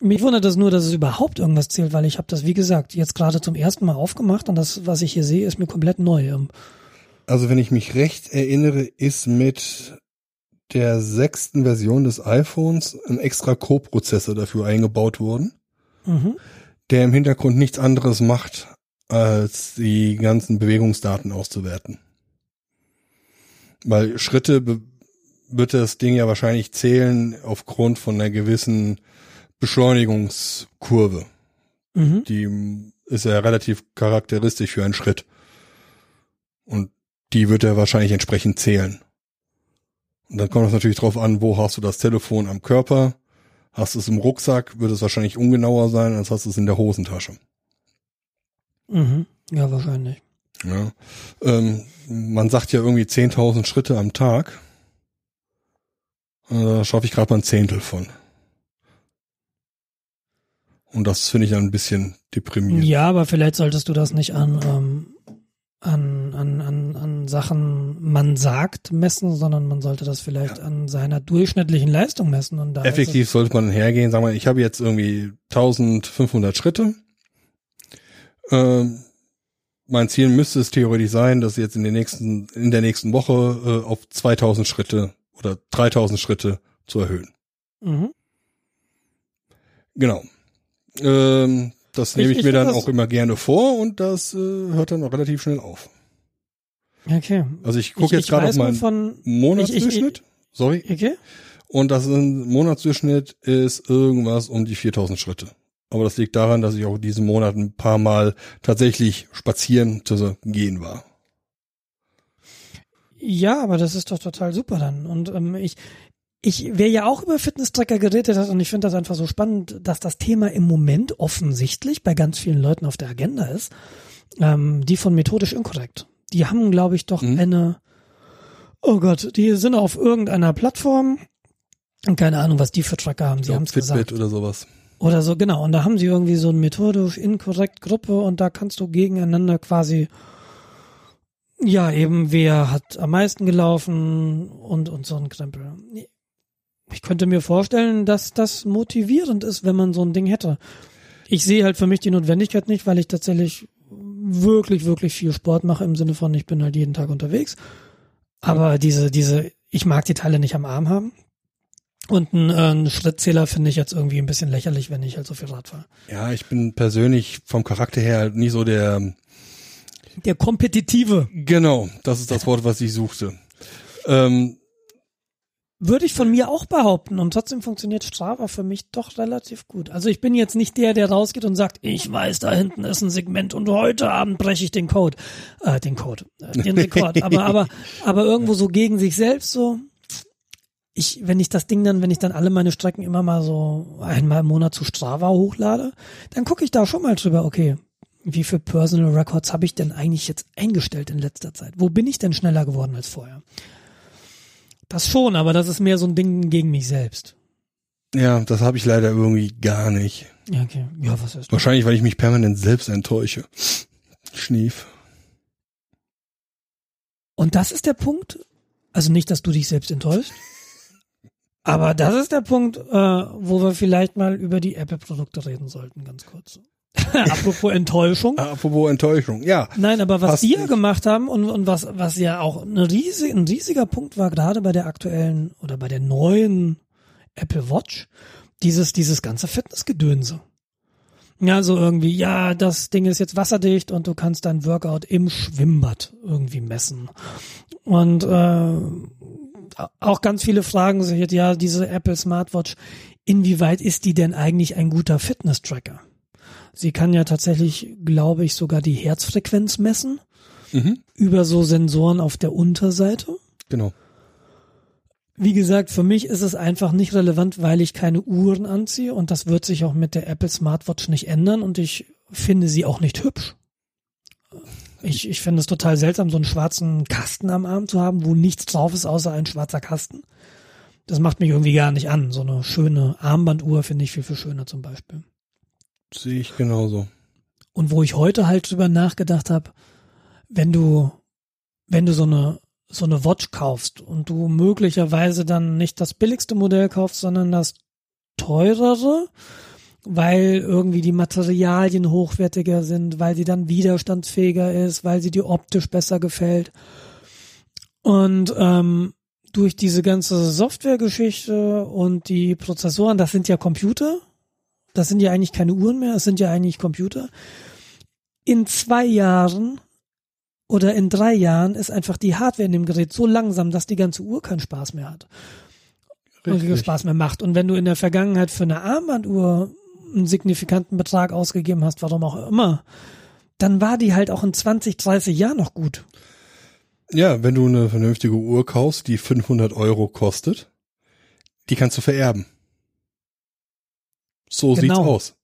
mich wundert das nur, dass es überhaupt irgendwas zählt, weil ich habe das, wie gesagt, jetzt gerade zum ersten Mal aufgemacht und das, was ich hier sehe, ist mir komplett neu. Also wenn ich mich recht erinnere, ist mit der sechsten Version des iPhones ein extra Co-Prozessor dafür eingebaut worden, Mhm. Der im Hintergrund nichts anderes macht, als die ganzen Bewegungsdaten auszuwerten. Weil Schritte wird das Ding ja wahrscheinlich zählen aufgrund von einer gewissen Beschleunigungskurve. Mhm. Die ist ja relativ charakteristisch für einen Schritt. Und die wird er wahrscheinlich entsprechend zählen. Und dann kommt es natürlich drauf an, wo hast du das Telefon am Körper? Hast du es im Rucksack, wird es wahrscheinlich ungenauer sein, als hast du es in der Hosentasche. Mhm. Ja, wahrscheinlich. Ja. Ähm, man sagt ja irgendwie 10.000 Schritte am Tag. Äh, Da schaffe ich gerade mal ein Zehntel von. Und das finde ich dann ein bisschen deprimierend. Ja, aber vielleicht solltest du das nicht an, ähm, an, an, an, an Sachen man sagt messen, sondern man sollte das vielleicht an seiner durchschnittlichen Leistung messen. Und da Effektiv sollte man hergehen, sagen wir, ich habe jetzt irgendwie 1500 Schritte. Ähm, mein Ziel müsste es theoretisch sein, dass jetzt in den nächsten, in der nächsten Woche äh, auf 2000 Schritte oder 3000 Schritte zu erhöhen. Mhm. Genau. Ähm, das nehme ich, ich mir dann auch immer gerne vor und das äh, hört dann auch relativ schnell auf. Okay. Also ich gucke jetzt gerade auf meinen von, Monatsdurchschnitt. Sorry. okay. Und das ist ein Monatsdurchschnitt ist irgendwas um die 4000 Schritte. Aber das liegt daran, dass ich auch diesen Monat ein paar Mal tatsächlich spazieren zu gehen war. Ja, aber das ist doch total super dann. Und ähm, ich, ich, wer ja auch über Fitness-Tracker geredet hat, und ich finde das einfach so spannend, dass das Thema im Moment offensichtlich bei ganz vielen Leuten auf der Agenda ist, ähm, die von methodisch inkorrekt. Die haben, glaube ich, doch mhm. eine, oh Gott, die sind auf irgendeiner Plattform und keine Ahnung, was die für Tracker haben. Sie haben es gesagt. oder sowas. Oder so, genau. Und da haben sie irgendwie so eine methodisch inkorrekt Gruppe und da kannst du gegeneinander quasi ja, eben, wer hat am meisten gelaufen und, und so ein Krempel. Ich könnte mir vorstellen, dass das motivierend ist, wenn man so ein Ding hätte. Ich sehe halt für mich die Notwendigkeit nicht, weil ich tatsächlich wirklich, wirklich viel Sport mache im Sinne von, ich bin halt jeden Tag unterwegs. Aber diese, diese, ich mag die Teile nicht am Arm haben. Und ein, äh, ein Schrittzähler finde ich jetzt irgendwie ein bisschen lächerlich, wenn ich halt so viel Rad fahre. Ja, ich bin persönlich vom Charakter her halt nie so der der kompetitive. Genau, das ist das Wort, was ich suchte. Ähm, würde ich von mir auch behaupten und trotzdem funktioniert Strava für mich doch relativ gut. Also ich bin jetzt nicht der, der rausgeht und sagt, ich weiß, da hinten ist ein Segment und heute Abend breche ich den Code, äh, den Code, äh, den Rekord. aber aber aber irgendwo so gegen sich selbst so. Ich, wenn ich das Ding dann, wenn ich dann alle meine Strecken immer mal so einmal im Monat zu Strava hochlade, dann gucke ich da schon mal drüber. Okay, wie viele Personal Records habe ich denn eigentlich jetzt eingestellt in letzter Zeit? Wo bin ich denn schneller geworden als vorher? Das schon, aber das ist mehr so ein Ding gegen mich selbst. Ja, das habe ich leider irgendwie gar nicht. Ja, okay. Ja, was ist Wahrscheinlich, weil ich mich permanent selbst enttäusche. Schnief. Und das ist der Punkt. Also nicht, dass du dich selbst enttäuscht. Aber das ist der Punkt, äh, wo wir vielleicht mal über die Apple-Produkte reden sollten, ganz kurz. <laughs> Apropos Enttäuschung. Apropos Enttäuschung, ja. Nein, aber was die ja gemacht haben und, und was, was ja auch ein, riesig, ein riesiger Punkt war, gerade bei der aktuellen oder bei der neuen Apple Watch, dieses, dieses ganze Fitnessgedönse. Ja, so irgendwie, ja, das Ding ist jetzt wasserdicht und du kannst dein Workout im Schwimmbad irgendwie messen. Und äh, auch ganz viele fragen sich jetzt, ja, diese Apple Smartwatch, inwieweit ist die denn eigentlich ein guter Fitness-Tracker? Sie kann ja tatsächlich, glaube ich, sogar die Herzfrequenz messen mhm. über so Sensoren auf der Unterseite. Genau. Wie gesagt, für mich ist es einfach nicht relevant, weil ich keine Uhren anziehe und das wird sich auch mit der Apple Smartwatch nicht ändern und ich finde sie auch nicht hübsch. Ich, ich finde es total seltsam, so einen schwarzen Kasten am Arm zu haben, wo nichts drauf ist, außer ein schwarzer Kasten. Das macht mich irgendwie gar nicht an. So eine schöne Armbanduhr finde ich viel, viel schöner zum Beispiel. Sehe ich genauso. Und wo ich heute halt drüber nachgedacht habe, wenn du, wenn du so eine, so eine Watch kaufst und du möglicherweise dann nicht das billigste Modell kaufst, sondern das teurere, weil irgendwie die Materialien hochwertiger sind, weil sie dann widerstandsfähiger ist, weil sie dir optisch besser gefällt. Und ähm, durch diese ganze Softwaregeschichte und die Prozessoren, das sind ja Computer, das sind ja eigentlich keine Uhren mehr, es sind ja eigentlich Computer. In zwei Jahren oder in drei Jahren ist einfach die Hardware in dem Gerät so langsam, dass die ganze Uhr keinen Spaß mehr hat. Richtig. Und Spaß mehr macht. Und wenn du in der Vergangenheit für eine Armbanduhr einen signifikanten Betrag ausgegeben hast, warum auch immer, dann war die halt auch in 20, 30 Jahren noch gut. Ja, wenn du eine vernünftige Uhr kaufst, die 500 Euro kostet, die kannst du vererben. So genau. sieht's aus.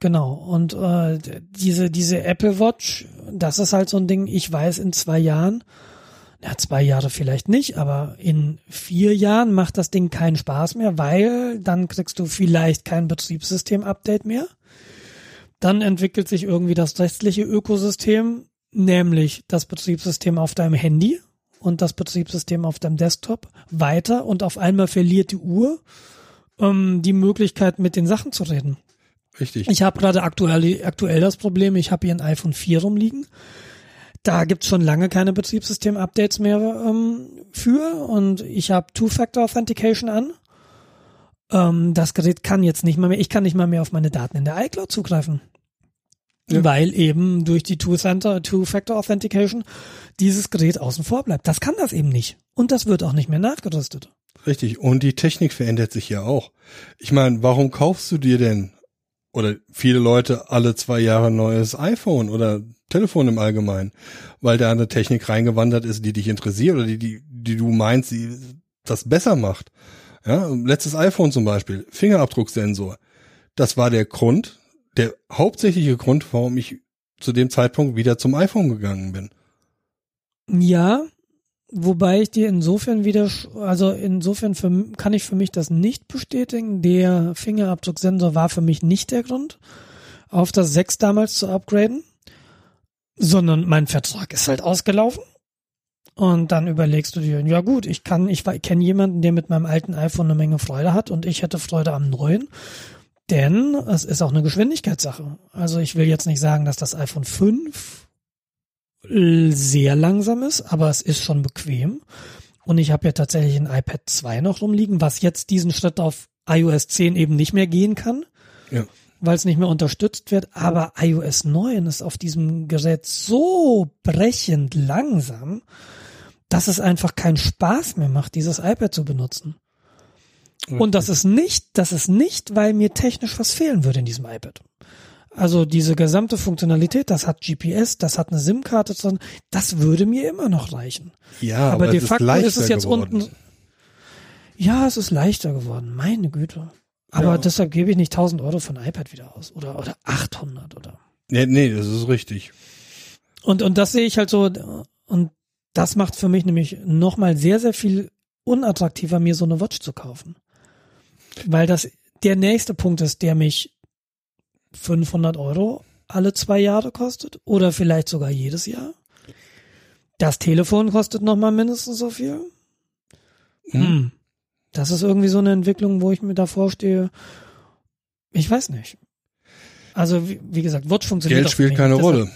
Genau. Und äh, diese, diese Apple Watch, das ist halt so ein Ding, ich weiß, in zwei Jahren, ja, zwei Jahre vielleicht nicht, aber in vier Jahren macht das Ding keinen Spaß mehr, weil dann kriegst du vielleicht kein Betriebssystem-Update mehr. Dann entwickelt sich irgendwie das restliche Ökosystem, nämlich das Betriebssystem auf deinem Handy und das Betriebssystem auf deinem Desktop weiter und auf einmal verliert die Uhr ähm, die Möglichkeit, mit den Sachen zu reden. Richtig. Ich habe gerade aktuell, aktuell das Problem, ich habe hier ein iPhone 4 rumliegen. Da gibt's schon lange keine Betriebssystem-Updates mehr ähm, für und ich habe Two-Factor-Authentication an. Ähm, das Gerät kann jetzt nicht mal mehr, ich kann nicht mal mehr auf meine Daten in der iCloud zugreifen. Ja. Weil eben durch die Two-Factor-Authentication dieses Gerät außen vor bleibt. Das kann das eben nicht. Und das wird auch nicht mehr nachgerüstet. Richtig. Und die Technik verändert sich ja auch. Ich meine, warum kaufst du dir denn oder viele Leute alle zwei Jahre neues iPhone oder Telefon im Allgemeinen, weil da eine Technik reingewandert ist, die dich interessiert oder die, die, die du meinst, die das besser macht. Ja, letztes iPhone zum Beispiel, Fingerabdrucksensor. Das war der Grund, der hauptsächliche Grund, warum ich zu dem Zeitpunkt wieder zum iPhone gegangen bin. Ja, wobei ich dir insofern wieder, also insofern für, kann ich für mich das nicht bestätigen. Der Fingerabdrucksensor war für mich nicht der Grund, auf das 6 damals zu upgraden, sondern mein Vertrag ist halt ausgelaufen. Und dann überlegst du dir, ja gut, ich kann, ich kenne jemanden, der mit meinem alten iPhone eine Menge Freude hat und ich hätte Freude am neuen. Denn es ist auch eine Geschwindigkeitssache. Also ich will jetzt nicht sagen, dass das iPhone 5 sehr langsam ist, aber es ist schon bequem. Und ich habe ja tatsächlich ein iPad 2 noch rumliegen, was jetzt diesen Schritt auf iOS 10 eben nicht mehr gehen kann. Ja. Weil es nicht mehr unterstützt wird. Aber iOS 9 ist auf diesem Gerät so brechend langsam, dass es einfach keinen Spaß mehr macht, dieses iPad zu benutzen. Und das ist nicht, das ist nicht, weil mir technisch was fehlen würde in diesem iPad. Also diese gesamte Funktionalität, das hat GPS, das hat eine SIM-Karte drin, das würde mir immer noch reichen. Ja, aber, aber de facto ist, ist, es jetzt geworden. unten. Ja, es ist leichter geworden, meine Güte. Aber ja. deshalb gebe ich nicht 1000 Euro für ein iPad wieder aus oder oder 800 oder. Nee, nee, das ist richtig. Und und das sehe ich halt so und das macht für mich nämlich nochmal sehr sehr viel unattraktiver mir so eine Watch zu kaufen. Weil das der nächste Punkt ist, der mich 500 Euro alle zwei Jahre kostet oder vielleicht sogar jedes Jahr. Das Telefon kostet nochmal mindestens so viel. Hm. hm. Das ist irgendwie so eine Entwicklung, wo ich mir davor stehe. Ich weiß nicht. Also wie, wie gesagt, Watch funktioniert. Geld spielt keine Rolle.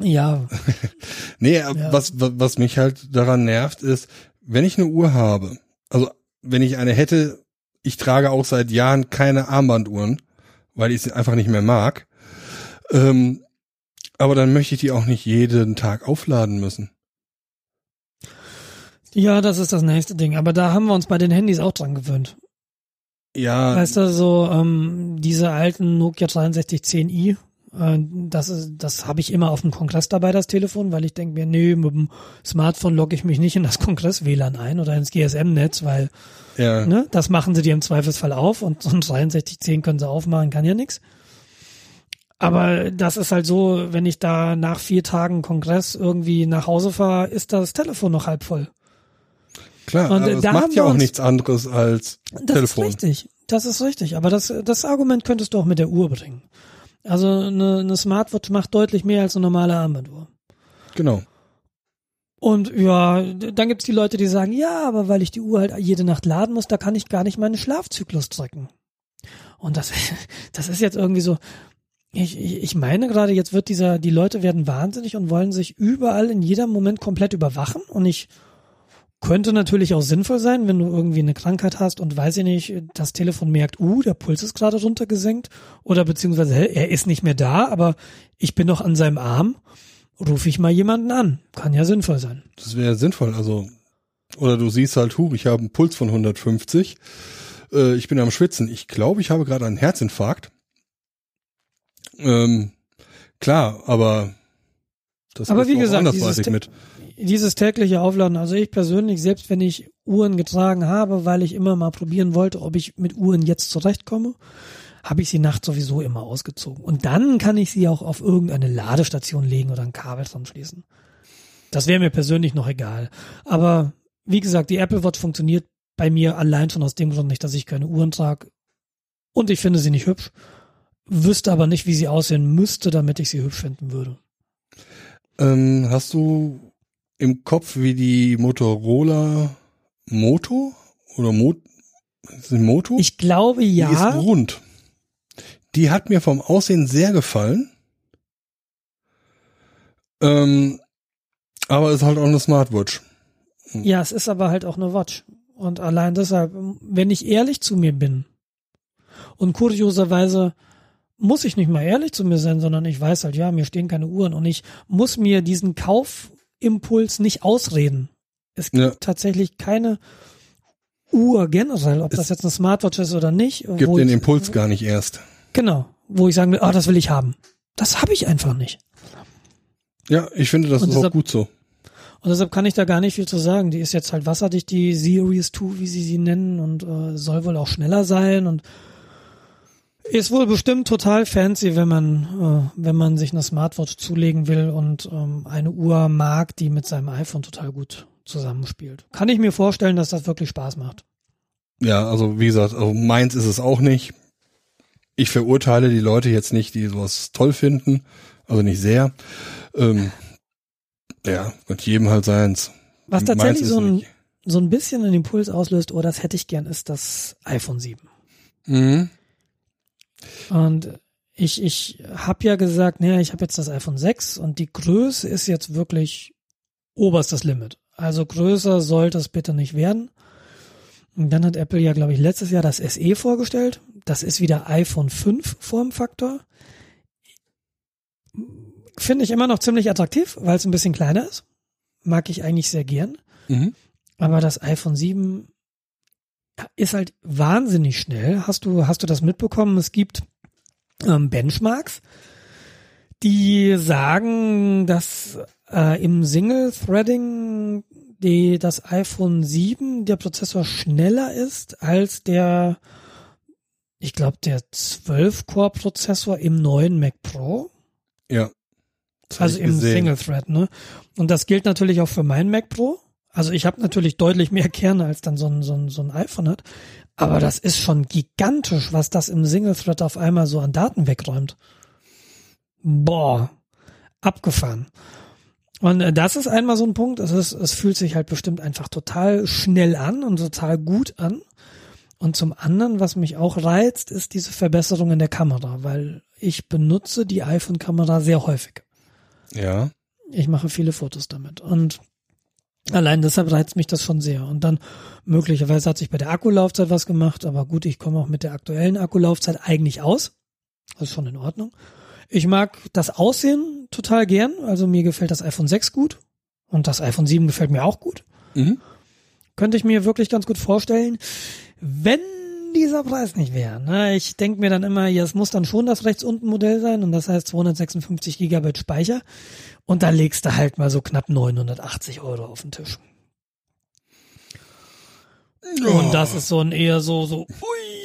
Ja. <laughs> nee, ja. Was, was mich halt daran nervt, ist, wenn ich eine Uhr habe, also wenn ich eine hätte, ich trage auch seit Jahren keine Armbanduhren, weil ich sie einfach nicht mehr mag. Ähm, aber dann möchte ich die auch nicht jeden Tag aufladen müssen. Ja, das ist das nächste Ding. Aber da haben wir uns bei den Handys auch dran gewöhnt. Ja. Weißt du, so ähm, diese alten Nokia 6310i, äh, das ist, das habe ich immer auf dem Kongress dabei, das Telefon, weil ich denke mir, nee, mit dem Smartphone logge ich mich nicht in das <laughs> Kongress-WLAN ein oder ins GSM-Netz, weil ja. ne, das machen sie dir im Zweifelsfall auf und so ein 6310 können sie aufmachen, kann ja nix. Aber das ist halt so, wenn ich da nach vier Tagen Kongress irgendwie nach Hause fahre, ist das Telefon noch halb voll. Klar, und aber das macht ja auch nichts anderes als das Telefon. Das ist richtig, das ist richtig. Aber das, das Argument könntest du auch mit der Uhr bringen. Also eine, eine Smartwatch macht deutlich mehr als eine normale Armbanduhr. Genau. Und ja, dann gibt's die Leute, die sagen, ja, aber weil ich die Uhr halt jede Nacht laden muss, da kann ich gar nicht meinen Schlafzyklus tracken. Und das, <laughs> das ist jetzt irgendwie so, ich, ich, ich meine gerade, jetzt wird dieser, die Leute werden wahnsinnig und wollen sich überall in jedem Moment komplett überwachen. Und ich könnte natürlich auch sinnvoll sein, wenn du irgendwie eine Krankheit hast und weiß ich nicht, das Telefon merkt, uh, der Puls ist gerade runtergesenkt oder beziehungsweise er ist nicht mehr da, aber ich bin noch an seinem Arm, rufe ich mal jemanden an. Kann ja sinnvoll sein. Das wäre sinnvoll, also oder du siehst halt, hu, ich habe einen Puls von 150, äh, ich bin am Schwitzen, ich glaube, ich habe gerade einen Herzinfarkt. Ähm, klar, aber das aber wie gesagt, mit dieses tägliche Aufladen, also ich persönlich, selbst wenn ich Uhren getragen habe, weil ich immer mal probieren wollte, ob ich mit Uhren jetzt zurechtkomme, habe ich sie nachts sowieso immer ausgezogen. Und dann kann ich sie auch auf irgendeine Ladestation legen oder ein Kabel dran schließen. Das wäre mir persönlich noch egal. Aber wie gesagt, die Apple Watch funktioniert bei mir allein schon aus dem Grund nicht, dass ich keine Uhren trage. Und ich finde sie nicht hübsch. Wüsste aber nicht, wie sie aussehen müsste, damit ich sie hübsch finden würde. Ähm, hast du im Kopf wie die Motorola Moto oder Mo ist Moto? Ich glaube ja. Die ist rund. Die hat mir vom Aussehen sehr gefallen. Ähm, aber ist halt auch eine Smartwatch. Ja, es ist aber halt auch eine Watch. Und allein deshalb, wenn ich ehrlich zu mir bin und kurioserweise muss ich nicht mal ehrlich zu mir sein, sondern ich weiß halt, ja, mir stehen keine Uhren und ich muss mir diesen Kauf Impuls nicht ausreden. Es gibt ja. tatsächlich keine Uhr generell, ob es das jetzt eine Smartwatch ist oder nicht. Gibt den Impuls ich, gar nicht erst. Genau, wo ich sagen will, ah, das will ich haben. Das habe ich einfach nicht. Ja, ich finde, das und ist deshalb, auch gut so. Und deshalb kann ich da gar nicht viel zu sagen. Die ist jetzt halt wasserdicht, die Series 2, wie sie sie nennen, und äh, soll wohl auch schneller sein und ist wohl bestimmt total fancy, wenn man, äh, wenn man sich eine Smartwatch zulegen will und ähm, eine Uhr mag, die mit seinem iPhone total gut zusammenspielt. Kann ich mir vorstellen, dass das wirklich Spaß macht. Ja, also wie gesagt, also meins ist es auch nicht. Ich verurteile die Leute jetzt nicht, die sowas toll finden, also nicht sehr. Ähm, ja, mit jedem halt seins. Was tatsächlich so ein, nicht. so ein bisschen einen Impuls auslöst, oh, das hätte ich gern, ist das iPhone 7. Mhm. Und ich, ich habe ja gesagt, naja, ich habe jetzt das iPhone 6 und die Größe ist jetzt wirklich oberstes Limit. Also größer sollte es bitte nicht werden. Und dann hat Apple ja, glaube ich, letztes Jahr das SE vorgestellt. Das ist wieder iPhone 5 Formfaktor. Finde ich immer noch ziemlich attraktiv, weil es ein bisschen kleiner ist. Mag ich eigentlich sehr gern. Mhm. Aber das iPhone 7 ist halt wahnsinnig schnell. Hast du, hast du das mitbekommen? Es gibt ähm, Benchmarks, die sagen, dass äh, im Single-Threading die, das iPhone 7 der Prozessor schneller ist als der, ich glaube, der 12-Core-Prozessor im neuen Mac Pro. Ja. Also im gesehen. Single Thread, ne? Und das gilt natürlich auch für meinen Mac Pro. Also ich habe natürlich deutlich mehr Kerne, als dann so ein, so, ein, so ein iPhone hat. Aber das ist schon gigantisch, was das im Single Thread auf einmal so an Daten wegräumt. Boah, abgefahren. Und äh, das ist einmal so ein Punkt. Es, ist, es fühlt sich halt bestimmt einfach total schnell an und total gut an. Und zum anderen, was mich auch reizt, ist diese Verbesserung in der Kamera, weil ich benutze die iPhone-Kamera sehr häufig. Ja. Ich mache viele Fotos damit und allein deshalb reizt mich das schon sehr. Und dann möglicherweise hat sich bei der Akkulaufzeit was gemacht, aber gut, ich komme auch mit der aktuellen Akkulaufzeit eigentlich aus. Das ist schon in Ordnung. Ich mag das Aussehen total gern, also mir gefällt das iPhone 6 gut und das iPhone 7 gefällt mir auch gut. Mhm. Könnte ich mir wirklich ganz gut vorstellen, wenn dieser Preis nicht wäre. Ne? Ich denke mir dann immer, ja, es muss dann schon das rechts unten Modell sein und das heißt 256 Gigabyte Speicher und da legst du halt mal so knapp 980 Euro auf den Tisch. Und das ist so ein eher so, so,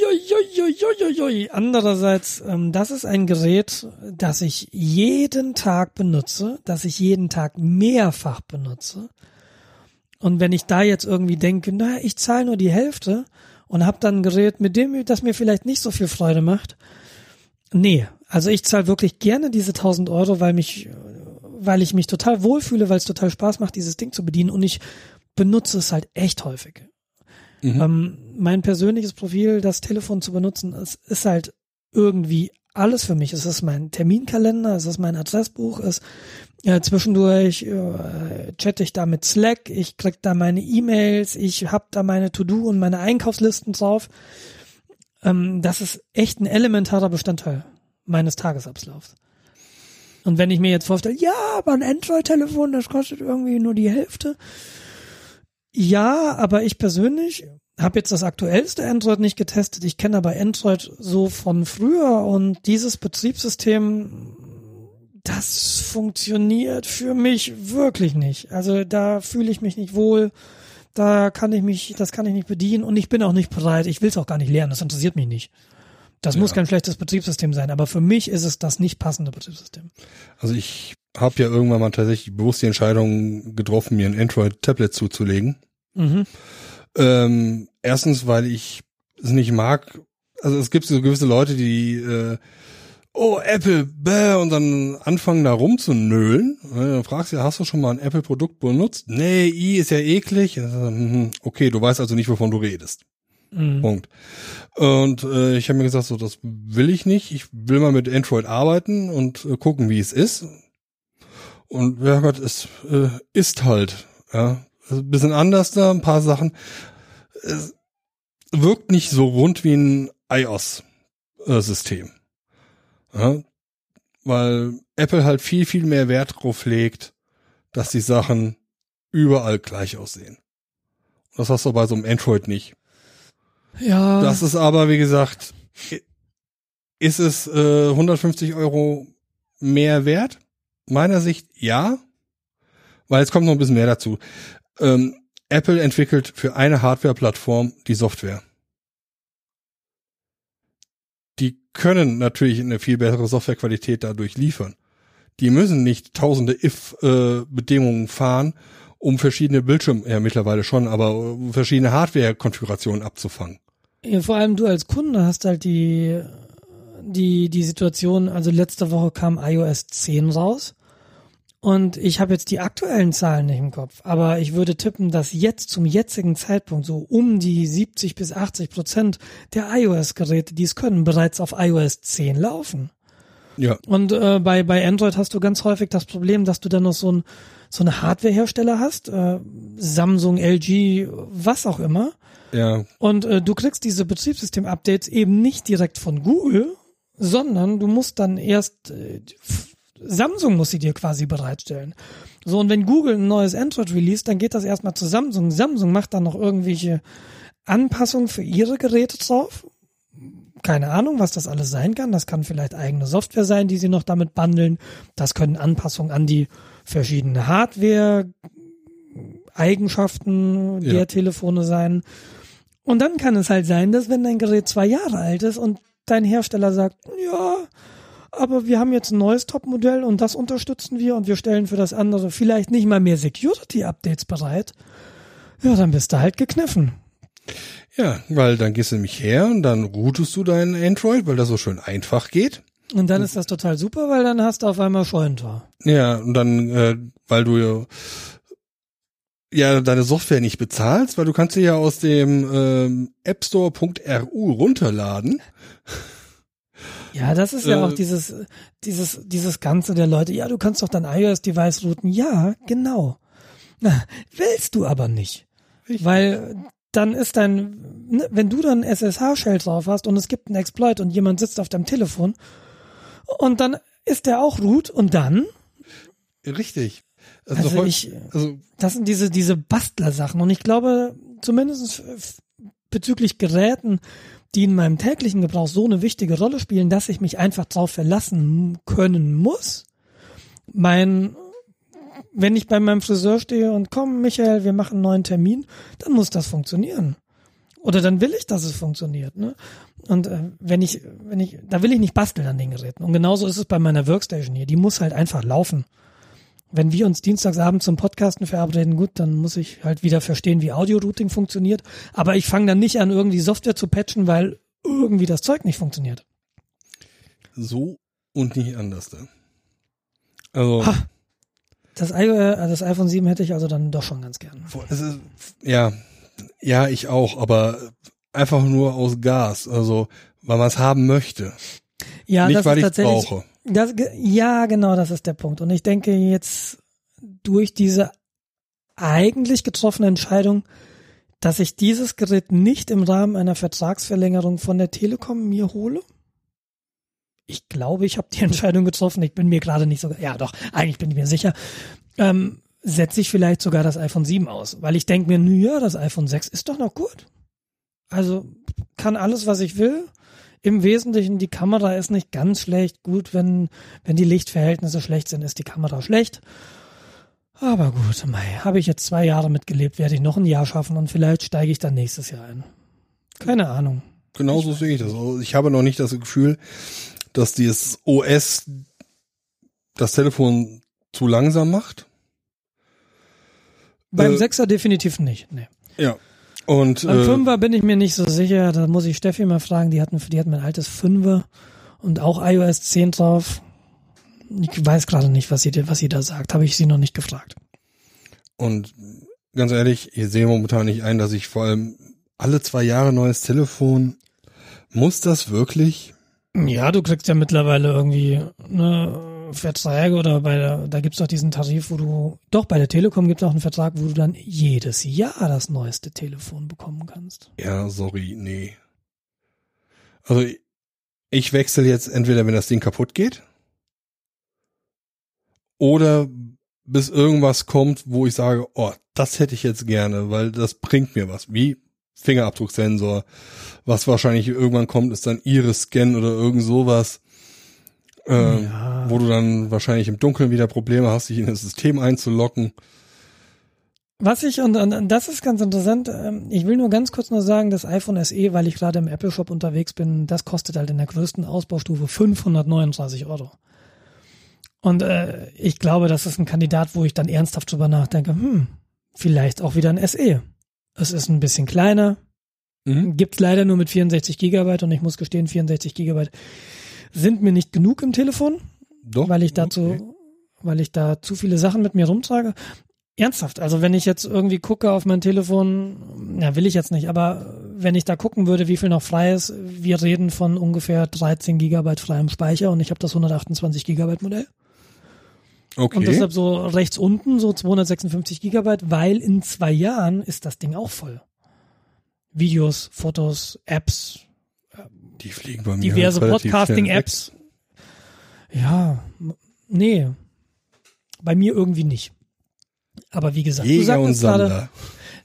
uiuiuiuiui. Andererseits, ähm, das ist ein Gerät, das ich jeden Tag benutze, das ich jeden Tag mehrfach benutze. Und wenn ich da jetzt irgendwie denke, na, ich zahle nur die Hälfte und habe dann Gerät, mit dem, das mir vielleicht nicht so viel Freude macht. Nee, also ich zahle wirklich gerne diese 1000 Euro, weil mich, weil ich mich total wohlfühle, weil es total Spaß macht, dieses Ding zu bedienen und ich benutze es halt echt häufig. Mhm. Ähm, mein persönliches Profil, das Telefon zu benutzen, es ist halt irgendwie alles für mich. Es ist mein Terminkalender, es ist mein Adressbuch, es äh, zwischendurch äh, chatte ich da mit Slack, ich krieg da meine E-Mails, ich hab da meine To-Do und meine Einkaufslisten drauf. Ähm, das ist echt ein elementarer Bestandteil meines Tagesablaufs. Und wenn ich mir jetzt vorstelle, ja, aber ein Android-Telefon, das kostet irgendwie nur die Hälfte. Ja, aber ich persönlich habe jetzt das aktuellste Android nicht getestet. Ich kenne aber Android so von früher und dieses Betriebssystem, das funktioniert für mich wirklich nicht. Also da fühle ich mich nicht wohl. Da kann ich mich, das kann ich nicht bedienen und ich bin auch nicht bereit. Ich will es auch gar nicht lernen. Das interessiert mich nicht. Das Ja. muss kein schlechtes Betriebssystem sein, aber für mich ist es das nicht passende Betriebssystem. Also ich habe ja irgendwann mal tatsächlich bewusst die Entscheidung getroffen, mir ein Android-Tablet zuzulegen. Mhm. Ähm, erstens, weil ich es nicht mag. Also es gibt so gewisse Leute, die äh, oh Apple, bäh, und dann anfangen da rumzunölen. Äh, Dann fragst du, hast du schon mal ein Apple-Produkt benutzt? Nee, i ist ja eklig. Hm, Okay, du weißt also nicht, wovon du redest. Mhm. Punkt. Und äh, ich habe mir gesagt, so das will ich nicht. Ich will mal mit Android arbeiten und äh, gucken, wie es ist. Und ja Gott, es äh, ist halt, ja, Also ein bisschen anders da, ein paar Sachen. Es wirkt nicht so rund wie ein iOS-System. Ja, weil Apple halt viel, viel mehr Wert drauf legt, dass die Sachen überall gleich aussehen. Das hast du bei so einem Android nicht. Ja. Das ist aber, wie gesagt, ist es äh, 150 Euro mehr wert? Meiner Sicht ja, weil jetzt kommt noch ein bisschen mehr dazu. Ähm, Apple entwickelt für eine Hardware-Plattform die Software. Die können natürlich eine viel bessere Softwarequalität dadurch liefern. Die müssen nicht tausende If-Bedingungen fahren, um verschiedene Bildschirme, ja mittlerweile schon, aber um verschiedene Hardware-Konfigurationen abzufangen. Ja, vor allem du als Kunde hast halt die, die, die Situation, also letzte Woche kam iOS 10 raus und ich habe jetzt die aktuellen Zahlen nicht im Kopf, aber ich würde tippen, dass jetzt zum jetzigen Zeitpunkt so um die 70 bis 80 Prozent der iOS-Geräte, die es können, bereits auf iOS 10 laufen. Ja. Und äh, bei, bei Android hast du ganz häufig das Problem, dass du dann noch so, ein, so eine Hardwarehersteller hast, äh, Samsung, LG, was auch immer. Ja. Und äh, du kriegst diese Betriebssystem-Updates eben nicht direkt von Google, sondern du musst dann erst äh, Samsung muss sie dir quasi bereitstellen. So, und wenn Google ein neues Android release, dann geht das erstmal zu Samsung. Samsung macht dann noch irgendwelche Anpassungen für ihre Geräte drauf. Keine Ahnung, was das alles sein kann. Das kann vielleicht eigene Software sein, die sie noch damit bundeln. Das können Anpassungen an die verschiedenen Hardware, Eigenschaften der Ja. Telefone sein. Und dann kann es halt sein, dass wenn dein Gerät zwei Jahre alt ist und dein Hersteller sagt, ja, aber wir haben jetzt ein neues Topmodell und das unterstützen wir und wir stellen für das andere vielleicht nicht mal mehr Security-Updates bereit, ja, dann bist du halt gekniffen. Ja, weil dann gehst du nämlich her und dann routest du deinen Android, weil das so schön einfach geht. Und dann ist das total super, weil dann hast du auf einmal Scheunentor. Ja, und dann, äh, weil du ja, ja deine Software nicht bezahlst, weil du kannst sie ja aus dem ähm, appstore.ru runterladen. Ja, das ist ja Äh, auch dieses, dieses, dieses Ganze der Leute. Ja, du kannst doch dein iOS-Device routen. Ja, genau. Na, willst du aber nicht. Weil dann ist dein, ne, wenn du dann SSH-Shell drauf hast und es gibt einen Exploit und jemand sitzt auf deinem Telefon und dann ist der auch root und dann, Richtig. Also heu- ich- also das sind diese, diese Bastler-Sachen und ich glaube, zumindest bezüglich Geräten, die in meinem täglichen Gebrauch so eine wichtige Rolle spielen, dass ich mich einfach drauf verlassen können muss. Mein, wenn ich bei meinem Friseur stehe und komm, Michael, wir machen einen neuen Termin, dann muss das funktionieren. Oder dann will ich, dass es funktioniert. Ne? Und äh, wenn ich, wenn ich, da will ich nicht basteln an den Geräten. Und genauso ist es bei meiner Workstation hier. Die muss halt einfach laufen. Wenn wir uns dienstagsabend zum Podcasten verabreden, gut, dann muss ich halt wieder verstehen, wie Audio-Routing funktioniert. Aber ich fange dann nicht an, irgendwie Software zu patchen, weil irgendwie das Zeug nicht funktioniert. so und nicht anders. Ne? Also Ha. Das, äh, das iPhone 7 hätte ich also dann doch schon ganz gern. ist, ja, ja, ich auch, aber einfach nur aus Gas, also weil man es haben möchte, Ja, nicht das weil ist ich tatsächlich. brauche. Das, ja, genau, das ist der Punkt. Und ich denke jetzt durch diese eigentlich getroffene Entscheidung, dass ich dieses Gerät nicht im Rahmen einer Vertragsverlängerung von der Telekom mir hole. Ich glaube, ich habe die <laughs> Entscheidung getroffen. Ich bin mir gerade nicht so, ja doch, eigentlich bin ich mir sicher. Ähm, setze ich vielleicht sogar das iPhone 7 aus, weil ich denke mir, nö, ja, das iPhone 6 ist doch noch gut. Also kann alles, was ich will. Im Wesentlichen, die Kamera ist nicht ganz schlecht. Gut, wenn, wenn die Lichtverhältnisse schlecht sind, ist die Kamera schlecht. Aber gut, mei, habe ich jetzt zwei Jahre mitgelebt, werde ich noch ein Jahr schaffen und vielleicht steige ich dann nächstes Jahr ein. Keine Ahnung. Genauso sehe ich das. Also ich habe noch nicht das Gefühl, dass dieses OS das Telefon zu langsam macht. Beim Äh, Sechser definitiv nicht. Nee. Ja. Und Beim äh, Fünfer bin ich mir nicht so sicher. Da muss ich Steffi mal fragen. Die hatten, die hatten mein altes Fünfer und auch iOS 10 drauf. Ich weiß gerade nicht, was sie, was sie da sagt. Habe ich sie noch nicht gefragt. Und ganz ehrlich, ich sehe momentan nicht ein, dass ich vor allem alle zwei Jahre neues Telefon. Muss das wirklich? Ja, du kriegst ja mittlerweile irgendwie ne, Verträge oder bei der, da gibt's doch diesen Tarif, wo du, doch bei der Telekom gibt's auch einen Vertrag, wo du dann jedes Jahr das neueste Telefon bekommen kannst. Ja, sorry, nee. Also ich wechsle jetzt entweder, wenn das Ding kaputt geht, oder bis irgendwas kommt, wo ich sage, oh, das hätte ich jetzt gerne, weil das bringt mir was. Wie Fingerabdrucksensor. Was wahrscheinlich irgendwann kommt, ist dann Iris-Scan oder irgend sowas. Ähm, ja, Wo du dann wahrscheinlich im Dunkeln wieder Probleme hast, dich in das System einzulocken. Was ich, und, und das ist ganz interessant, ähm, ich will nur ganz kurz nur sagen, das iPhone SE, weil ich gerade im Apple Shop unterwegs bin, das kostet halt in der größten Ausbaustufe 539 Euro. Und äh, ich glaube, das ist ein Kandidat, wo ich dann ernsthaft drüber nachdenke, hm, vielleicht auch wieder ein SE. Es ist ein bisschen kleiner, mhm. gibt's leider nur mit 64 Gigabyte und ich muss gestehen, 64 Gigabyte sind mir nicht genug im Telefon, Doch, weil ich dazu, okay. weil ich da zu viele Sachen mit mir rumtrage. Ernsthaft, also wenn ich jetzt irgendwie gucke auf mein Telefon, ja, will ich jetzt nicht, aber wenn ich da gucken würde, wie viel noch frei ist, wir reden von ungefähr 13 Gigabyte freiem Speicher und ich habe das 128 Gigabyte Modell. Okay. Und deshalb so rechts unten so 256 Gigabyte, weil in zwei Jahren ist das Ding auch voll. Videos, Fotos, Apps. Die fliegen bei mir. Diverse Podcasting-Apps. Ja, nee. Bei mir irgendwie nicht. Aber wie gesagt, Jäger du sagtest gerade,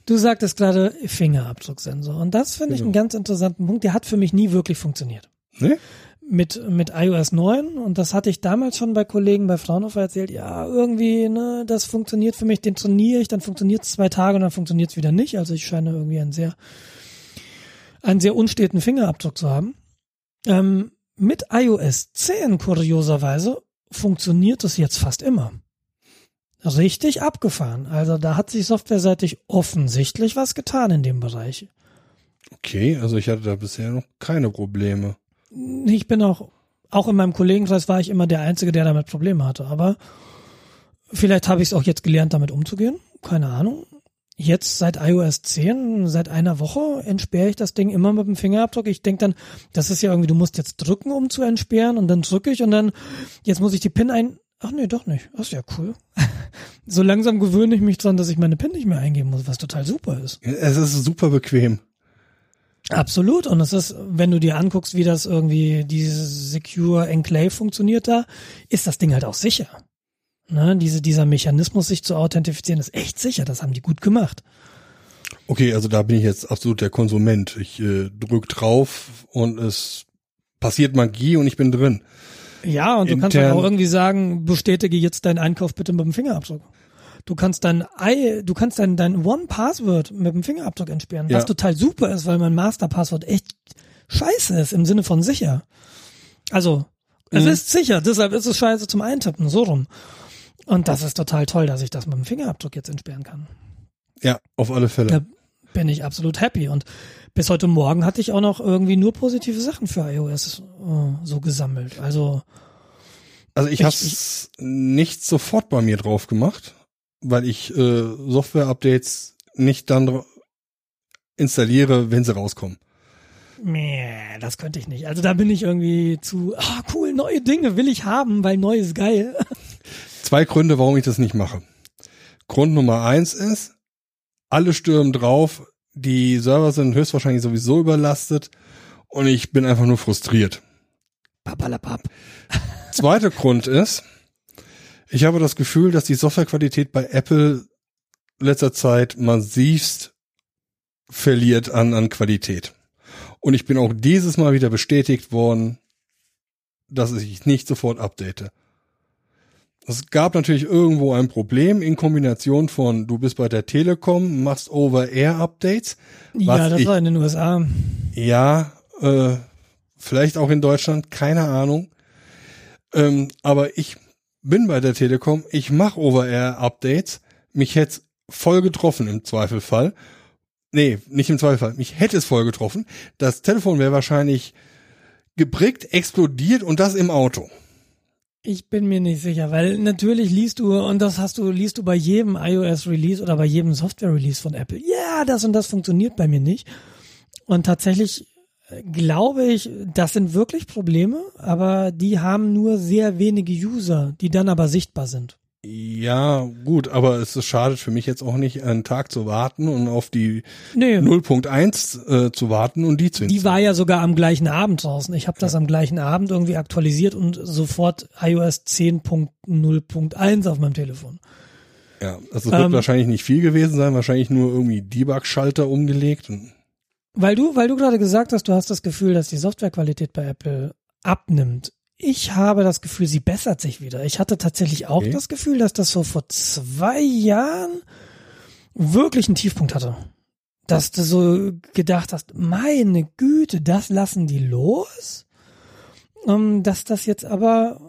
du sagtest gerade Fingerabdrucksensor. Und das finde ich genau. einen ganz interessanten Punkt. Der hat für mich nie wirklich funktioniert. Nee? Mit, mit iOS 9 und das hatte ich damals schon bei Kollegen bei Fraunhofer erzählt, ja, irgendwie, ne, das funktioniert für mich, den trainiere ich, dann funktioniert es zwei Tage und dann funktioniert es wieder nicht. Also ich scheine irgendwie einen sehr, einen sehr unsteten Fingerabdruck zu haben. Ähm, mit iOS 10, kurioserweise, funktioniert es jetzt fast immer richtig abgefahren. Also da hat sich softwareseitig offensichtlich was getan in dem Bereich. Okay, also ich hatte da bisher noch keine Probleme. Ich bin auch, auch in meinem Kollegenkreis war ich immer der Einzige, der damit Probleme hatte. Aber vielleicht habe ich es auch jetzt gelernt, damit umzugehen. Keine Ahnung. Jetzt seit iOS 10, seit einer Woche entsperre ich das Ding immer mit dem Fingerabdruck. Ich denke dann, das ist ja irgendwie, du musst jetzt drücken, um zu entsperren und dann drücke ich und dann, jetzt muss ich die PIN ein, Ach nee, doch nicht. Das ist ja cool. <laughs> so langsam gewöhne ich mich dran, dass ich meine PIN nicht mehr eingeben muss, was total super ist. Es ist super bequem. Absolut. Und es ist, wenn du dir anguckst, wie das irgendwie, dieses Secure Enclave funktioniert da, ist das Ding halt auch sicher. Ne? Diese, dieser Mechanismus, sich zu authentifizieren, ist echt sicher. Das haben die gut gemacht. Okay, also da bin ich jetzt absolut der Konsument. Ich äh, drück drauf und es passiert Magie und ich bin drin. Ja, und du kannst dann auch irgendwie sagen, bestätige jetzt deinen Einkauf bitte mit dem Fingerabdruck. Du kannst dein I, du kannst dein, dein One-Password mit dem Fingerabdruck entsperren, ja. was total super ist, weil mein Master-Passwort echt scheiße ist im Sinne von sicher. Also, es mhm. ist sicher, deshalb ist es scheiße zum Eintippen, so rum. Und das ist total toll, dass ich das mit dem Fingerabdruck jetzt entsperren kann. Ja, auf alle Fälle. Da bin ich absolut happy. Und bis heute Morgen hatte ich auch noch irgendwie nur positive Sachen für iOS äh, so gesammelt. Also also ich, ich habe es nicht sofort bei mir drauf gemacht, weil ich äh, Software-Updates nicht dann installiere, wenn sie rauskommen. Nee, das könnte ich nicht. Also da bin ich irgendwie zu, ah cool, neue Dinge will ich haben, weil neu ist geil. <laughs> Zwei Gründe, warum ich das nicht mache. Grund Nummer eins ist, alle stürmen drauf, die Server sind höchstwahrscheinlich sowieso überlastet und ich bin einfach nur frustriert. Papalapap. <laughs> Zweiter Grund ist, ich habe das Gefühl, dass die Softwarequalität bei Apple letzter Zeit massivst verliert an, an Qualität. Und ich bin auch dieses Mal wieder bestätigt worden, dass ich nicht sofort update. Es gab natürlich irgendwo ein Problem in Kombination von, du bist bei der Telekom, machst Over-Air-Updates. Ja, das ich, war in den USA. Ja, äh, vielleicht auch in Deutschland, keine Ahnung. Ähm, aber ich bin bei der Telekom, ich mache Over-Air-Updates, mich hätte voll getroffen im Zweifelfall. Nee, nicht im Zweifelfall, mich hätte es voll getroffen. Das Telefon wäre wahrscheinlich geprickt, explodiert und das im Auto. Ich bin mir nicht sicher, weil natürlich liest du, und das hast du, liest du bei jedem iOS-Release oder bei jedem Software-Release von Apple, ja, das und das funktioniert bei mir nicht. Und tatsächlich äh, glaube ich, das sind wirklich Probleme, aber die haben nur sehr wenige User, die dann aber sichtbar sind. Ja, gut, aber es ist schadet für mich jetzt auch nicht, einen Tag zu warten und auf die nee. 0.1 äh, zu warten und die zu Die war ja sogar am gleichen Abend draußen. Ich habe das ja. am gleichen Abend irgendwie aktualisiert und sofort iOS 10.0.1 auf meinem Telefon. Ja, also es wird ähm, wahrscheinlich nicht viel gewesen sein, wahrscheinlich nur irgendwie Debug-Schalter umgelegt. Weil du, weil du gerade gesagt hast, du hast das Gefühl, dass die Softwarequalität bei Apple abnimmt ich habe das Gefühl, sie bessert sich wieder. Ich hatte tatsächlich auch Okay. das Gefühl, dass das so vor zwei Jahren wirklich einen Tiefpunkt hatte. Dass du so gedacht hast, meine Güte, das lassen die los? Ähm, dass das jetzt aber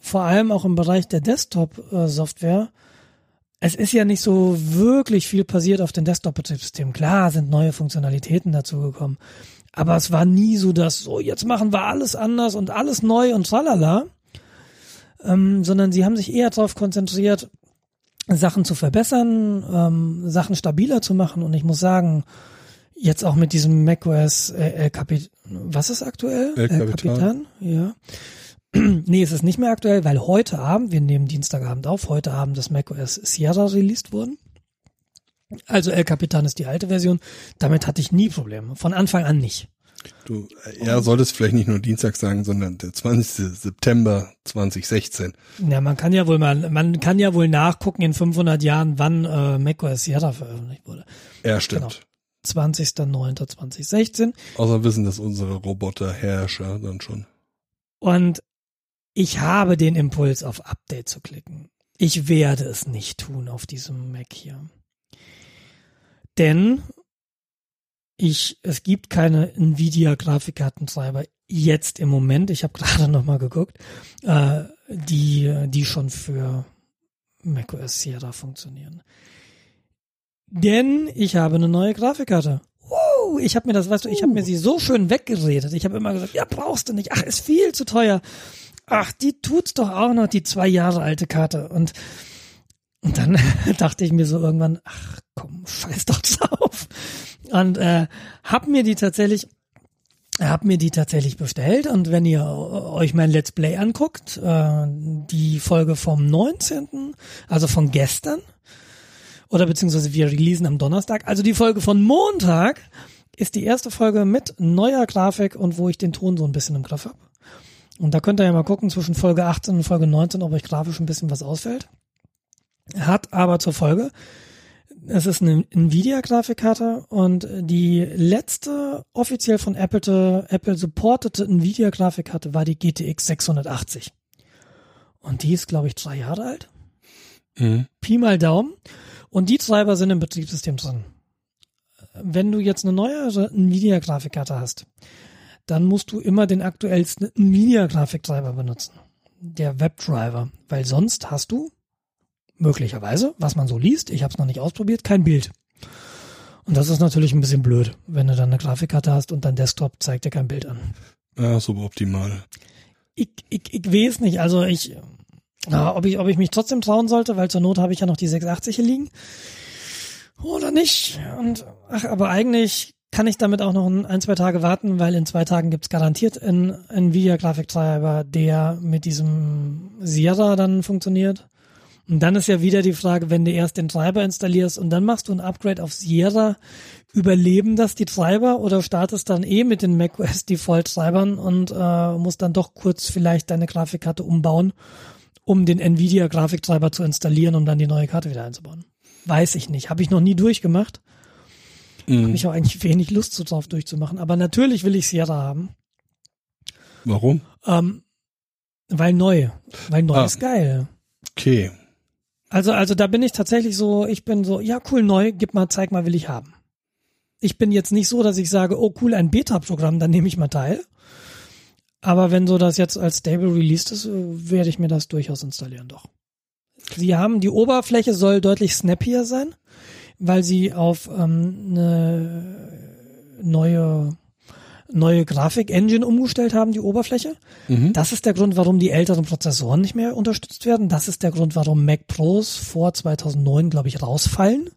vor allem auch im Bereich der Desktop-Software, es ist ja nicht so wirklich viel passiert auf den Desktop-Betriebssystemen. Klar sind neue Funktionalitäten dazugekommen. Aber es war nie so, dass so, jetzt machen wir alles anders und alles neu und tralala. Ähm, sondern sie haben sich eher darauf konzentriert, Sachen zu verbessern, ähm, Sachen stabiler zu machen. Und ich muss sagen, jetzt auch mit diesem macOS äh, El Capitan, was ist aktuell? El Capitan. ja. <clears throat> nee, es ist nicht mehr aktuell, weil heute Abend, wir nehmen Dienstagabend auf, heute Abend das macOS Sierra released worden. Also El Capitan ist die alte Version. Damit hatte ich nie Probleme. Von Anfang an nicht. Du, ja, solltest vielleicht nicht nur Dienstag sagen, sondern der 20. September 2016. Ja, man kann ja wohl mal, man kann ja wohl nachgucken in 500 Jahren, wann äh, macOS Sierra veröffentlicht wurde. Ja, stimmt. 20.09.2016. Außer wissen das unsere Roboterherrscher dann schon. Und ich habe den Impuls, auf Update zu klicken. Ich werde es nicht tun auf diesem Mac hier. Denn ich, es gibt keine Nvidia-Grafikkartentreiber jetzt im Moment. Ich habe <laughs> gerade noch mal geguckt, äh, die, die schon für macOS Sierra funktionieren. Denn ich habe eine neue Grafikkarte. Uh, ich habe mir das, weißt du, ich habe mir sie so schön weggeredet. Ich habe immer gesagt, ja, brauchst du nicht. Ach, ist viel zu teuer. Ach, die tut's doch auch noch, die zwei Jahre alte Karte. Und, und dann <laughs> dachte ich mir so irgendwann, ach komm, scheiß doch drauf. Und äh, hab mir die tatsächlich hab mir die tatsächlich bestellt und wenn ihr euch mein Let's Play anguckt, äh, die Folge vom 19., also von gestern, oder beziehungsweise wir releasen am Donnerstag, also die Folge von Montag ist die erste Folge mit neuer Grafik und wo ich den Ton so ein bisschen im Griff habe. Und da könnt ihr ja mal gucken zwischen Folge 18 und Folge 19, ob euch grafisch ein bisschen was ausfällt. Hat aber zur Folge, es ist eine Nvidia-Grafikkarte und die letzte offiziell von Apple, Apple supportete Nvidia-Grafikkarte war die GTX 680. Und die ist, glaube ich, drei Jahre alt. Mhm. Pi mal Daumen. Und die Treiber sind im Betriebssystem drin. Wenn du jetzt eine neuere Nvidia-Grafikkarte hast, dann musst du immer den aktuellsten Nvidia-Grafiktreiber benutzen. Der Webdriver. Weil sonst hast du möglicherweise, was man so liest, ich habe es noch nicht ausprobiert, kein Bild. Und das ist natürlich ein bisschen blöd, wenn du dann eine Grafikkarte hast und dein Desktop zeigt dir kein Bild an. Ja, suboptimal. Ich, ich, ich weiß nicht, also ich, ja, ob ich, ob ich mich trotzdem trauen sollte, weil zur Not habe ich ja noch die 680 hier liegen. Oder nicht. Und ach, aber eigentlich kann ich damit auch noch ein, ein zwei Tage warten, weil in zwei Tagen gibt's garantiert einen Nvidia-Grafiktreiber, der mit diesem Sierra dann funktioniert. Und dann ist ja wieder die Frage, wenn du erst den Treiber installierst und dann machst du ein Upgrade auf Sierra, überleben das die Treiber oder startest dann eh mit den macOS Default Treibern und äh, musst dann doch kurz vielleicht deine Grafikkarte umbauen, um den Nvidia Grafiktreiber zu installieren, um dann die neue Karte wieder einzubauen. Weiß ich nicht, habe ich noch nie durchgemacht. Mhm. Habe ich auch eigentlich wenig Lust so drauf durchzumachen, aber natürlich will ich Sierra haben. Warum? Ähm, weil neu, weil neu Ah. ist geil. Okay. Also, also da bin ich tatsächlich so, ich bin so, ja cool, neu, gib mal, zeig mal, will ich haben. Ich bin jetzt nicht so, dass ich sage, oh cool, ein Beta-Programm, dann nehme ich mal teil. Aber wenn so das jetzt als stable released ist, werde ich mir das durchaus installieren, doch. Sie haben, die Oberfläche soll deutlich snappier sein, weil sie auf ähm, eine neue neue Grafik-Engine umgestellt haben, die Oberfläche. Mhm. Das ist der Grund, warum die älteren Prozessoren nicht mehr unterstützt werden. Das ist der Grund, warum Mac Pros vor 2009, glaube ich, rausfallen.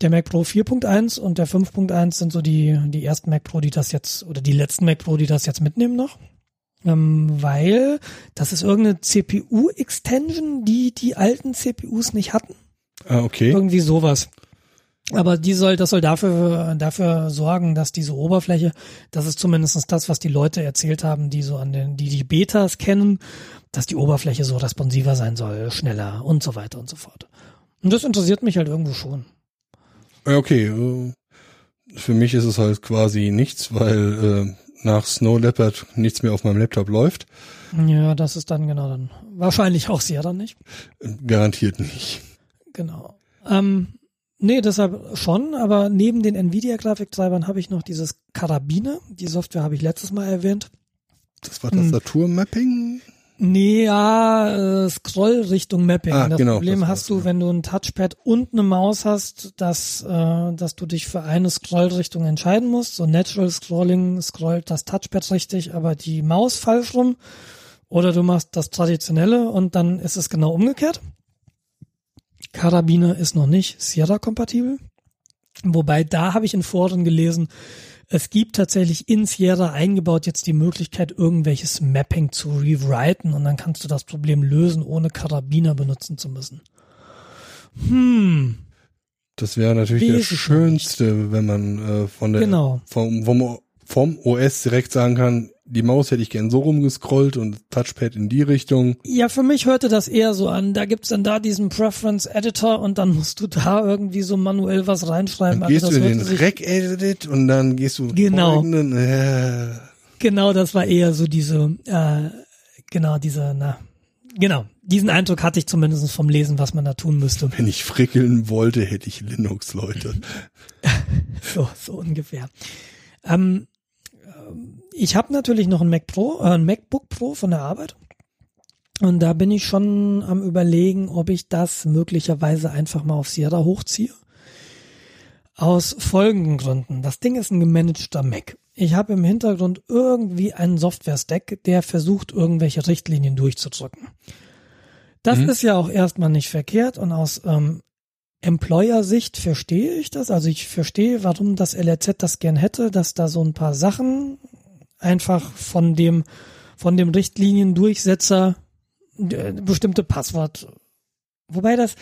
Der Mac Pro 4.1 und der 5.1 sind so die, die ersten Mac Pro, die das jetzt, oder die letzten Mac Pro, die das jetzt mitnehmen noch. Ähm, weil das ist irgendeine CPU-Extension, die die alten CPUs nicht hatten. Ah, okay. Irgendwie sowas. Aber die soll, das soll dafür, dafür sorgen, dass diese Oberfläche, das ist zumindest das, was die Leute erzählt haben, die so an den, die die Betas kennen, dass die Oberfläche so responsiver sein soll, schneller und so weiter und so fort. Und das interessiert mich halt irgendwo schon. Ja, Okay. äh, Für mich ist es halt quasi nichts, weil äh, nach Snow Leopard nichts mehr auf meinem Laptop läuft. Ja, das ist dann genau dann. Wahrscheinlich auch sie dann nicht. Garantiert nicht. Genau. Ähm, nee, deshalb schon, aber neben den Nvidia-Grafiktreibern habe ich noch dieses Karabiner. Die Software habe ich letztes Mal erwähnt. Das war Tastaturmapping? Nee, ja, äh, Scrollrichtung Mapping. Ah, das genau, Problem das hast du, wenn du ein Touchpad und eine Maus hast, dass, äh, dass du dich für eine Scrollrichtung entscheiden musst. So Natural Scrolling scrollt das Touchpad richtig, aber die Maus falsch rum. Oder du machst das traditionelle und dann ist es genau umgekehrt. Karabiner ist noch nicht Sierra-kompatibel. Wobei da habe ich in Foren gelesen, es gibt tatsächlich in Sierra eingebaut jetzt die Möglichkeit, irgendwelches Mapping zu rewriten und dann kannst du das Problem lösen, ohne Karabiner benutzen zu müssen. Hm, Das wäre natürlich Weiß das Schönste, wenn man äh, von der Genau. vom, vom, vom OS direkt sagen kann, die Maus hätte ich gern so rumgescrollt und Touchpad in die Richtung. Ja, für mich hörte das eher so an. Da gibt's dann da diesen Preference Editor und dann musst du da irgendwie so manuell was reinschreiben. Dann gehst also du in den sich- Rec-Edit und dann gehst du Genau. folgenden, äh, Genau, das war eher so diese, äh, genau, diese, na, genau. Diesen Eindruck hatte ich zumindest vom Lesen, was man da tun müsste. wenn ich frickeln wollte, hätte ich Linux, Leute. <laughs> So, so ungefähr. Ähm, ich habe natürlich noch ein Mac Pro, äh, ein MacBook Pro von der Arbeit. Und da bin ich schon am überlegen, ob ich das möglicherweise einfach mal auf Sierra hochziehe. Aus folgenden Gründen. Das Ding ist ein gemanagter Mac. Ich habe im Hintergrund irgendwie einen Software-Stack, der versucht, irgendwelche Richtlinien durchzudrücken. Das Mhm. ist ja auch erstmal nicht verkehrt und aus ähm, Employer-Sicht verstehe ich das. Also ich verstehe, warum das LRZ das gern hätte, dass da so ein paar Sachen einfach von dem, von dem Richtliniendurchsetzer äh, bestimmte Passwort. Wobei das,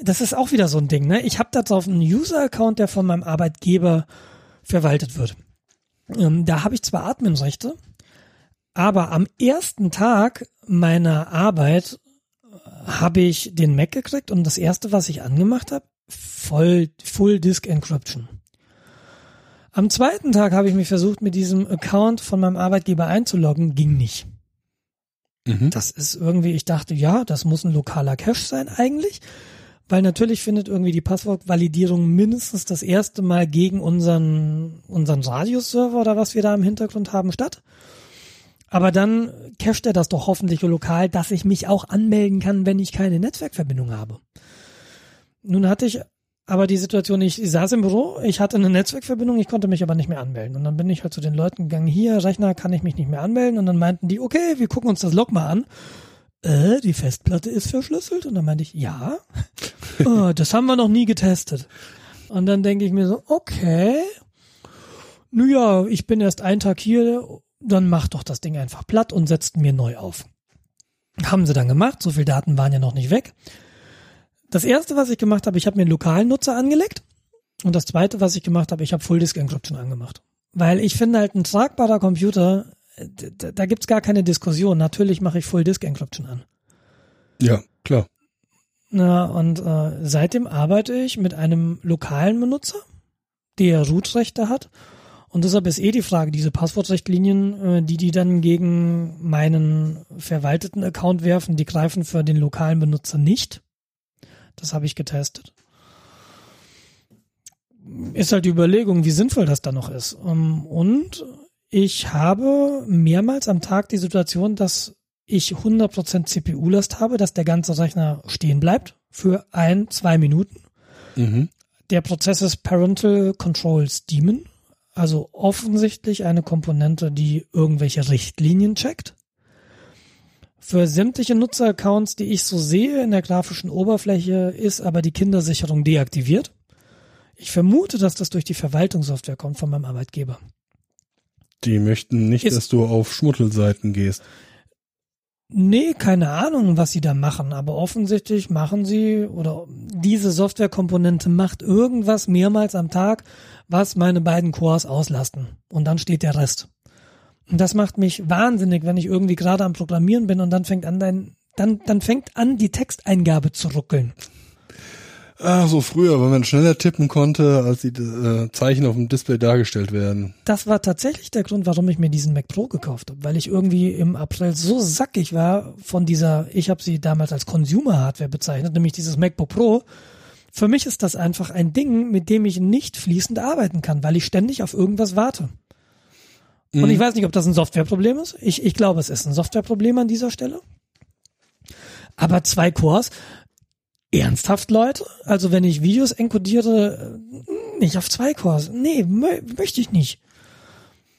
das ist auch wieder so ein Ding, ne? Ich habe da drauf einen User-Account, der von meinem Arbeitgeber verwaltet wird. Ähm, da habe ich zwar Adminrechte, aber am ersten Tag meiner Arbeit habe ich den Mac gekriegt und das erste, was ich angemacht habe, voll Full Disk Encryption. Am zweiten Tag habe ich mich versucht, mit diesem Account von meinem Arbeitgeber einzuloggen, ging nicht. Mhm. Das ist irgendwie, ich dachte, ja, das muss ein lokaler Cache sein eigentlich, weil natürlich findet irgendwie die Passwortvalidierung mindestens das erste Mal gegen unseren, unseren Radius-Server oder was wir da im Hintergrund haben statt. Aber dann cached er das doch hoffentlich lokal, dass ich mich auch anmelden kann, wenn ich keine Netzwerkverbindung habe. Nun hatte ich aber die Situation, ich saß im Büro, ich hatte eine Netzwerkverbindung, ich konnte mich aber nicht mehr anmelden. Und dann bin ich halt zu den Leuten gegangen, hier, Rechner, kann ich mich nicht mehr anmelden. Und dann meinten die, okay, wir gucken uns das Log mal an. Äh, die Festplatte ist verschlüsselt. Und dann meinte ich, ja, <laughs> oh, das haben wir noch nie getestet. Und dann denke ich mir so, okay, nun ja, ich bin erst einen Tag hier, dann mach doch das Ding einfach platt und setzt mir neu auf. Haben sie dann gemacht, so viel Daten waren ja noch nicht weg. Das erste, was ich gemacht habe, ich habe mir einen lokalen Nutzer angelegt. Und das zweite, was ich gemacht habe, ich habe Full Disk Encryption angemacht. Weil ich finde halt ein tragbarer Computer, äh, da, gibt's gar keine Diskussion. Natürlich mache ich Full Disk Encryption an. Ja, klar. Na, und äh, seitdem arbeite ich mit einem lokalen Benutzer, der Root-Rechte hat. Und deshalb ist eh die Frage, diese Passwortrichtlinien, äh, die die dann gegen meinen verwalteten Account werfen, die greifen für den lokalen Benutzer nicht. Das habe ich getestet. Ist halt die Überlegung, wie sinnvoll das dann noch ist. Ähm, Und ich habe mehrmals am Tag die Situation, dass ich 100% CPU-Last habe, dass der ganze Rechner stehen bleibt für ein, zwei Minuten. Mhm. Der Prozess ist Parental Controls Daemon, also offensichtlich eine Komponente, die irgendwelche Richtlinien checkt. Für sämtliche Nutzeraccounts, die ich so sehe in der grafischen Oberfläche, ist aber die Kindersicherung deaktiviert. Ich vermute, dass das durch die Verwaltungssoftware kommt von meinem Arbeitgeber. Die möchten nicht, Ist- dass du auf Schmuttelseiten gehst. Nee, keine Ahnung, was sie da machen, aber offensichtlich machen sie oder diese Softwarekomponente macht irgendwas mehrmals am Tag, was meine beiden Cores auslasten. Und dann steht der Rest. Und das macht mich wahnsinnig, wenn ich irgendwie gerade am Programmieren bin und dann fängt an dein, dann, dann fängt an, die Texteingabe zu ruckeln. Ah, so früher, wenn man schneller tippen konnte, als die äh, Zeichen auf dem Display dargestellt werden. Das war tatsächlich der Grund, warum ich mir diesen Mac Pro gekauft habe, weil ich irgendwie im April so sackig war von dieser, ich habe sie damals als Consumer Hardware bezeichnet, nämlich dieses MacBook Pro. Für mich ist das einfach ein Ding, mit dem ich nicht fließend arbeiten kann, weil ich ständig auf irgendwas warte. Und Mhm. ich weiß nicht, ob das ein Softwareproblem ist. Ich, ich glaube, es ist ein Softwareproblem an dieser Stelle. Aber zwei Cores, ernsthaft, Leute? Also wenn ich Videos encodiere, äh, nicht auf zwei Cores. Nee, mö möchte ich nicht.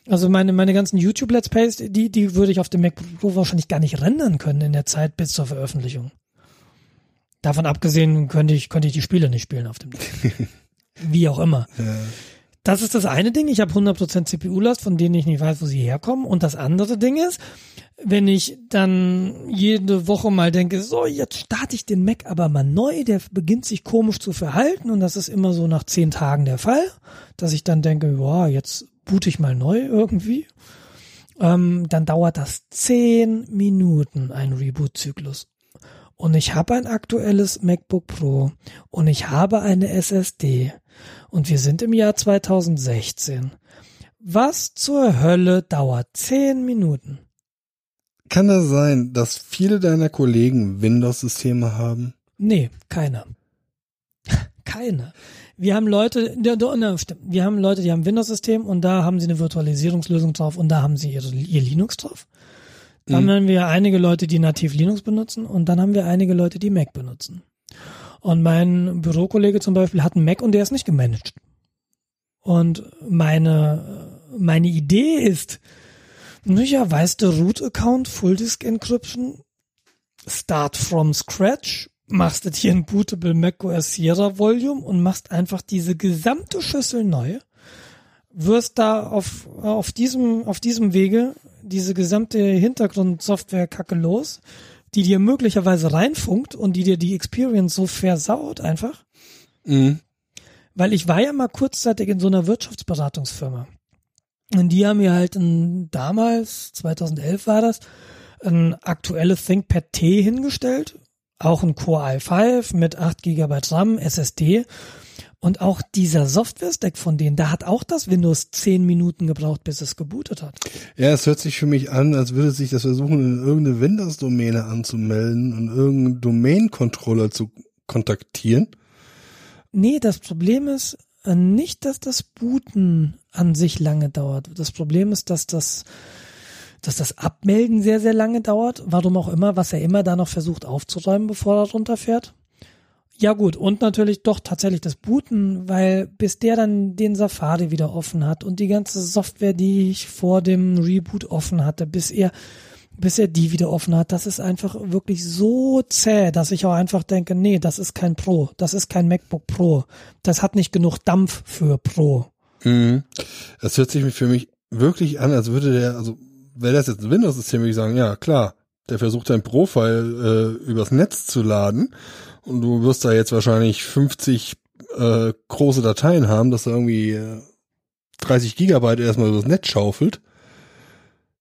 Also meine, meine ganzen YouTube-Let's Plays, die, die würde ich auf dem Mac Pro wahrscheinlich gar nicht rendern können in der Zeit bis zur Veröffentlichung. Davon abgesehen könnte ich, könnte ich die Spiele nicht spielen auf dem Ding. <laughs> Wie auch immer. Ja. Das ist das eine Ding. Ich habe 100% CPU-Last, von denen ich nicht weiß, wo sie herkommen. Und das andere Ding ist, wenn ich dann jede Woche mal denke, so, jetzt starte ich den Mac aber mal neu, der beginnt sich komisch zu verhalten und das ist immer so nach zehn Tagen der Fall, dass ich dann denke, ja, jetzt boote ich mal neu irgendwie. Ähm, dann dauert das zehn Minuten, ein Reboot-Zyklus. Und ich habe ein aktuelles MacBook Pro und ich habe eine SSD und wir sind im Jahr 2016. Was zur Hölle dauert zehn Minuten? Kann das sein, dass viele deiner Kollegen Windows-Systeme haben? Nee, keine. <laughs> keine. Wir haben Leute, wir haben Leute, die haben Windows-System und da haben sie eine Virtualisierungslösung drauf und da haben sie ihre, ihr Linux drauf. Dann haben wir einige Leute, die nativ Linux benutzen und dann haben wir einige Leute, die Mac benutzen. Und mein Bürokollege zum Beispiel hat einen Mac und der ist nicht gemanagt. Und meine, meine Idee ist, naja, weißt du, Root Account, Full Disk Encryption, Start from scratch, machst jetzt hier ein bootable macOS Sierra Volume und machst einfach diese gesamte Schüssel neu, wirst da auf, auf diesem, auf diesem Wege diese gesamte Hintergrundsoftware-Kacke los, die dir möglicherweise reinfunkt und die dir die Experience so versaut einfach. Mhm. Weil ich war ja mal kurzzeitig in so einer Wirtschaftsberatungsfirma. Und die haben mir halt ein, damals, 2011 war das, ein aktuelles ThinkPad T hingestellt. Auch ein Core i5 mit 8 GB RAM, SSD. Und auch dieser Software-Stack von denen, da hat auch das Windows 10 Minuten gebraucht, bis es gebootet hat. Ja, es hört sich für mich an, als würde sich das versuchen, in irgendeine Windows-Domäne anzumelden und irgendeinen Domain-Controller zu kontaktieren. Nee, das Problem ist äh, nicht, dass das Booten an sich lange dauert. Das Problem ist, dass das, dass das Abmelden sehr, sehr lange dauert. Warum auch immer, was er immer da noch versucht aufzuräumen, bevor er runterfährt. Ja gut, und natürlich doch tatsächlich das Booten, weil bis der dann den Safari wieder offen hat und die ganze Software, die ich vor dem Reboot offen hatte, bis er bis er die wieder offen hat, das ist einfach wirklich so zäh, dass ich auch einfach denke, nee, das ist kein Pro, das ist kein MacBook Pro. Das hat nicht genug Dampf für Pro. Mhm. Das hört sich für mich wirklich an, als würde der, also wäre das jetzt ein Windows-System, würde ich sagen, ja klar, der versucht dein Profile äh, übers Netz zu laden und du wirst da jetzt wahrscheinlich 50 äh, große Dateien haben, dass er irgendwie äh, 30 Gigabyte erstmal übers Netz schaufelt.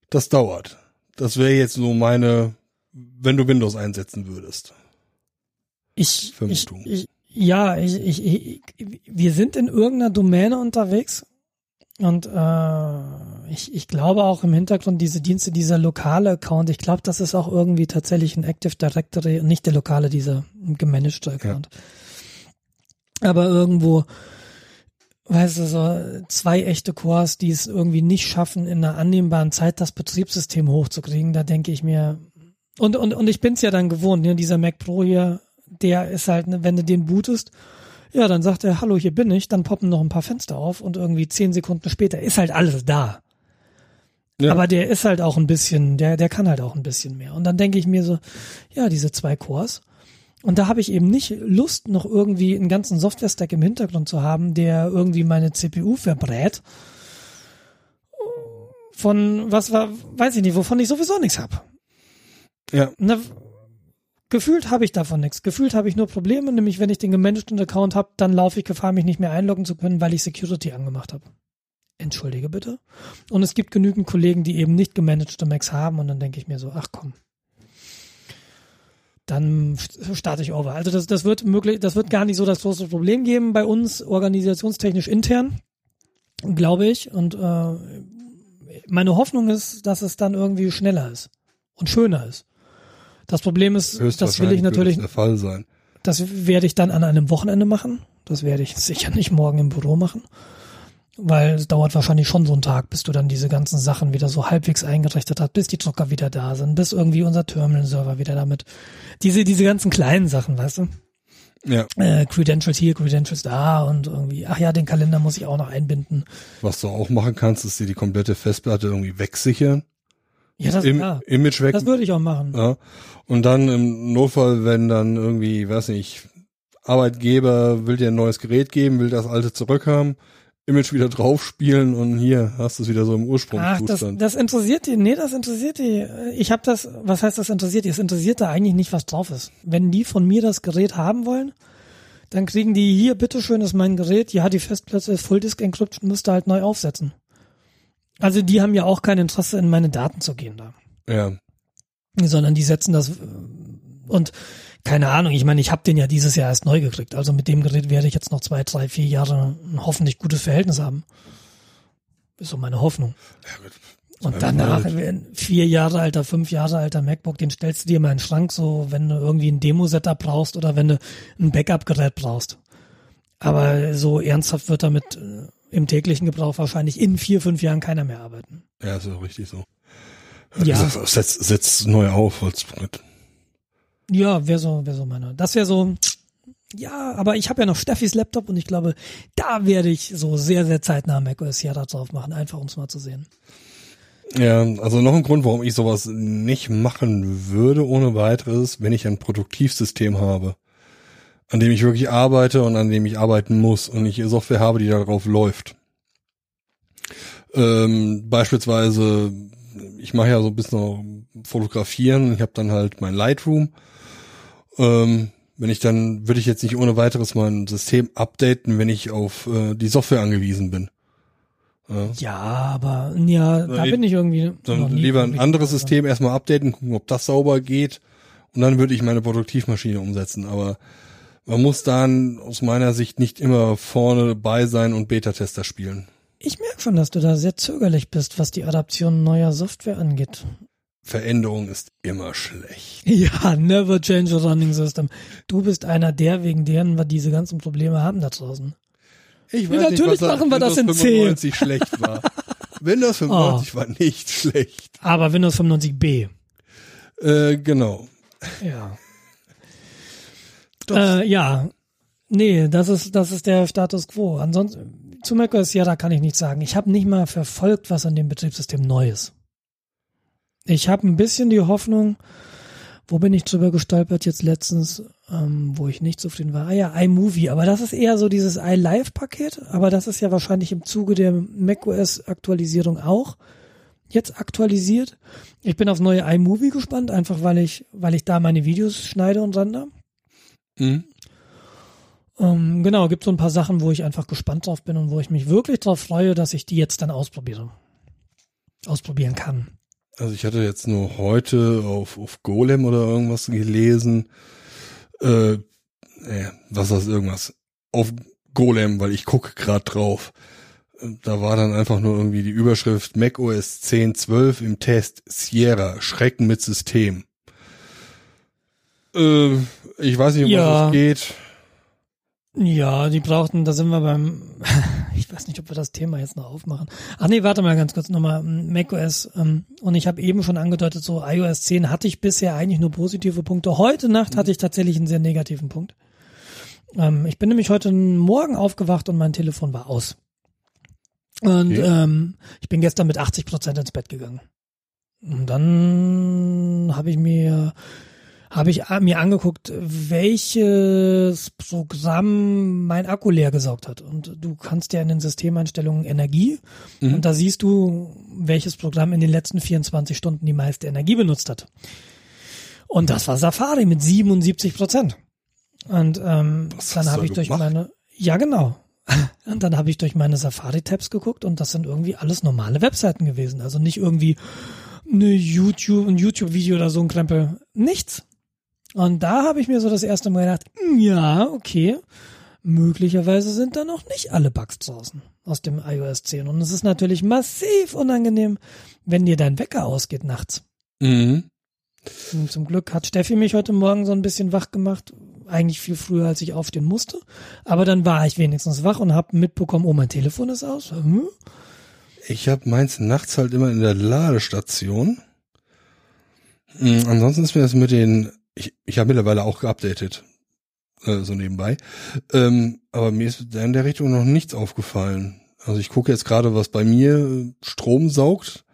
Das dauert. Das wäre jetzt so meine, wenn du Windows einsetzen würdest. Ich, ich, ich ja, ich, ich, ich, wir sind in irgendeiner Domäne unterwegs und äh, ich, ich glaube auch im Hintergrund diese Dienste, dieser lokale Account, ich glaube, das ist auch irgendwie tatsächlich ein Active Directory, nicht der lokale, dieser gemanagte Account. Aber irgendwo, weißt du, so zwei echte Cores, die es irgendwie nicht schaffen, in einer annehmbaren Zeit das Betriebssystem hochzukriegen, da denke ich mir, und, und, und ich bin's ja dann gewohnt, ne, dieser Mac Pro hier, der ist halt, ne, wenn du den bootest, ja, dann sagt er, hallo, hier bin ich, dann poppen noch ein paar Fenster auf und irgendwie zehn Sekunden später ist halt alles da. Ja. Aber der ist halt auch ein bisschen, der, der kann halt auch ein bisschen mehr. Und dann denke ich mir so, ja, diese zwei Cores. Und da habe ich eben nicht Lust, noch irgendwie einen ganzen Software-Stack im Hintergrund zu haben, der irgendwie meine CPU verbrät. Von was war, weiß ich nicht, wovon ich sowieso nichts hab. Ja. Na, gefühlt habe ich davon nichts. Gefühlt habe ich nur Probleme, nämlich wenn ich den gemanagten Account habe, dann laufe ich Gefahr, mich nicht mehr einloggen zu können, weil ich Security angemacht habe. Entschuldige bitte. Und es gibt genügend Kollegen, die eben nicht gemanagte Macs haben und dann denke ich mir so, ach komm. dann starte ich over. Also das, das wird möglich, das wird gar nicht so das große Problem geben bei uns organisationstechnisch intern, glaube ich. Und äh, meine Hoffnung ist, dass es dann irgendwie schneller ist und schöner ist. Das Problem ist, das will ich natürlich. der Fall sein. Das werde ich dann an einem Wochenende machen. Das werde ich sicher nicht morgen im Büro machen. Weil es dauert wahrscheinlich schon so einen Tag, bis du dann diese ganzen Sachen wieder so halbwegs eingerichtet hast, bis die Drucker wieder da sind, bis irgendwie unser Terminal-Server wieder damit. Diese, diese ganzen kleinen Sachen, weißt du? Ja. Äh, Credentials hier, Credentials da und irgendwie, ach ja, den Kalender muss ich auch noch einbinden. Was du auch machen kannst, ist dir die komplette Festplatte irgendwie wegsichern. Ja, das, Im, ja, Image weg. das würde ich auch machen. Ja. Und dann im Notfall, wenn dann irgendwie, weiß nicht, Arbeitgeber will dir ein neues Gerät geben, will das alte zurückhaben, Image wieder draufspielen und hier hast du es wieder so im Ach, das, Ursprungszustand. das interessiert die. Nee, das interessiert die. Ich habe das, was heißt das interessiert die? Es interessiert da eigentlich nicht, was drauf ist. Wenn die von mir das Gerät haben wollen, dann kriegen die hier, bitteschön, ist mein Gerät, ja, die Festplatte ist Full Disk Encryption, müsste halt neu aufsetzen. Also die haben ja auch kein Interesse, in meine Daten zu gehen da. ja. Sondern die setzen das und keine Ahnung, ich meine, ich habe den ja dieses Jahr erst neu gekriegt. Also mit dem Gerät werde ich jetzt noch zwei, drei, vier Jahre ein hoffentlich gutes Verhältnis haben. Ist so meine Hoffnung. ja gut. Und danach, Halt. vier Jahre alter, fünf Jahre alter MacBook, den stellst du dir mal in den Schrank, so wenn du irgendwie ein Demo-Setup brauchst oder wenn du ein Backup-Gerät brauchst. Aber so ernsthaft wird damit äh, im täglichen Gebrauch wahrscheinlich in vier, fünf Jahren keiner mehr arbeiten. Ja, ist ja richtig so. Ja. Setz, setz neu auf. als- Ja, wäre so, wäre so meine. Das wäre so, ja, aber ich habe ja noch Steffis Laptop und ich glaube, da werde ich so sehr, sehr zeitnah macOS Sierra drauf machen, einfach um es mal zu sehen. Ja, also noch ein Grund, warum ich sowas nicht machen würde ohne weiteres, wenn ich ein Produktivsystem habe, an dem ich wirklich arbeite und an dem ich arbeiten muss und ich Software habe, die darauf läuft. Ähm, beispielsweise, ich mache ja so ein bisschen noch fotografieren, ich habe dann halt mein Lightroom. Ähm, wenn ich dann, würde ich jetzt nicht ohne weiteres mein System updaten, wenn ich auf äh, die Software angewiesen bin. Ja. Ja, aber ja, da bin ich irgendwie. Dann lieber ein anderes. System erstmal updaten, gucken, ob das sauber geht. Und dann würde ich meine Produktivmaschine umsetzen. Aber man muss dann aus meiner Sicht nicht immer vorne dabei sein und Beta-Tester spielen. Ich merke schon, dass du da sehr zögerlich bist, was die Adaption neuer Software angeht. Veränderung ist immer schlecht. <laughs> Ja, never change a running system. Du bist einer der, wegen deren wir diese ganzen Probleme haben da draußen. Ich Ja, natürlich machen wir das in Windows C. 95 schlecht war. <laughs> Windows 95 war nicht schlecht. Aber Windows 95b. Äh, genau. Ja. Äh, ja. Nee, das ist, das ist der Status quo. Ansonsten, zu macOS Sierra kann ich nichts sagen. Ich habe nicht mal verfolgt, was an dem Betriebssystem neu ist. Ich habe ein bisschen die Hoffnung, wo bin ich drüber gestolpert jetzt letztens, ähm, wo ich nicht zufrieden war. Ah ja, iMovie, aber das ist eher so dieses iLive-Paket, aber das ist ja wahrscheinlich im Zuge der macOS-Aktualisierung auch jetzt aktualisiert. Ich bin auf neue iMovie gespannt, einfach weil ich, weil ich da meine Videos schneide und render. Hm? Ähm, genau, gibt so ein paar Sachen, wo ich einfach gespannt drauf bin und wo ich mich wirklich drauf freue, dass ich die jetzt dann ausprobiere. Ausprobieren kann. Also ich hatte jetzt nur heute auf, auf Golem oder irgendwas gelesen. Äh, äh, was das irgendwas? Auf Golem, weil ich gucke gerade drauf. Da war dann einfach nur irgendwie die Überschrift Mac OS 10.12 im Test Sierra, Schrecken mit System. Äh, ich weiß nicht, um Ja. was es geht. Ja, die brauchten, da sind wir beim, <laughs> ich weiß nicht, ob wir das Thema jetzt noch aufmachen. Ach nee, warte mal ganz kurz nochmal, macOS, ähm, und ich habe eben schon angedeutet, so iOS 10 hatte ich bisher eigentlich nur positive Punkte. Heute Nacht hatte ich tatsächlich einen sehr negativen Punkt. Ähm, ich bin nämlich heute Morgen aufgewacht und mein Telefon war aus. Und Okay. ähm, ich bin gestern mit 80 Prozent ins Bett gegangen. Und dann habe ich mir habe ich mir angeguckt, welches Programm mein Akku leer gesaugt hat. Und du kannst ja in den Systemeinstellungen Energie Mhm. und da siehst du, welches Programm in den letzten 24 Stunden die meiste Energie benutzt hat. Und das war Safari mit 77 Prozent. Und ähm, dann habe ich durch gemacht? meine, ja genau. <laughs> Und dann habe ich durch meine Safari-Tabs geguckt und das sind irgendwie alles normale Webseiten gewesen. Also nicht irgendwie eine YouTube, ein YouTube-Video oder so ein Krempel. Nichts. Und da habe ich mir so das erste Mal gedacht, hm, ja, okay, möglicherweise sind da noch nicht alle Bugs draußen aus dem iOS 10. Und es ist natürlich massiv unangenehm, wenn dir dein Wecker ausgeht nachts. Mhm. Und zum Glück hat Steffi mich heute Morgen so ein bisschen wach gemacht. Eigentlich viel früher, als ich aufstehen musste. Aber dann war ich wenigstens wach und habe mitbekommen, oh, mein Telefon ist aus. Hm? Ich habe meins nachts halt immer in der Ladestation. Mhm, ansonsten ist mir das mit den, ich, ich habe mittlerweile auch geupdatet, äh, so nebenbei. Ähm, aber mir ist in der Richtung noch nichts aufgefallen. Also ich gucke jetzt gerade, was bei mir Strom saugt.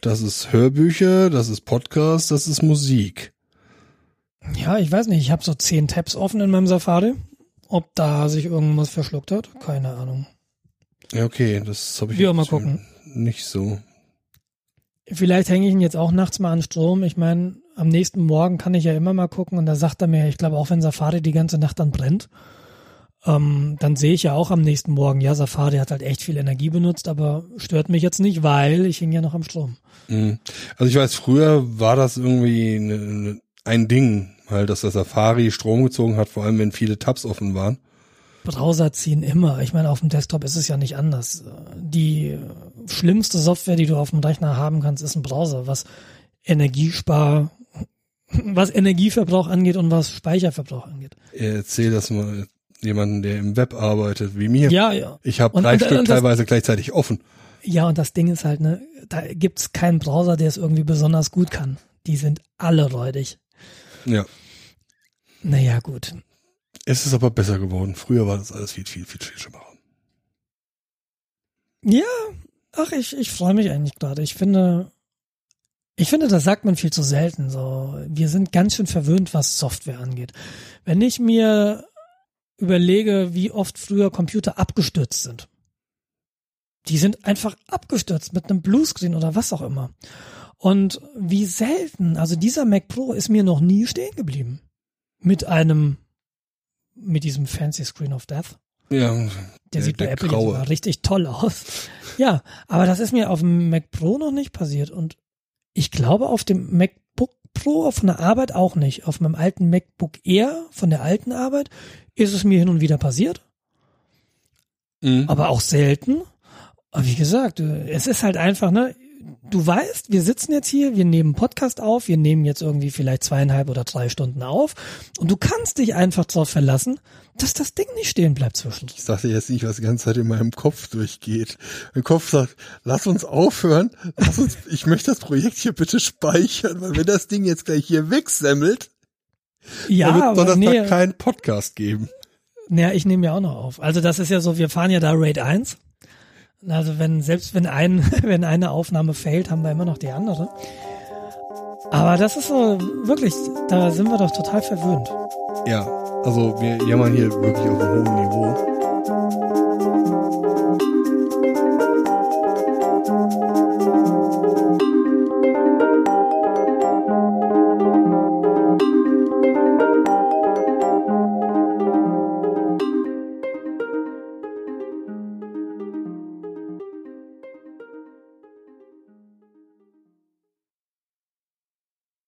Das ist Hörbücher, das ist Podcast, das ist Musik. Ja, ich weiß nicht. Ich habe so zehn Tabs offen in meinem Safari. Ob da sich irgendwas verschluckt hat, keine Ahnung. Ja, okay, das habe ich Wir mal gucken. nicht so. Vielleicht hänge ich ihn jetzt auch nachts mal an Strom. Ich meine, am nächsten Morgen kann ich ja immer mal gucken und da sagt er mir, ich glaube auch wenn Safari die ganze Nacht dann brennt, ähm, dann sehe ich ja auch am nächsten Morgen, ja, Safari hat halt echt viel Energie benutzt, aber stört mich jetzt nicht, weil ich hing ja noch am Strom. Mhm. Also ich weiß, früher war das irgendwie ne, ne, ein Ding, halt, dass der Safari Strom gezogen hat, vor allem wenn viele Tabs offen waren. Browser ziehen immer. Ich meine, auf dem Desktop ist es ja nicht anders. Die schlimmste Software, die du auf dem Rechner haben kannst, ist ein Browser, was Energiespar, was Energieverbrauch angeht und was Speicherverbrauch angeht. Erzähl das mal jemanden, der im Web arbeitet, wie mir. Ja, ja. Ich habe drei und- Stück und das- teilweise gleichzeitig offen. Ja, und das Ding ist halt, ne, da gibt's keinen Browser, der es irgendwie besonders gut kann. Die sind alle räudig. Ja. Naja, gut. Es ist aber besser geworden. Früher war das alles viel, viel, viel, viel schlimmer. Ja, ach, ich, ich freue mich eigentlich gerade. Ich finde, ich finde, das sagt man viel zu selten. So, wir sind ganz schön verwöhnt, was Software angeht. Wenn ich mir überlege, wie oft früher Computer abgestürzt sind. Die sind einfach abgestürzt mit einem Bluescreen oder was auch immer. Und wie selten, also dieser Mac Pro ist mir noch nie stehen geblieben. Mit einem, mit diesem fancy Screen of Death. Ja. Der, Der- sieht bei der Apple graue. immer richtig toll aus. Ja, aber das ist mir auf dem Mac Pro noch nicht passiert und ich glaube auf dem MacBook Pro von der Arbeit auch nicht. Auf meinem alten MacBook Air von der alten Arbeit ist es mir hin und wieder passiert, Mhm. aber auch selten. Aber wie gesagt, äh, es ist halt einfach, ne, du weißt, wir sitzen jetzt hier, wir nehmen Podcast auf, wir nehmen jetzt irgendwie vielleicht zweieinhalb oder drei Stunden auf und du kannst dich einfach darauf verlassen, dass das Ding nicht stehen bleibt zwischendurch. Ich sagte jetzt nicht, was die ganze Zeit in meinem Kopf durchgeht. Mein Kopf sagt, lass uns aufhören, lass uns, ich möchte das Projekt hier bitte speichern, weil wenn das Ding jetzt gleich hier wegsemmelt, Ja, dann wird aber Donnerstag nee, keinen Podcast geben. Ja, ich nehme ja auch noch auf. Also das ist ja so, wir fahren ja da Raid 1. Also wenn, selbst wenn ein, <laughs> wenn eine Aufnahme failt, haben wir immer noch die andere. Aber das ist so, wirklich, da sind wir doch total verwöhnt. Ja, also wir jammern hier wirklich auf einem hohen Niveau.